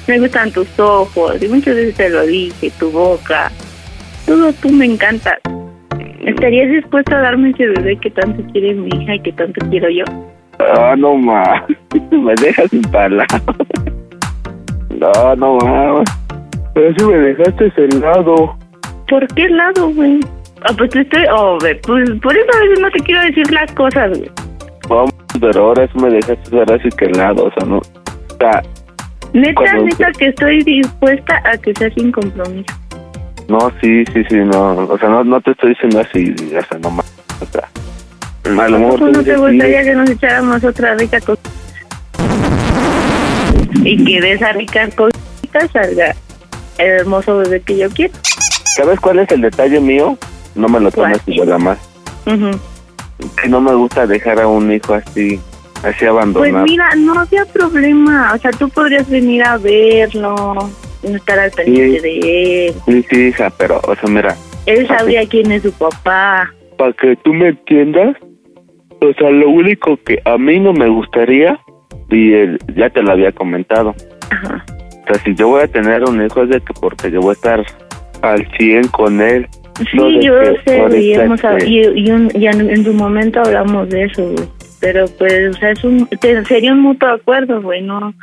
[SPEAKER 12] me gustan tus ojos, y muchas veces te lo dije, tu boca. Todo tú me encanta. ¿Estarías dispuesta a darme ese bebé que tanto quiere mi hija y que tanto quiero yo?
[SPEAKER 31] Ah, no mames. [laughs] Me dejas sin palabras. No, no mames. Pero si me dejaste helado.
[SPEAKER 12] ¿Por qué lado, güey? Ah, pues te estoy... Oh, güey, pues por eso a veces no te quiero decir las cosas, güey.
[SPEAKER 31] Vamos, pero ahora sí me dejaste ahora sí que helado, o sea, no. O sea,
[SPEAKER 12] Neta,
[SPEAKER 31] Cuando-
[SPEAKER 12] neta que estoy dispuesta a que sea sin compromiso.
[SPEAKER 31] no, sí, sí, sí, no. O sea, no, no te estoy diciendo así, o sea, no mames. O sea, a lo mejor
[SPEAKER 12] ¿Cómo no te gustaría que nos echáramos otra rica cosita? Y que de esa rica cosita salga el hermoso bebé que yo quiero.
[SPEAKER 31] ¿Sabes cuál es el detalle mío? No me lo tomes igual a más.
[SPEAKER 12] Ujú.
[SPEAKER 31] Que no me gusta dejar a un hijo así, así
[SPEAKER 12] Pues
[SPEAKER 31] abandonado.
[SPEAKER 12] mira, no había problema. O sea, tú podrías venir a verlo, estar al pendiente de él.
[SPEAKER 31] Sí, sí, hija, pero, o sea, mira,
[SPEAKER 12] Él sabría quién es su papá.
[SPEAKER 31] Para que tú me entiendas, o sea, lo único que a mí no me gustaría, y el- ya te lo había comentado, o sea, si yo voy a tener un hijo es de que porque yo voy a estar al 100 con él. no
[SPEAKER 12] Sí,
[SPEAKER 31] de
[SPEAKER 12] yo
[SPEAKER 31] que
[SPEAKER 12] sé, y, hemos,
[SPEAKER 31] esté-
[SPEAKER 12] y, y un- y en, en su momento hablamos de eso, güey. Pero pues, o sea, es un, sería un mutuo acuerdo, güey. No,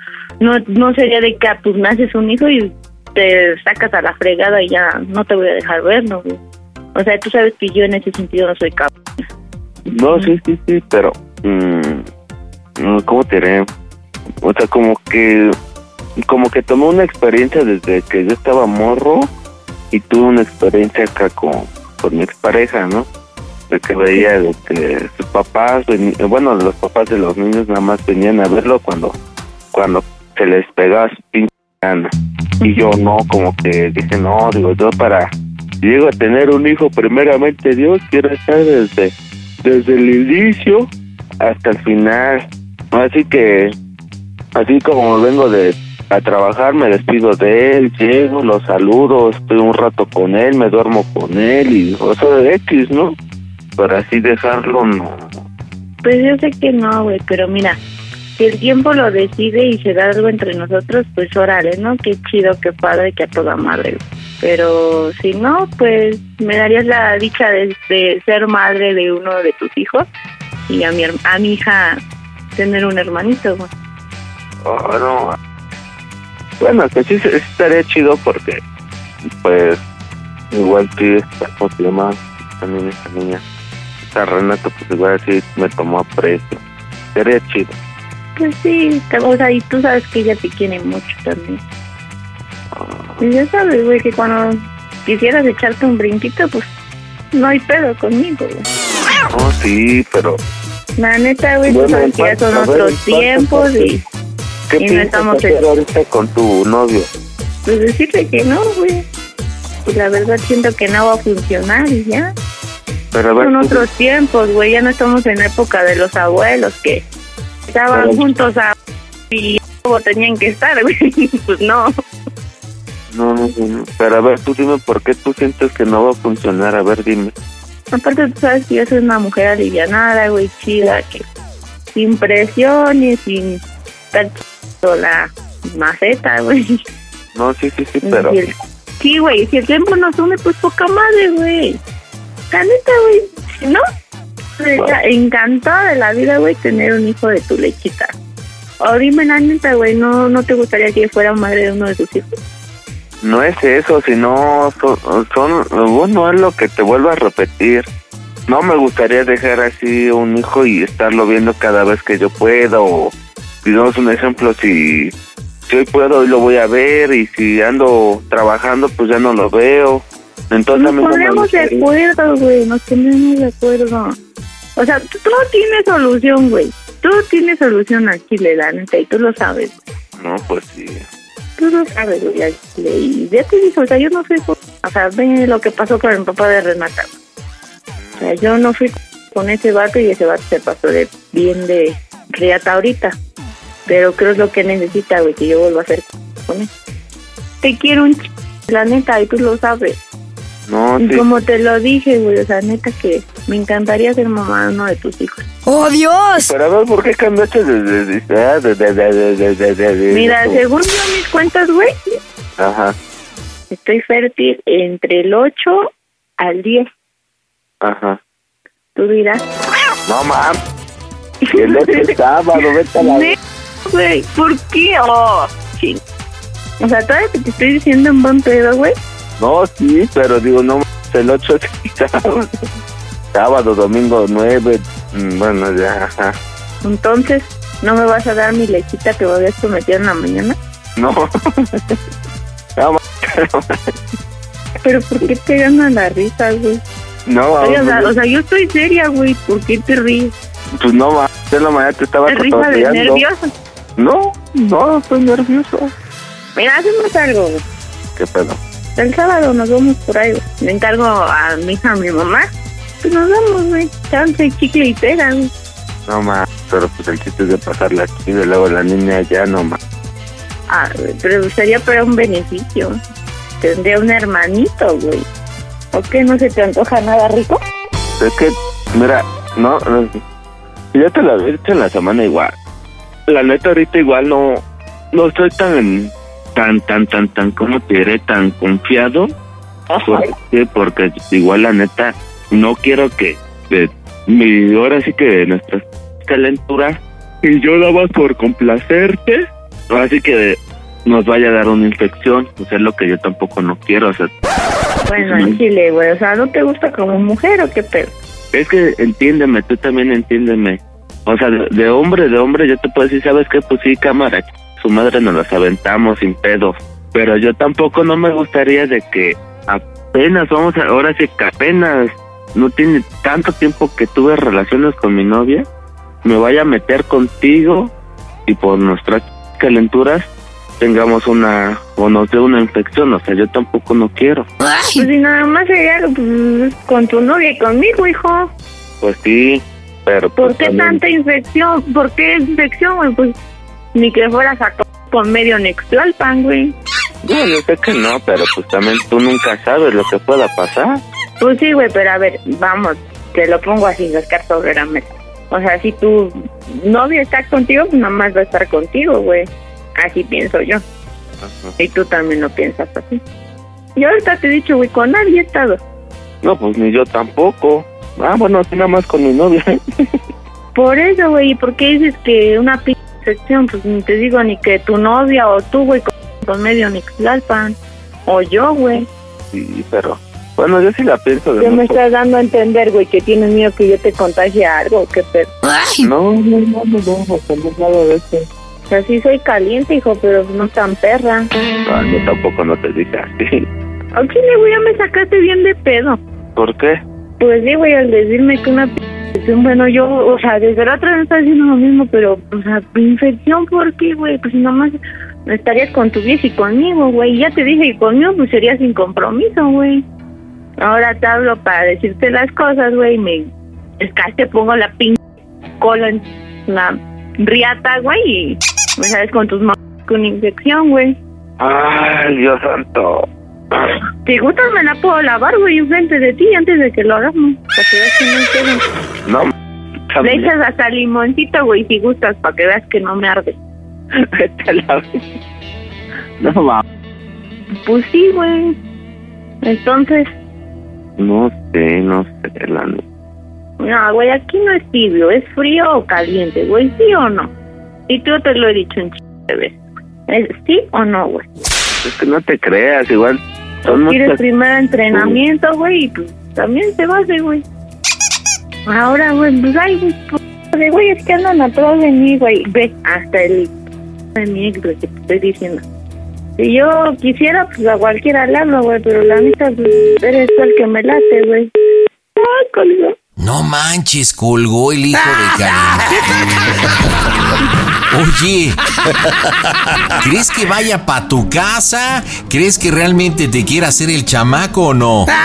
[SPEAKER 12] no, no sería de que ah, pues me haces un hijo y te sacas a la fregada y ya no te voy a dejar verlo, güey. O sea, tú sabes que yo en ese sentido no soy capaz.
[SPEAKER 31] No, sí, sí, sí, pero... mm, mm, ¿Cómo te diré? O sea, como que... Como que tomé una experiencia desde que yo estaba morro y tuve una experiencia acá con, con mi expareja, ¿no? De que veía de que sus papás, veni- bueno, los papás de los niños nada más venían a verlo cuando cuando se les pegaba su pinche gana. Y yo no, como que dije, no, digo, yo para... Llego a tener un hijo, primeramente Dios, quiero estar desde, desde el inicio hasta el final. Así que, así como vengo de a trabajar, me despido de él, llego, lo saludo, estoy un rato con él, me duermo con él y, o sea, de X, ¿no? Para así dejarlo, no.
[SPEAKER 12] Pues yo sé que no, güey, pero mira, si el tiempo lo decide y se da algo entre nosotros, pues órale, ¿no? Qué chido, qué padre, que a toda madre. Pero si no, pues me darías la dicha de, de ser madre de uno de tus hijos y a mi, a mi hija tener un hermanito, güey.
[SPEAKER 31] Oh, no. Bueno, que sí, estaría chido porque, pues, igual que, esta, ¿cómo se llama? También esta niña, esta Renata, pues igual así me tomó a precio. Sería chido.
[SPEAKER 12] Pues sí, o sea, y tú sabes que ella te quiere mucho también. Y ya sabes, güey, que cuando quisieras echarte un brinquito, pues no hay pedo conmigo, güey.
[SPEAKER 31] No, sí, pero,
[SPEAKER 12] La neta, güey, tú
[SPEAKER 31] Bueno,
[SPEAKER 12] sabes que ya son otros
[SPEAKER 31] ¿cuánto
[SPEAKER 12] tiempos y
[SPEAKER 31] ¿qué
[SPEAKER 12] Y no estamos
[SPEAKER 31] hacer
[SPEAKER 12] en-
[SPEAKER 31] ahorita con tu novio?
[SPEAKER 12] pues decirle que no, güey. Y la verdad siento que no va a funcionar y ya.
[SPEAKER 31] Pero a ver,
[SPEAKER 12] Son
[SPEAKER 31] tú-
[SPEAKER 12] otros tiempos, güey. Ya no estamos en la época de los abuelos que estaban
[SPEAKER 31] Pero-
[SPEAKER 12] juntos a... y luego tenían que estar, güey. [laughs] Pues no.
[SPEAKER 31] no, no, no, pero a ver, tú dime por qué tú sientes que no va a funcionar, a ver, dime.
[SPEAKER 12] Aparte, tú sabes que yo soy una mujer alivianada, güey, chida, que sin presiones, sin estar la maceta, güey.
[SPEAKER 31] No, sí, sí, sí, pero...
[SPEAKER 12] Sí, güey, si el tiempo nos une, pues poca madre, güey. La neta, güey, si no, estaría encantada de la vida, güey, tener un hijo de tu lechita. O dime la neta, güey, ¿no, ¿no te gustaría que fuera madre de uno de tus hijos?
[SPEAKER 31] No es eso, sino son, son, bueno, es lo que te vuelvo a repetir. No me gustaría dejar así un hijo y estarlo viendo cada vez que yo pueda. O, digamos un ejemplo, si, si hoy puedo, hoy lo voy a ver. Y si ando trabajando, pues ya no lo veo. Entonces
[SPEAKER 12] Nos ponemos de acuerdo, güey, nos ponemos de acuerdo. O sea, tú- todo tiene solución, güey. Todo tiene solución al chile, la neta, y tú lo sabes.
[SPEAKER 31] No, pues sí.
[SPEAKER 12] Tú lo sabes, güey, al chile. Y ya te dije, o sea, yo no fui... con- O sea, ve lo que pasó con el papá de Renata. O sea, yo no fui con ese vato y ese vato se pasó de bien de riata ahorita. Pero creo es lo que necesita, güey, que yo vuelva a hacer con él. Te quiero un ch... La neta, y tú lo sabes.
[SPEAKER 31] No, sí.
[SPEAKER 12] Como te lo dije, güey, o sea, neta que me encantaría ser mamá de uno de tus hijos.
[SPEAKER 11] ¡Oh, Dios!
[SPEAKER 31] Pero a ver, ¿por qué cambiaste de...
[SPEAKER 12] Mira, según yo mis cuentas, güey...
[SPEAKER 31] Ajá.
[SPEAKER 12] Estoy fértil entre el 8 al 10.
[SPEAKER 31] Ajá.
[SPEAKER 12] Tú dirás...
[SPEAKER 31] No, mam. El otro sábado, vete a la...
[SPEAKER 12] Güey, ¿por qué? Oh, ching. O sea, todavía que te estoy diciendo en buen pedo, güey.
[SPEAKER 31] No, sí, pero digo, no, el 8 es sábado, sábado, domingo 9, mm, bueno, ya.
[SPEAKER 12] Entonces, ¿no me vas a dar mi lechita que me habías prometido en la mañana?
[SPEAKER 31] No. [laughs]
[SPEAKER 12] Pero ¿por qué te ganan la risa, güey?
[SPEAKER 31] no,
[SPEAKER 12] Oye, o, sea,
[SPEAKER 31] vamos,
[SPEAKER 12] o sea, yo estoy seria, güey. ¿Por qué te ríes?
[SPEAKER 31] pues no, ma, en la mañana te estaba
[SPEAKER 12] ¿Te risa de nervioso?
[SPEAKER 31] No, no, estoy nervioso.
[SPEAKER 12] Mira, hacemos algo.
[SPEAKER 31] ¿Qué pedo?
[SPEAKER 12] El sábado nos vamos por ahí. Le encargo a mi hija, a mi mamá. Pues nos vamos, güey. Chance, chicle y pega, güey.
[SPEAKER 31] No, ma, pero pues el chiste es de pasarla aquí y luego la niña ya, no, ma.
[SPEAKER 12] Ah, pero sería para un beneficio. Tendría un hermanito, güey. ¿O qué? ¿No se te antoja nada rico?
[SPEAKER 31] Es que, mira, no, no, ya te la había dicho en la semana igual. La neta ahorita igual no, no estoy tan, tan, tan, tan, tan, ¿cómo te diré? Tan confiado. ¿Por qué? Porque igual la neta no quiero que de mi, ahora sí que nuestras calenturas y yo vas por complacerte, así que nos vaya a dar una infección, o sea, es lo que yo tampoco no quiero, o sea,
[SPEAKER 12] Bueno, en Chile, güey. O sea, ¿no te gusta como mujer o qué pedo?
[SPEAKER 31] Es que entiéndeme, tú también entiéndeme. O sea, de, de hombre, de hombre, yo te puedo decir, ¿sabes qué? Pues sí, cámara, su madre nos las aventamos sin pedo. Pero yo tampoco no me gustaría de que apenas, vamos a, ahora sí que apenas no tiene tanto tiempo que tuve relaciones con mi novia, me vaya a meter contigo y por nuestras calenturas tengamos una, o nos dé una infección. O sea, yo tampoco no quiero.
[SPEAKER 12] Pues si nada más sería pues, con tu novia y conmigo, hijo.
[SPEAKER 31] Pues sí, pero
[SPEAKER 12] ¿Por
[SPEAKER 31] pues
[SPEAKER 12] qué
[SPEAKER 31] también-
[SPEAKER 12] tanta infección? ¿Por qué infección, güey? Pues ni que fueras a con medio Nextlalpan, güey.
[SPEAKER 31] No, yo sé que no, pero pues también tú nunca sabes lo que pueda pasar.
[SPEAKER 12] Pues sí, güey, pero a ver, vamos, te lo pongo así, Oscar, sobre la mesa. O sea, si tu novio está contigo, pues nada más va a estar contigo, güey. Así pienso yo. Y tú también lo piensas así. Yo ahorita te he dicho, güey, con nadie he estado.
[SPEAKER 31] No, pues ni yo tampoco. Ah, bueno, así nada más con mi novia.
[SPEAKER 12] Por eso, güey, ¿y por qué dices que una p infección? Pues ni te digo ni que tu novia o tú, güey, con, con medio Nixlalpan. O yo, güey.
[SPEAKER 31] sí, pero bueno, yo sí la pienso de
[SPEAKER 12] ¿Qué me
[SPEAKER 31] mucho.
[SPEAKER 12] estás dando a entender, güey, que tienes miedo que yo te contagie algo qué pedo?
[SPEAKER 31] No, no, no, no, no, no nada de eso.
[SPEAKER 12] O sea, sí soy caliente, hijo, pero no tan perra.
[SPEAKER 31] Ah, yo tampoco no te dije así.
[SPEAKER 12] ¿A chile, güey, ya me sacaste bien de pedo?
[SPEAKER 31] ¿Por qué?
[SPEAKER 12] Pues sí, güey, al decirme que una infección, bueno, yo, o sea, desde la otra vez estás diciendo lo mismo, pero, o sea, infección, ¿por qué, güey? Pues nomás estarías con tu vieja y conmigo, güey. Ya te dije que conmigo, pues sería sin compromiso, güey. Ahora te hablo para decirte las cosas, güey, me... Es que te pongo la pin cola en la riata, güey, y me sabes con tus manos con infección, güey.
[SPEAKER 31] Ay, Dios santo.
[SPEAKER 12] Si gustas me la puedo lavar, güey, enfrente de ti antes de que lo hagamos. Para que veas que no pedo.
[SPEAKER 31] No,
[SPEAKER 12] Le echas hasta limoncito, güey, si gustas, para que veas que no me arde. [laughs]
[SPEAKER 31] No, ma.
[SPEAKER 12] Pues sí, güey. Entonces,
[SPEAKER 31] No sé, no sé, la
[SPEAKER 12] no, güey, aquí no es tibio, es frío o caliente, güey, ¿sí o no? Y tú te lo he dicho en ch... de veces. ¿Es sí o no, güey?
[SPEAKER 31] Es que no te creas, igual son
[SPEAKER 12] Quieres
[SPEAKER 31] muchas...
[SPEAKER 12] primer entrenamiento, güey, y pues también se va a hacer, güey. Ahora, güey, pues ay, güey, pues, de güey, es que andan atrás de mí, güey. Ve, hasta el de mi ex, güey, que te estoy diciendo. Si yo quisiera, pues a cualquiera le hablo, güey, pero la neta, pues, eres tú el que me late, güey. Ah, colgó.
[SPEAKER 2] No manches, colgó el hijo de Karim. Oye, ¿crees que vaya para tu casa? ¿Crees que realmente te quiera hacer el chamaco o no? [laughs]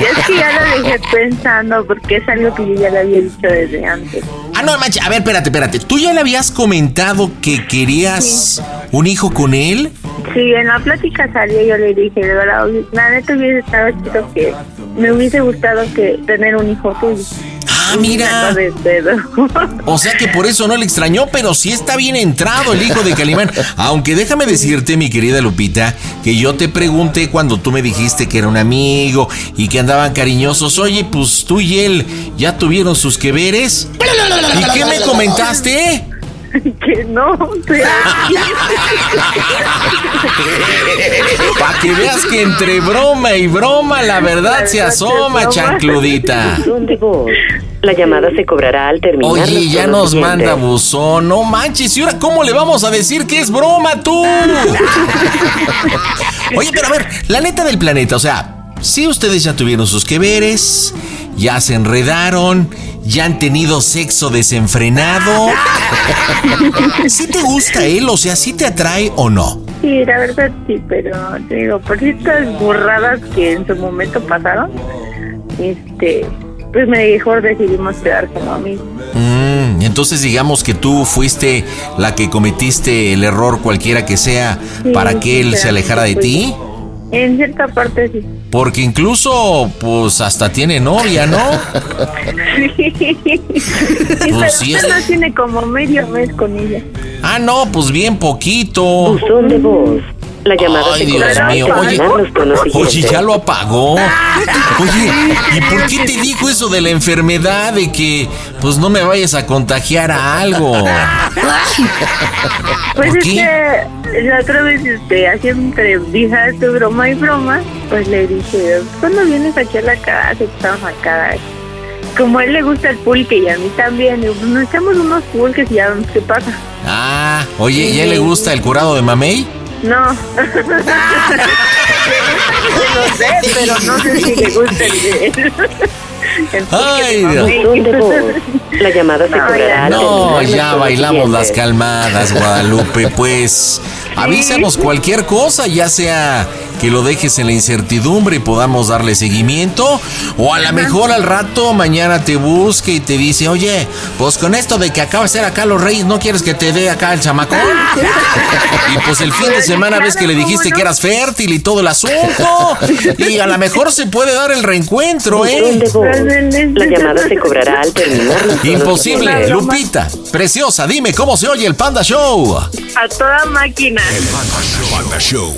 [SPEAKER 12] Es que ya lo dejé pensando, porque es algo que yo ya le había dicho desde antes.
[SPEAKER 2] Ah, no manches, a ver, espérate, espérate. ¿Tú ya le habías comentado que querías un hijo con él?
[SPEAKER 12] Sí, en la plática salió, yo le dije, de verdad, la neta hubiese estado chido que me hubiese gustado que tener un hijo tuyo.
[SPEAKER 2] Ah, mira. [laughs] O sea que por eso no le extrañó, pero sí está bien entrado el hijo de Calimán. Aunque déjame decirte, mi querida Lupita, que yo te pregunté cuando tú me dijiste que era un amigo y que andaban cariñosos. Oye, pues tú y él ya tuvieron sus que veres. ¿Y qué me comentaste? [laughs]
[SPEAKER 12] que no. [laughs]
[SPEAKER 2] Para que veas que entre broma y broma la verdad se asoma, chancludita.
[SPEAKER 7] La llamada se cobrará al terminar.
[SPEAKER 2] Oye, ya nos
[SPEAKER 7] siguientes.
[SPEAKER 2] manda buzón, no manches, ¿y ahora cómo le vamos a decir que es broma tú? [laughs] Oye, pero a ver, la neta del planeta, o sea, si ustedes ya tuvieron sus que veres, ya se enredaron, ya han tenido sexo desenfrenado. [laughs] ¿Sí te gusta él? O sea, ¿sí te atrae o no?
[SPEAKER 12] Sí, la verdad sí, pero te digo, por estas burradas que en su momento pasaron, este, pues mejor decidimos quedar como amigos.
[SPEAKER 2] Mm, entonces digamos que tú fuiste la que cometiste el error cualquiera que sea
[SPEAKER 12] Sí,
[SPEAKER 2] para que él se alejara de ti.
[SPEAKER 12] En cierta parte sí.
[SPEAKER 2] Porque incluso, pues hasta tiene novia, ¿no? [laughs]
[SPEAKER 12] Sí, pero
[SPEAKER 2] sí es-
[SPEAKER 12] tiene como medio mes con ella.
[SPEAKER 2] Ah, no, pues bien poquito.
[SPEAKER 28] Buzón de voz. La llamada
[SPEAKER 2] Ay,
[SPEAKER 28] se
[SPEAKER 2] Dios mío. Oye, oye, ya lo apagó. [laughs] Oye, ¿y por qué te dijo eso de la enfermedad? De que, pues no me vayas a contagiar a algo. [laughs]
[SPEAKER 12] Pues
[SPEAKER 2] ¿Por
[SPEAKER 12] es que la otra vez, este, así entre de broma y broma, pues le dije, ¿cuándo vienes aquí a la casa? Estamos acá. Como a él le gusta el pulque y a mí también, pues nos echamos unos pulques y ya qué pasa.
[SPEAKER 2] Ah, oye, ¿y a él le gusta el curado de mamey?
[SPEAKER 12] No. [laughs] no sé, pero no sé si le gusta el
[SPEAKER 2] Ay.
[SPEAKER 28] La llamada se
[SPEAKER 12] No,
[SPEAKER 28] cobrará
[SPEAKER 2] No, ya bailamos las calmadas, Guadalupe. Pues avísanos cualquier cosa, ya sea que lo dejes en la incertidumbre y podamos darle seguimiento, o a lo mejor al rato mañana te busque y te dice, oye, pues con esto de que acaba de ser acá los reyes, ¿no quieres que te dé acá el chamacón? [laughs] Y pues el fin de semana ves que le dijiste que eras fértil y todo el asunto, y a lo mejor se puede dar el reencuentro, ¿eh?
[SPEAKER 28] La llamada se cobrará al terminar
[SPEAKER 2] Imposible. Lupita. Preciosa, dime cómo se oye el Panda Show.
[SPEAKER 12] A toda máquina.
[SPEAKER 1] Panda Show.